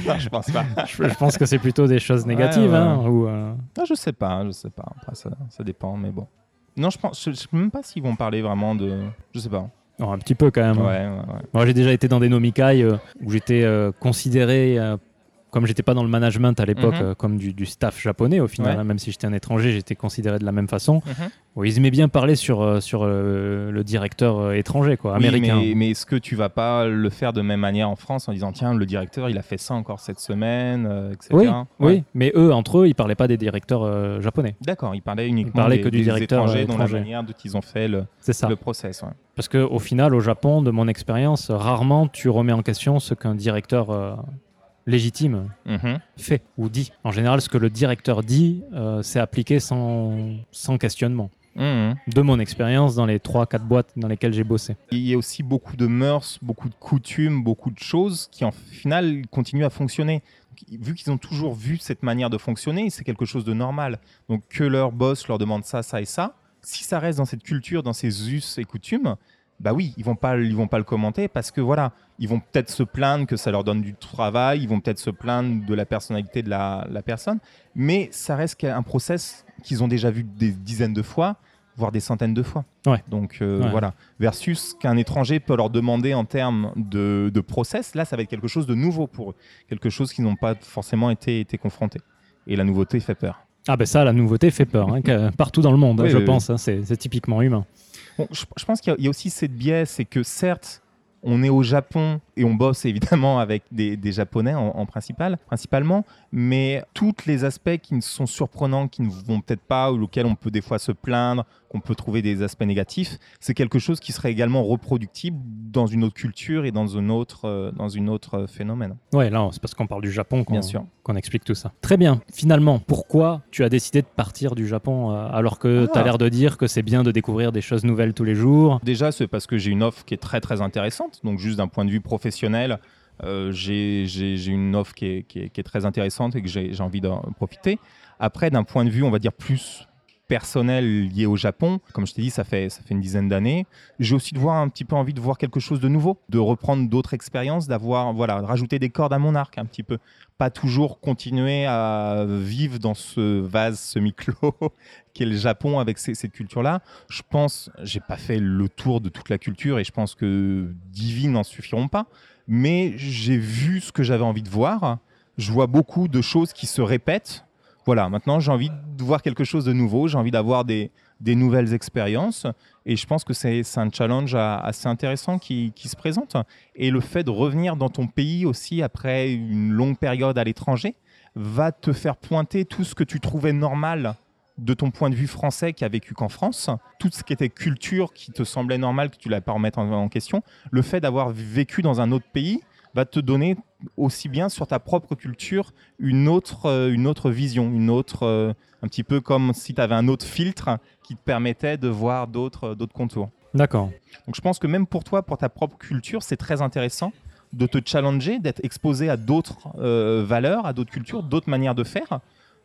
Non, je pense pas. je, je pense que c'est plutôt des choses négatives. ouais, hein, ou, euh, Ah, je sais pas, je sais pas. Après, ça, ça dépend, mais bon. Non, je pense, je, je sais même pas s'ils vont parler vraiment de. Je sais pas. non, un petit peu quand même. Ouais, hein. ouais, ouais. Moi, j'ai déjà été dans des nomikai euh, où j'étais euh, considéré euh, comme j'étais pas dans le management à l'époque, Mhm. euh, comme du, du staff japonais au final, Ouais. hein, même si j'étais un étranger, j'étais considéré de la même façon. Bon, ils aimaient bien parler sur, euh, sur euh, le directeur étranger, quoi, Oui, américain. mais, mais est-ce que tu vas pas le faire de même manière en France en disant tiens le directeur il a fait ça encore cette semaine, euh, etc. Oui, Ouais. oui, mais eux, entre eux, ils parlaient pas des directeurs japonais. D'accord, il parlait uniquement parlait des, que du des directeur, étrangers dans la manière dont ils ont fait le, C'est ça. le process. ouais. Parce que au final, au Japon, de mon expérience, rarement tu remets en question ce qu'un directeur légitime Mhm. fait ou dit. En général, ce que le directeur dit, euh, c'est appliqué sans, sans questionnement. Mhm. De mon expérience dans les 3-4 boîtes dans lesquelles j'ai bossé. Il y a aussi beaucoup de mœurs, beaucoup de coutumes, beaucoup de choses qui en final continuent à fonctionner. Donc, Vu qu'ils ont toujours vu cette manière de fonctionner, c'est quelque chose de normal. Donc que leur boss leur demande ça, ça et ça, si ça reste dans cette culture, dans ces us et coutumes, bah oui, ils vont pas, ils vont pas le commenter parce que voilà, ils vont peut-être se plaindre que ça leur donne du travail, ils vont peut-être se plaindre de la personnalité de la, la personne, mais ça reste un process qu'ils ont déjà vu des dizaines de fois, voire des centaines de fois. Ouais. Donc euh, Ouais. voilà, versus qu'un étranger peut leur demander en termes de, de process, là ça va être quelque chose de nouveau pour eux, quelque chose qu'ils n'ont pas forcément été, été confrontés. Et la nouveauté fait peur. Ah ben ça, la nouveauté fait peur, hein, partout dans le monde, hein, je oui, pense. hein, c'est typiquement humain. Je, pense qu'il y, a- aussi cette biais, c'est que certes, on est au Japon et on bosse évidemment avec des, des Japonais en, en principal, principalement, mais tous les aspects qui sont surprenants, qui ne vont peut-être pas, ou auxquels on peut des fois se plaindre, qu'on peut trouver des aspects négatifs, c'est quelque chose qui serait également reproductible dans une autre culture et dans un autre, euh, dans une autre euh, phénomène. Ouais, là, c'est parce qu'on parle du Japon qu'on explique tout ça. Très bien. Finalement, pourquoi tu as décidé de partir du Japon euh, alors que Ah. tu as l'air de dire que c'est bien de découvrir des choses nouvelles tous les jours? Déjà, c'est parce que j'ai une offre qui est très très intéressante. Donc, juste d'un point de vue professionnel, euh, j'ai j'ai- j'ai une offre qui est, qui est- qui est très intéressante et que j'ai j'ai envie d'en profiter. Après, d'un point de vue, on va dire plus personnel lié au Japon, comme je t'ai dit, ça fait, ça fait une dizaine d'années. J'ai aussi de voir un petit peu envie de voir quelque chose de nouveau, de reprendre d'autres expériences, d'avoir, voilà, de rajouter des cordes à mon arc un petit peu. Pas toujours continuer à vivre dans ce vase semi-clos qu'est le Japon avec cette culture-là. Je pense, j'ai pas fait le tour de toute la culture et je pense que divines n'en suffiront pas, mais j'ai vu ce que j'avais envie de voir. Je vois beaucoup de choses qui se répètent. Voilà, maintenant j'ai envie de voir quelque chose de nouveau, j'ai envie d'avoir des, nouvelles expériences et je pense que c'est un challenge assez intéressant qui, se présente. Et le fait de revenir dans ton pays aussi après une longue période à l'étranger va te faire pointer tout ce que tu trouvais normal de ton point de vue français qui a vécu qu'en France, tout ce qui était culture qui te semblait normal, que tu ne l'as pas remettre en question, le fait d'avoir vécu dans un autre pays va te donner aussi bien sur ta propre culture une autre, euh, une autre vision, une autre, euh, un petit peu comme si tu avais un autre filtre qui te permettait de voir d'autres d'autres contours. D'accord. Donc je pense que même pour toi, pour ta propre culture, c'est très intéressant de te challenger, d'être exposé à d'autres euh, valeurs, à d'autres cultures, d'autres manières de faire.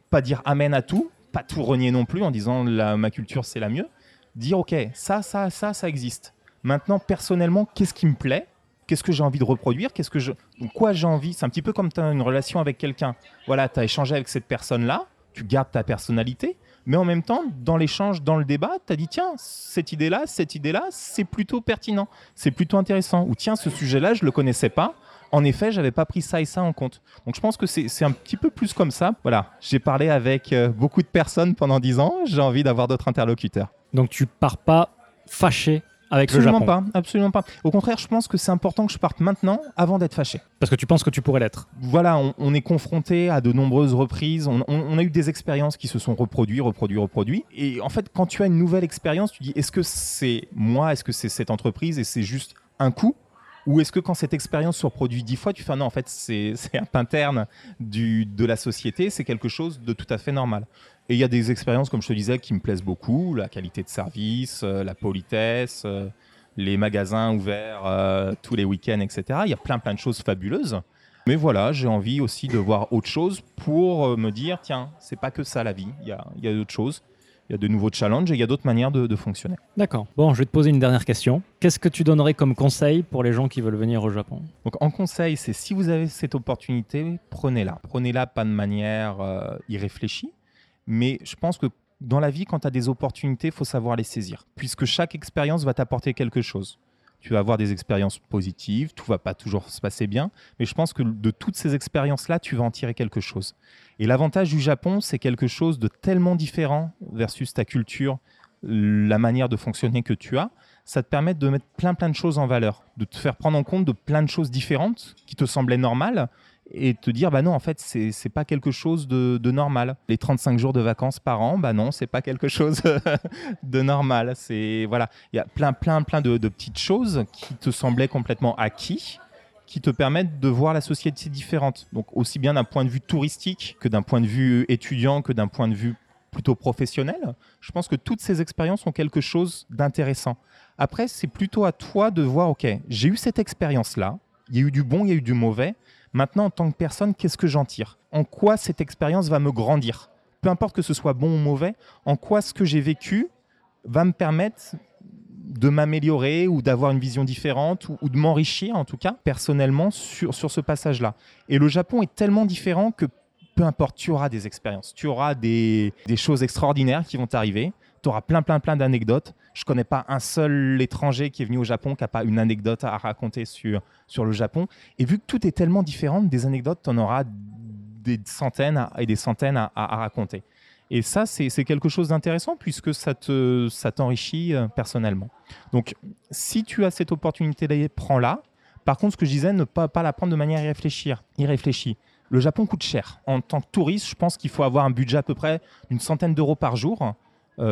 Pas dire amen à tout, pas tout renier non plus en disant la, ma culture c'est la mieux. Dire ok, ça, ça, ça, ça existe. Maintenant, personnellement, qu'est-ce qui me plaît? Qu'est-ce que j'ai envie de reproduire? Qu'est-ce que je, quoi j'ai envie? C'est un petit peu comme tu as une relation avec quelqu'un. Voilà, tu as échangé avec cette personne-là, tu gardes ta personnalité, mais en même temps, dans l'échange, dans le débat, tu as dit tiens, cette idée-là, cette idée-là, c'est plutôt pertinent, c'est plutôt intéressant. Ou tiens, ce sujet-là, je le connaissais pas. En effet, j'avais pas pris ça et ça en compte. Donc je pense que c'est un petit peu plus comme ça. Voilà, j'ai parlé avec euh, beaucoup de personnes pendant 10 ans, j'ai envie d'avoir d'autres interlocuteurs. Donc tu pars pas fâché avec Absolument le Japon. pas, absolument pas. Au contraire, je pense que c'est important que je parte maintenant avant d'être fâché. Parce que tu penses que tu pourrais l'être. Voilà, on, on est confronté à de nombreuses reprises. On, on- on a eu des expériences qui se sont reproduites, reproduites, reproduites. Et en fait, quand tu as une nouvelle expérience, tu dis est-ce que c'est moi, est-ce que c'est cette entreprise et c'est juste un coup ou est-ce que quand cette expérience se reproduit dix fois, tu fais ah non, en fait, c'est un interne de la société, c'est quelque chose de tout à fait normal. Et il y a des expériences, comme je te disais, qui me plaisent beaucoup la qualité de service, euh, la politesse, euh, les magasins ouverts euh, tous les week-ends, etc. Il y a plein, plein de choses fabuleuses. Mais voilà, j'ai envie aussi de voir autre chose pour me dire tiens, c'est pas que ça la vie, il y a, y a d'autres choses, il y a de nouveaux challenges et il y a d'autres manières de, de fonctionner. D'accord. Bon, je vais te poser une dernière question. Qu'est-ce que tu donnerais comme conseil pour les gens qui veulent venir au Japon? Donc en conseil, c'est si vous avez cette opportunité, prenez-la. Prenez-la pas de manière euh, irréfléchie, mais je pense que dans la vie, quand tu as des opportunités, il faut savoir les saisir, puisque chaque expérience va t'apporter quelque chose. Tu vas avoir des expériences positives, tout va pas toujours se passer bien, mais je pense que de toutes ces expériences-là, tu vas en tirer quelque chose. Et l'avantage du Japon, c'est quelque chose de tellement différent versus ta culture, la manière de fonctionner que tu as, ça te permet de mettre plein plein de choses en valeur, de te faire prendre en compte de plein de choses différentes qui te semblaient normales et te dire bah non en fait c'est c'est pas quelque chose de, normal. Les 35 jours de vacances par an bah non c'est pas quelque chose de normal. C'est voilà. Il y a plein plein plein de, de petites choses qui te semblaient complètement acquis qui te permettent de voir la société différente. Donc aussi bien d'un point de vue touristique que d'un point de vue étudiant que d'un point de vue plutôt professionnel je pense que toutes ces expériences ont quelque chose d'intéressant. Après c'est plutôt à toi de voir ok j'ai eu cette expérience là il y a eu du bon il y a eu du mauvais Maintenant, en tant que personne, qu'est-ce que j'en tire? En quoi cette expérience va me grandir? Peu importe que ce soit bon ou mauvais, en quoi ce que j'ai vécu va me permettre de m'améliorer ou d'avoir une vision différente ou, de m'enrichir, en tout cas, personnellement, sur, sur ce passage-là? Et le Japon est tellement différent que peu importe, tu auras des expériences, tu auras des, des choses extraordinaires qui vont t'arriver, tu auras plein, plein, plein d'anecdotes. Je connais pas un seul étranger qui est venu au Japon qui n'a pas une anecdote à raconter sur, sur le Japon. Et vu que tout est tellement différent, des anecdotes, tu en auras des centaines et des centaines à, raconter. Et ça, c'est quelque chose d'intéressant puisque ça te- ça t'enrichit euh, personnellement. Donc, si tu as cette opportunité-là, prends-la. Par contre, ce que je disais, ne pas, pas la prendre de manière irréfléchie. Le Japon coûte cher. En tant que touriste, je pense qu'il faut avoir un budget à peu près d'une centaine d'euros par jour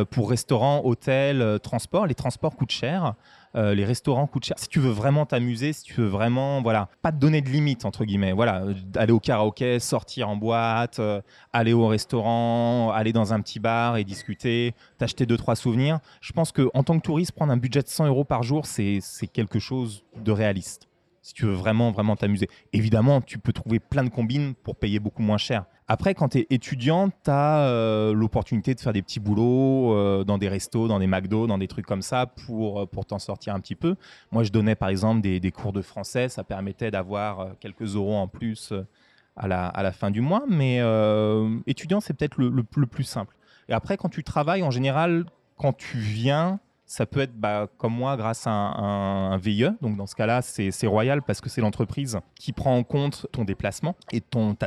pour restaurants, hôtels, euh, transports. Les transports coûtent cher. Euh, les restaurants coûtent cher. Si tu veux vraiment t'amuser, si tu veux vraiment, voilà, pas te donner de limite entre guillemets. Voilà, euh, aller au karaoké, sortir en boîte, euh, aller au restaurant, aller dans un petit bar et discuter, t'acheter deux trois souvenirs. Je pense que en tant que touriste, prendre un budget de 100 euros par jour, c'est quelque chose de réaliste. Si tu veux vraiment vraiment t'amuser. Évidemment, tu peux trouver plein de combines pour payer beaucoup moins cher. Après, quand tu es étudiant, tu as l'opportunité de faire des petits boulots euh, dans des restos, dans des McDo, dans des trucs comme ça pour, euh, pour t'en sortir un petit peu. Moi, je donnais par exemple des, cours de français. Ça permettait d'avoir euh, quelques euros en plus euh, à, la, à la fin du mois. Mais euh, étudiant, c'est peut-être le- le plus simple. Et après, quand tu travailles, en général, quand tu viens, ça peut être bah, comme moi grâce à un, un- VIE. Donc dans ce cas-là, c'est royal parce que c'est l'entreprise qui prend en compte ton déplacement et ton,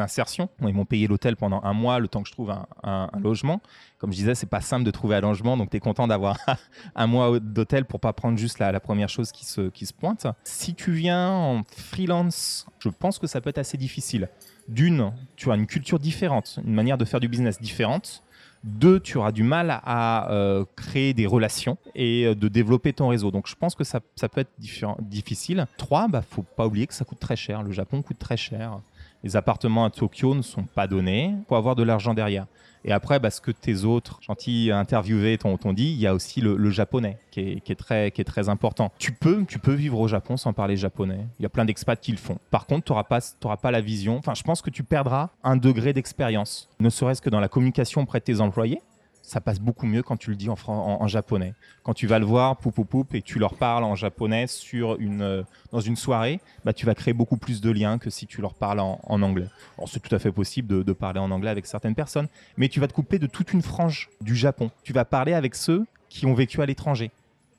insertion. Ils m'ont payé l'hôtel pendant un mois, le temps que je trouve un, logement. Comme je disais, c'est pas simple de trouver un logement, donc tu es content d'avoir un mois d'hôtel pour pas prendre juste la, première chose qui se, qui se pointe. Si tu viens en freelance, je pense que ça peut être assez difficile. D'une, tu as une culture différente, une manière de faire du business différente. Deux, tu auras du mal à euh, créer des relations et euh, de développer ton réseau. Donc, je pense que ça, ça peut être difficile. Trois, bah, faut pas oublier que ça coûte très cher. Le Japon coûte très cher. Les appartements à Tokyo ne sont pas donnés. Il faut avoir de l'argent derrière. Et après, bah, ce que tes autres gentils interviewés t'ont dit, il y a aussi le, japonais qui est, très, important. Tu peux, tu peux vivre au Japon sans parler japonais. Il y a plein d'expats qui le font. Par contre, tu n'auras pas, pas la vision. Enfin, je pense que tu perdras un degré d'expérience. Ne serait-ce que dans la communication auprès de tes employés. Ça passe beaucoup mieux quand tu le dis en, japonais. Quand tu vas le voir, poup, poup, poup, et tu leur parles en japonais sur une, euh, dans une soirée, bah, tu vas créer beaucoup plus de liens que si tu leur parles en, anglais. C'est tout à fait possible de, de parler en anglais avec certaines personnes, mais tu vas te couper de toute une frange du Japon. Tu vas parler avec ceux qui ont vécu à l'étranger,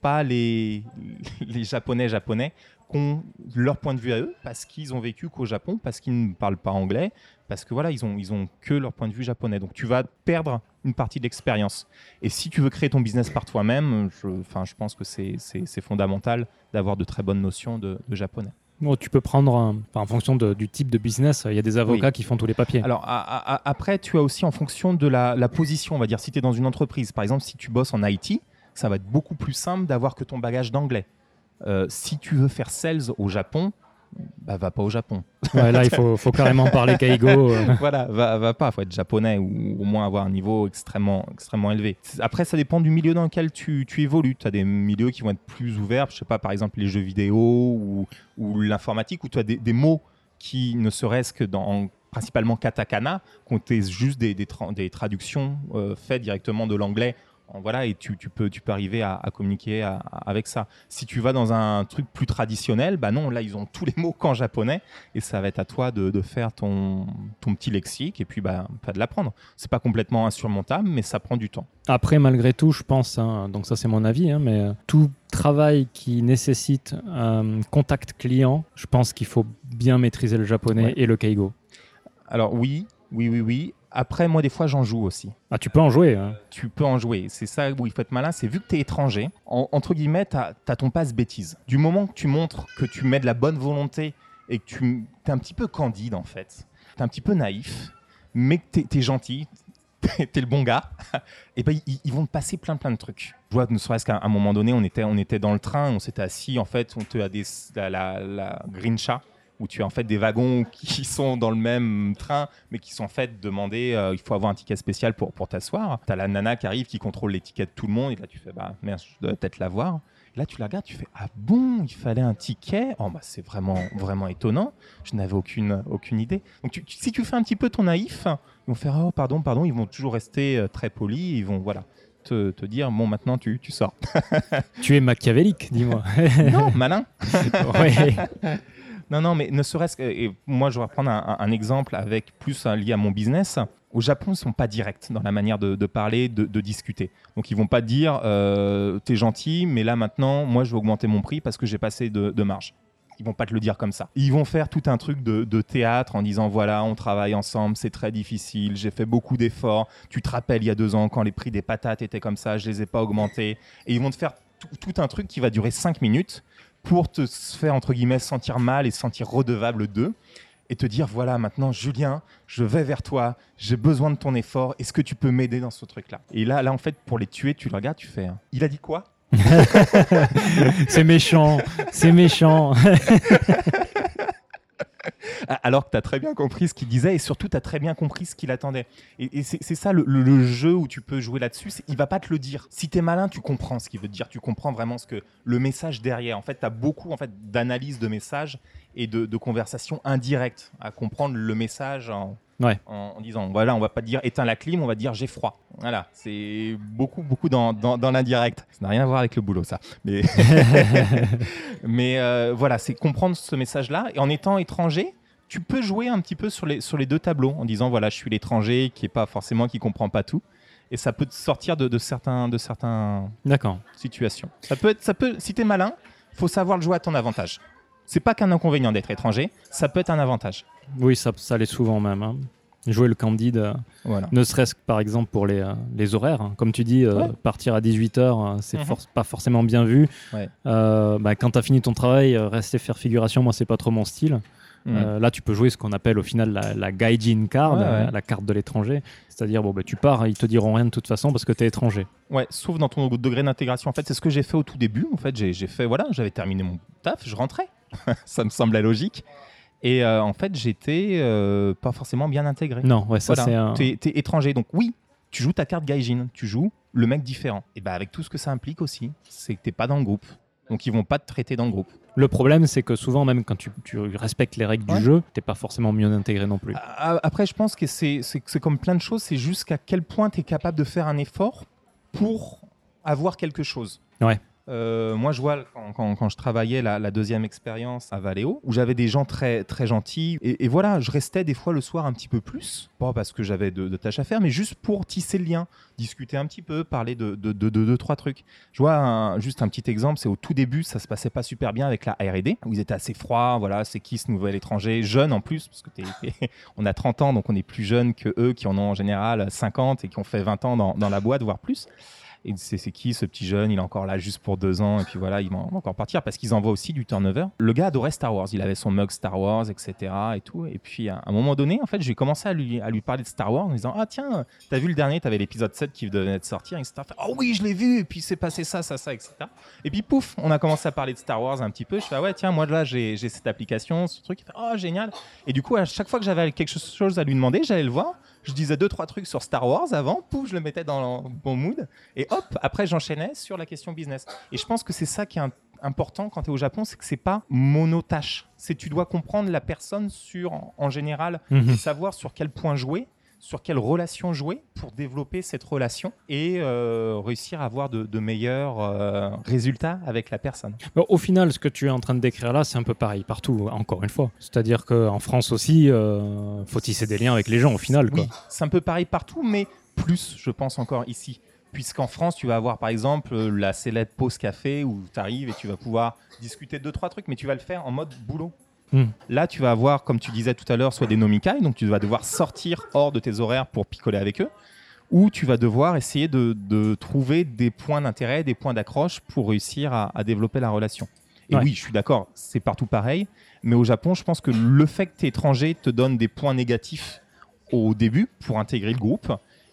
pas les, les japonais japonais qui ont leur point de vue à eux parce qu'ils ont vécu qu'au Japon, parce qu'ils ne parlent pas anglais, parce que voilà, ils ont, ils ont que leur point de vue japonais. Donc tu vas perdre une partie de l'expérience. Et si tu veux créer ton business par toi-même, je, je pense que c'est- fondamental d'avoir de très bonnes notions de, de japonais. Bon, tu peux prendre, un- enfin, en fonction de- du type de business, il y a des avocats qui font tous les papiers. Alors après, tu as aussi en fonction de la, la position, on va dire, si tu es dans une entreprise, par exemple, si tu bosses en IT, ça va être beaucoup plus simple d'avoir que ton bagage d'anglais. Euh, si tu veux faire sales au Japon, bah, va pas au Japon. Ouais, là, il faut, faut carrément parler Kaigo. euh. voilà, va, va pas, faut être japonais ou au moins avoir un niveau extrêmement, extrêmement élevé. Après, ça dépend du milieu dans lequel tu, tu évolues. Tu as des milieux qui vont être plus ouverts, je sais pas, par exemple les jeux vidéo ou, ou l'informatique, où tu as des, des mots qui ne serait-ce que dans principalement katakana, qu'on juste des, des, tra- des traductions euh, faites directement de l'anglais Voilà, et tu, tu peux, tu peux arriver à, à communiquer à- à- avec ça. Si tu vas dans un truc plus traditionnel, bah non, là, ils ont tous les mots qu'en japonais, et ça va être à toi de, de faire ton, ton petit lexique, et puis bah, pas de l'apprendre. C'est pas complètement insurmontable, mais ça prend du temps. Après, malgré tout, je pense, hein, donc ça c'est mon avis, hein, mais euh, tout travail qui nécessite un contact client, je pense qu'il faut bien maîtriser le japonais Ouais. et le keigo. Alors oui, oui, oui, oui. Après, moi, des fois, j'en joue aussi. Ah, tu peux en jouer. hein. tu peux en jouer. C'est ça où il faut être malin, c'est vu que tu es étranger, en- entre guillemets, tu as, ton passe-bêtise. Du moment que tu montres que tu mets de la bonne volonté et que tu es un petit peu candide en fait, tu es un petit peu naïf, mais que tu es, gentil, tu es le bon gars, et ben ils, ils vont te passer plein plein de trucs. Je vois, ne serait-ce qu'à un moment donné, on était, on était dans le train, on s'était assis, en fait, on te a des, la, la, la Grincha, où tu as en fait des wagons qui sont dans le même train, mais qui sont en fait demandés, euh, il faut avoir un ticket spécial pour, pour t'asseoir. Tu as la nana qui arrive, qui contrôle les tickets de tout le monde, et là tu fais, bah merde, je dois peut-être l'avoir. Là tu la regardes, tu fais, ah bon, il fallait un ticket? Oh bah c'est vraiment, vraiment étonnant, je n'avais aucune, aucune idée. Donc tu- tu- si tu fais un petit peu ton naïf, ils vont faire, oh pardon, pardon, ils vont toujours rester euh, très polis, ils vont, voilà. Te, te dire bon maintenant tu, tu sors Tu es machiavélique, dis-moi. non malin Ouais. Non, non, mais ne serait-ce que. Et moi, je vais prendre un, exemple avec plus lié à mon business. Au Japon, ils sont pas directs dans la manière de, parler, de, discuter. Donc, ils vont pas dire euh, T'es gentil, mais là maintenant, moi, je vais augmenter mon prix parce que j'ai passé de, de marge. Ils vont pas te le dire comme ça. Ils vont faire tout un truc de, de théâtre en disant voilà, on travaille ensemble, c'est très difficile, j'ai fait beaucoup d'efforts. Tu te rappelles il y a deux ans quand les prix des patates étaient comme ça, je les ai pas augmentés. Et ils vont te faire tout un truc qui va durer cinq minutes pour te faire entre guillemets sentir mal et se sentir redevable d'eux et te dire voilà maintenant Julien je vais vers toi j'ai besoin de ton effort est-ce que tu peux m'aider dans ce truc là et là là en fait pour les tuer tu le regardes tu fais hein, il a dit quoi? C'est méchant. C'est méchant. Alors que tu as très bien compris ce qu'il disait et surtout tu as très bien compris ce qu'il attendait. Et, c'est ça le, jeu où tu peux jouer là-dessus il va pas te le dire. Si tu es malin tu comprends ce qu'il veut dire. Tu comprends vraiment ce que le message derrière. En fait tu as beaucoup en fait d'analyse de messages et de, de conversations indirectes à comprendre le message en, Ouais. en, en disant voilà on va pas dire éteins la clim on va dire j'ai froid. Voilà. C'est beaucoup beaucoup dans, dans, dans l'indirect. Ça n'a rien à voir avec le boulot ça. Mais mais euh, voilà c'est comprendre ce message là et en étant étranger tu peux jouer un petit peu sur les, sur les deux tableaux en disant voilà je suis l'étranger qui est pas forcément qui comprend pas tout. Et ça peut te sortir de, de certains de certains situations. Ça peut être ça peut si t'es malin faut savoir le jouer à ton avantage c'est pas qu'un inconvénient d'être étranger ça peut être un avantage Oui, ça, ça l'est souvent même. hein. Jouer le candide, euh, voilà ne serait-ce que par exemple pour les, euh, les horaires. hein. Comme tu dis, euh, Ouais. partir à 18h, c'est Mhm. pas forcément bien vu. Ouais. Bah, quand tu as fini ton travail, rester faire figuration, moi, c'est pas trop mon style. Mhm. Euh, là, tu peux jouer ce qu'on appelle au final la, la gaijin card, Ouais, la, ouais. la carte de l'étranger. C'est-à-dire, bon, bah, tu pars, ils te diront rien de toute façon parce que tu es étranger. Ouais, sauf dans ton degré d'intégration. En fait, c'est ce que j'ai fait au tout début. En fait, j'ai fait, voilà, j'avais terminé mon taf, je rentrais. ça me semblait logique. Et euh, en fait, j'étais euh, pas forcément bien intégré. Non, ouais, ça Voilà. c'est un. T'es t'es étranger. Donc oui, tu joues ta carte gaijin, tu joues le mec différent. Et bah avec tout ce que ça implique aussi, c'est que t'es pas dans le groupe. Donc ils vont pas te traiter dans le groupe. Le problème, c'est que souvent, même quand tu, tu respectes les règles Ouais. du jeu, t'es pas forcément mieux intégré non plus. Après, je pense que c'est c'est- c'est comme plein de choses, c'est jusqu'à quel point tu es capable de faire un effort pour avoir quelque chose. Ouais. Euh, moi, je vois quand, je travaillais la, deuxième expérience à Valeo, où j'avais des gens très, très gentils. Et, voilà, je restais des fois le soir un petit peu plus, pas parce que j'avais de, tâches à faire, mais juste pour tisser le lien, discuter un petit peu, parler de deux, de, de, deux, trois trucs. Je vois juste un petit exemple, c'est au tout début, ça se passait pas super bien avec la R&D, où ils étaient assez froids. Voilà, c'est qui ce nouvel étranger, jeune en plus, parce que on a 30 ans, donc on est plus jeune que eux qui en ont en général 50 et qui ont fait 20 ans dans la boîte, voire plus. Et c'est qui ce petit jeune? Il est encore là juste pour deux ans et puis voilà, il va encore partir parce qu'ils envoient aussi du turnover. Le gars adorait Star Wars, il avait son mug Star Wars, etc. et tout. Et puis à un moment donné, en fait, j'ai commencé à lui, à lui parler de Star Wars en disant Ah tiens, t'as vu le dernier, t'avais l'épisode 7 qui devait de sortir, etc. Oh oui, je l'ai vu, et puis c'est passé ça, ça, ça, etc. Et puis pouf, on a commencé à parler de Star Wars un petit peu. Je fais ah ouais, tiens, moi là j'ai cette application, ce truc. Il Oh génial. Et du coup, à chaque fois que j'avais quelque chose à lui demander, j'allais le voir. Je disais deux, trois trucs sur Star Wars avant, pouf, je le mettais dans le bon mood. Et hop, après, j'enchaînais sur la question business. Et je pense que c'est ça qui est important quand tu es au Japon, c'est que c'est pas monotâche. C'est tu dois comprendre la personne sur, en, en général, et savoir sur quel point jouer, sur quelle relation jouer pour développer cette relation et euh, réussir à avoir de, de meilleurs euh, résultats avec la personne. Bon, au final, ce que tu es en train de décrire là, c'est un peu pareil partout, encore une fois. C'est-à-dire qu'en France aussi, euh, faut tisser des liens avec les gens au final. Quoi. Oui, c'est un peu pareil partout, mais plus, je pense, encore ici. Puisqu'en France, tu vas avoir par exemple la célèbre pause café où tu arrives et tu vas pouvoir discuter de deux, trois trucs, mais tu vas le faire en mode boulot. Hmm. Là, tu vas avoir, comme tu disais tout à l'heure, soit des nomikai, donc tu vas devoir sortir hors de tes horaires pour picoler avec eux, ou tu vas devoir essayer de, de trouver des points d'intérêt, des points d'accroche pour réussir à, à développer la relation. Et Ouais. oui, je suis d'accord, c'est partout pareil, mais au Japon, je pense que le fait que tu es étranger te donne des points négatifs au début pour intégrer le groupe,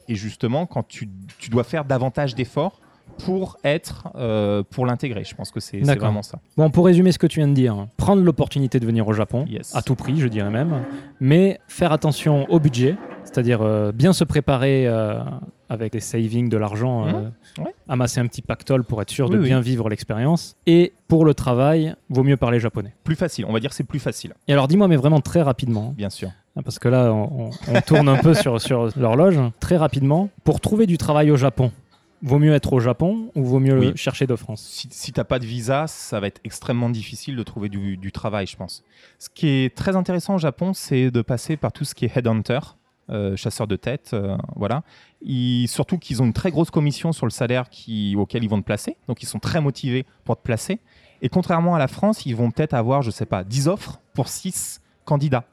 et justement, quand tu, tu dois faire davantage d'efforts pour être, euh, pour l'intégrer. Je pense que c'est vraiment ça. Bon, pour résumer ce que tu viens de dire, prendre l'opportunité de venir au Japon, Yes. à tout prix, je dirais même, mais faire attention au budget, c'est-à-dire euh, bien se préparer euh, avec des savings, de l'argent, Mmh. Ouais. amasser un petit pactole pour être sûr de Oui, bien vivre l'expérience. Et pour le travail, vaut mieux parler japonais. Plus facile, on va dire que c'est plus facile, Et alors, dis-moi, mais vraiment très rapidement, bien sûr. hein, parce que là, on, on- on tourne un peu sur, sur l'horloge, très rapidement, pour trouver du travail au Japon, vaut mieux être au Japon ou vaut mieux Oui. le chercher de France? Si, si tu n'as pas de visa, ça va être extrêmement difficile de trouver du, du travail, je pense. Ce qui est très intéressant au Japon, c'est de passer par tout ce qui est headhunter, euh, chasseur de tête, euh, voilà. Ils- surtout qu'ils ont une très grosse commission sur le salaire qui, auquel ils vont te placer, donc ils sont très motivés pour te placer. Et contrairement à la France, ils vont peut-être avoir, je sais pas, 10 offres pour 6 candidats.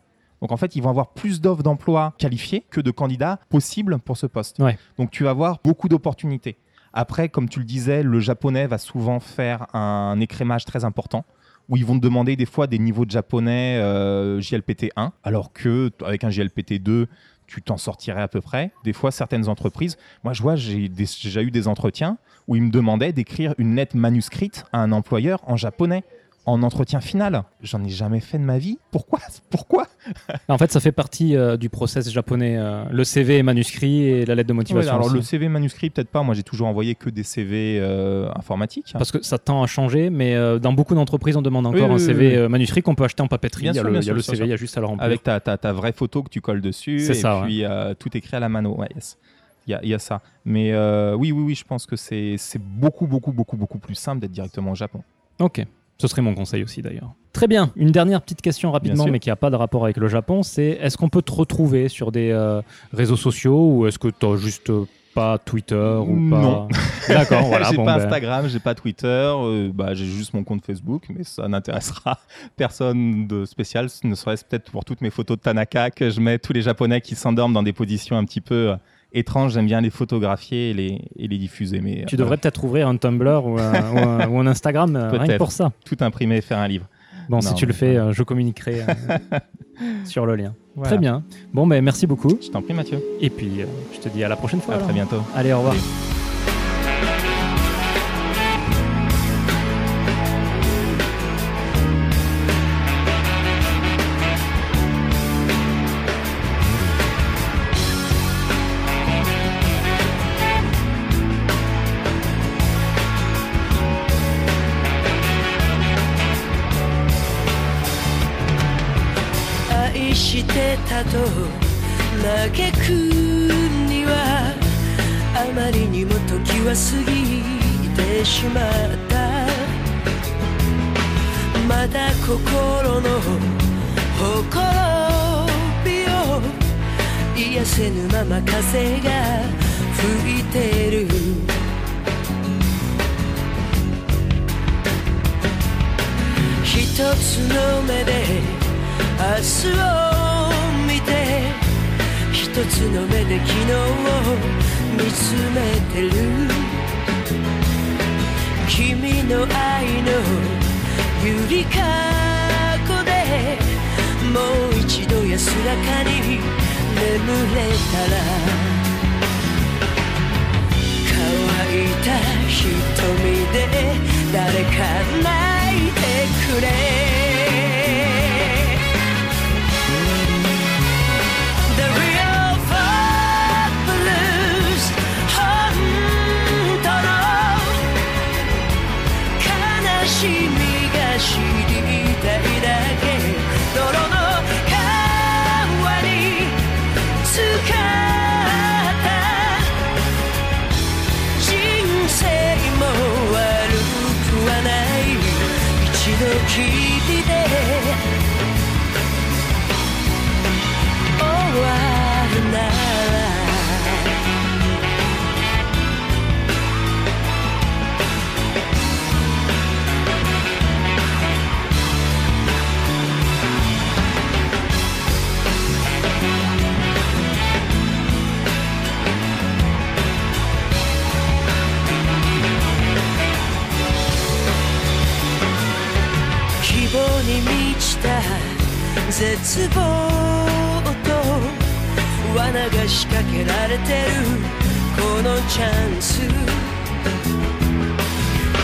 Donc en fait, ils vont avoir plus d'offres d'emploi qualifiées que de candidats possibles pour ce poste. Ouais. Donc tu vas avoir beaucoup d'opportunités. Après, comme tu le disais, le japonais va souvent faire un écrémage très important où ils vont te demander des fois des niveaux de japonais euh, JLPT 1, alors que avec un JLPT 2, tu t'en sortirais à peu près. Des fois, certaines entreprises, moi je vois, j'ai déjà eu des entretiens où ils me demandaient d'écrire une lettre manuscrite à un employeur en japonais en entretien final. J'en ai jamais fait de ma vie. Pourquoi? Pourquoi? En fait, ça fait partie euh, du process japonais. euh, le CV est manuscrit et la lettre de Ouais, motivation. Alors aussi. le CV manuscrit, peut-être pas. Moi, j'ai toujours envoyé que des CV euh, informatiques. Parce que ça tend à changer, mais dans beaucoup d'entreprises, on demande encore Oui, un oui, CV oui. manuscrit qu'on peut acheter en papeterie. Bien il y a sûr, le, bien il y a sûr, le bien CV, il y a juste à le remplir. Avec ta, ta, ta vraie photo que tu colles dessus C'est et ça, puis tout écrit à la mano. Ouais, yes. Il y y a ça. Mais oui, oui, oui, je pense que c'est beaucoup, beaucoup, beaucoup, beaucoup plus simple d'être directement au Japon. Ok, ce serait mon conseil aussi d'ailleurs. Très bien, une dernière petite question rapidement, mais qui n'a pas de rapport avec le Japon, c'est est-ce qu'on peut te retrouver sur des euh, réseaux sociaux ou est-ce que tu n'as juste euh, pas Twitter ou Non. pas D'accord, voilà. j'ai bon, pas ben, Instagram, j'ai pas Twitter, euh, bah, j'ai juste mon compte Facebook, mais ça n'intéressera personne de spécial, ne serait-ce peut-être pour toutes mes photos de Tanaka que je mets tous les Japonais qui s'endorment dans des positions un petit peu étranges. J'aime bien les photographier et les, et les diffuser. Mais Tu euh, devrais peut-être ouvrir un Tumblr ou un, ou un- ou un Instagram, euh, rien que pour ça. tout imprimer et faire un livre. Bon, si tu le mais fais, euh, je communiquerai euh, sur le lien. Voilà. Très bien. Bon, ben merci beaucoup. Je t'en prie, Mathieu. Et puis, euh, je te dis à la prochaine fois. À alors. très bientôt. Allez, au revoir. と嘆くにはあまりにも時は過ぎてしまった。まだ心のほころびを癒せぬまま風が吹いてる。一つの目で明日をて一つの目で昨日を見つめてる。君の愛のゆりかごでもう一度安らかに眠れたら。乾いた瞳で誰か泣いてくれ。絶望と罠が仕掛けられてるこのチャンス。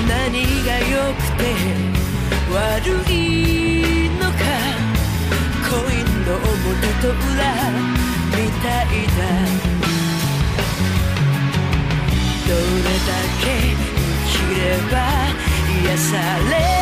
何が良くて悪いのかコインの表と裏みたいだどれだけ生きれば癒され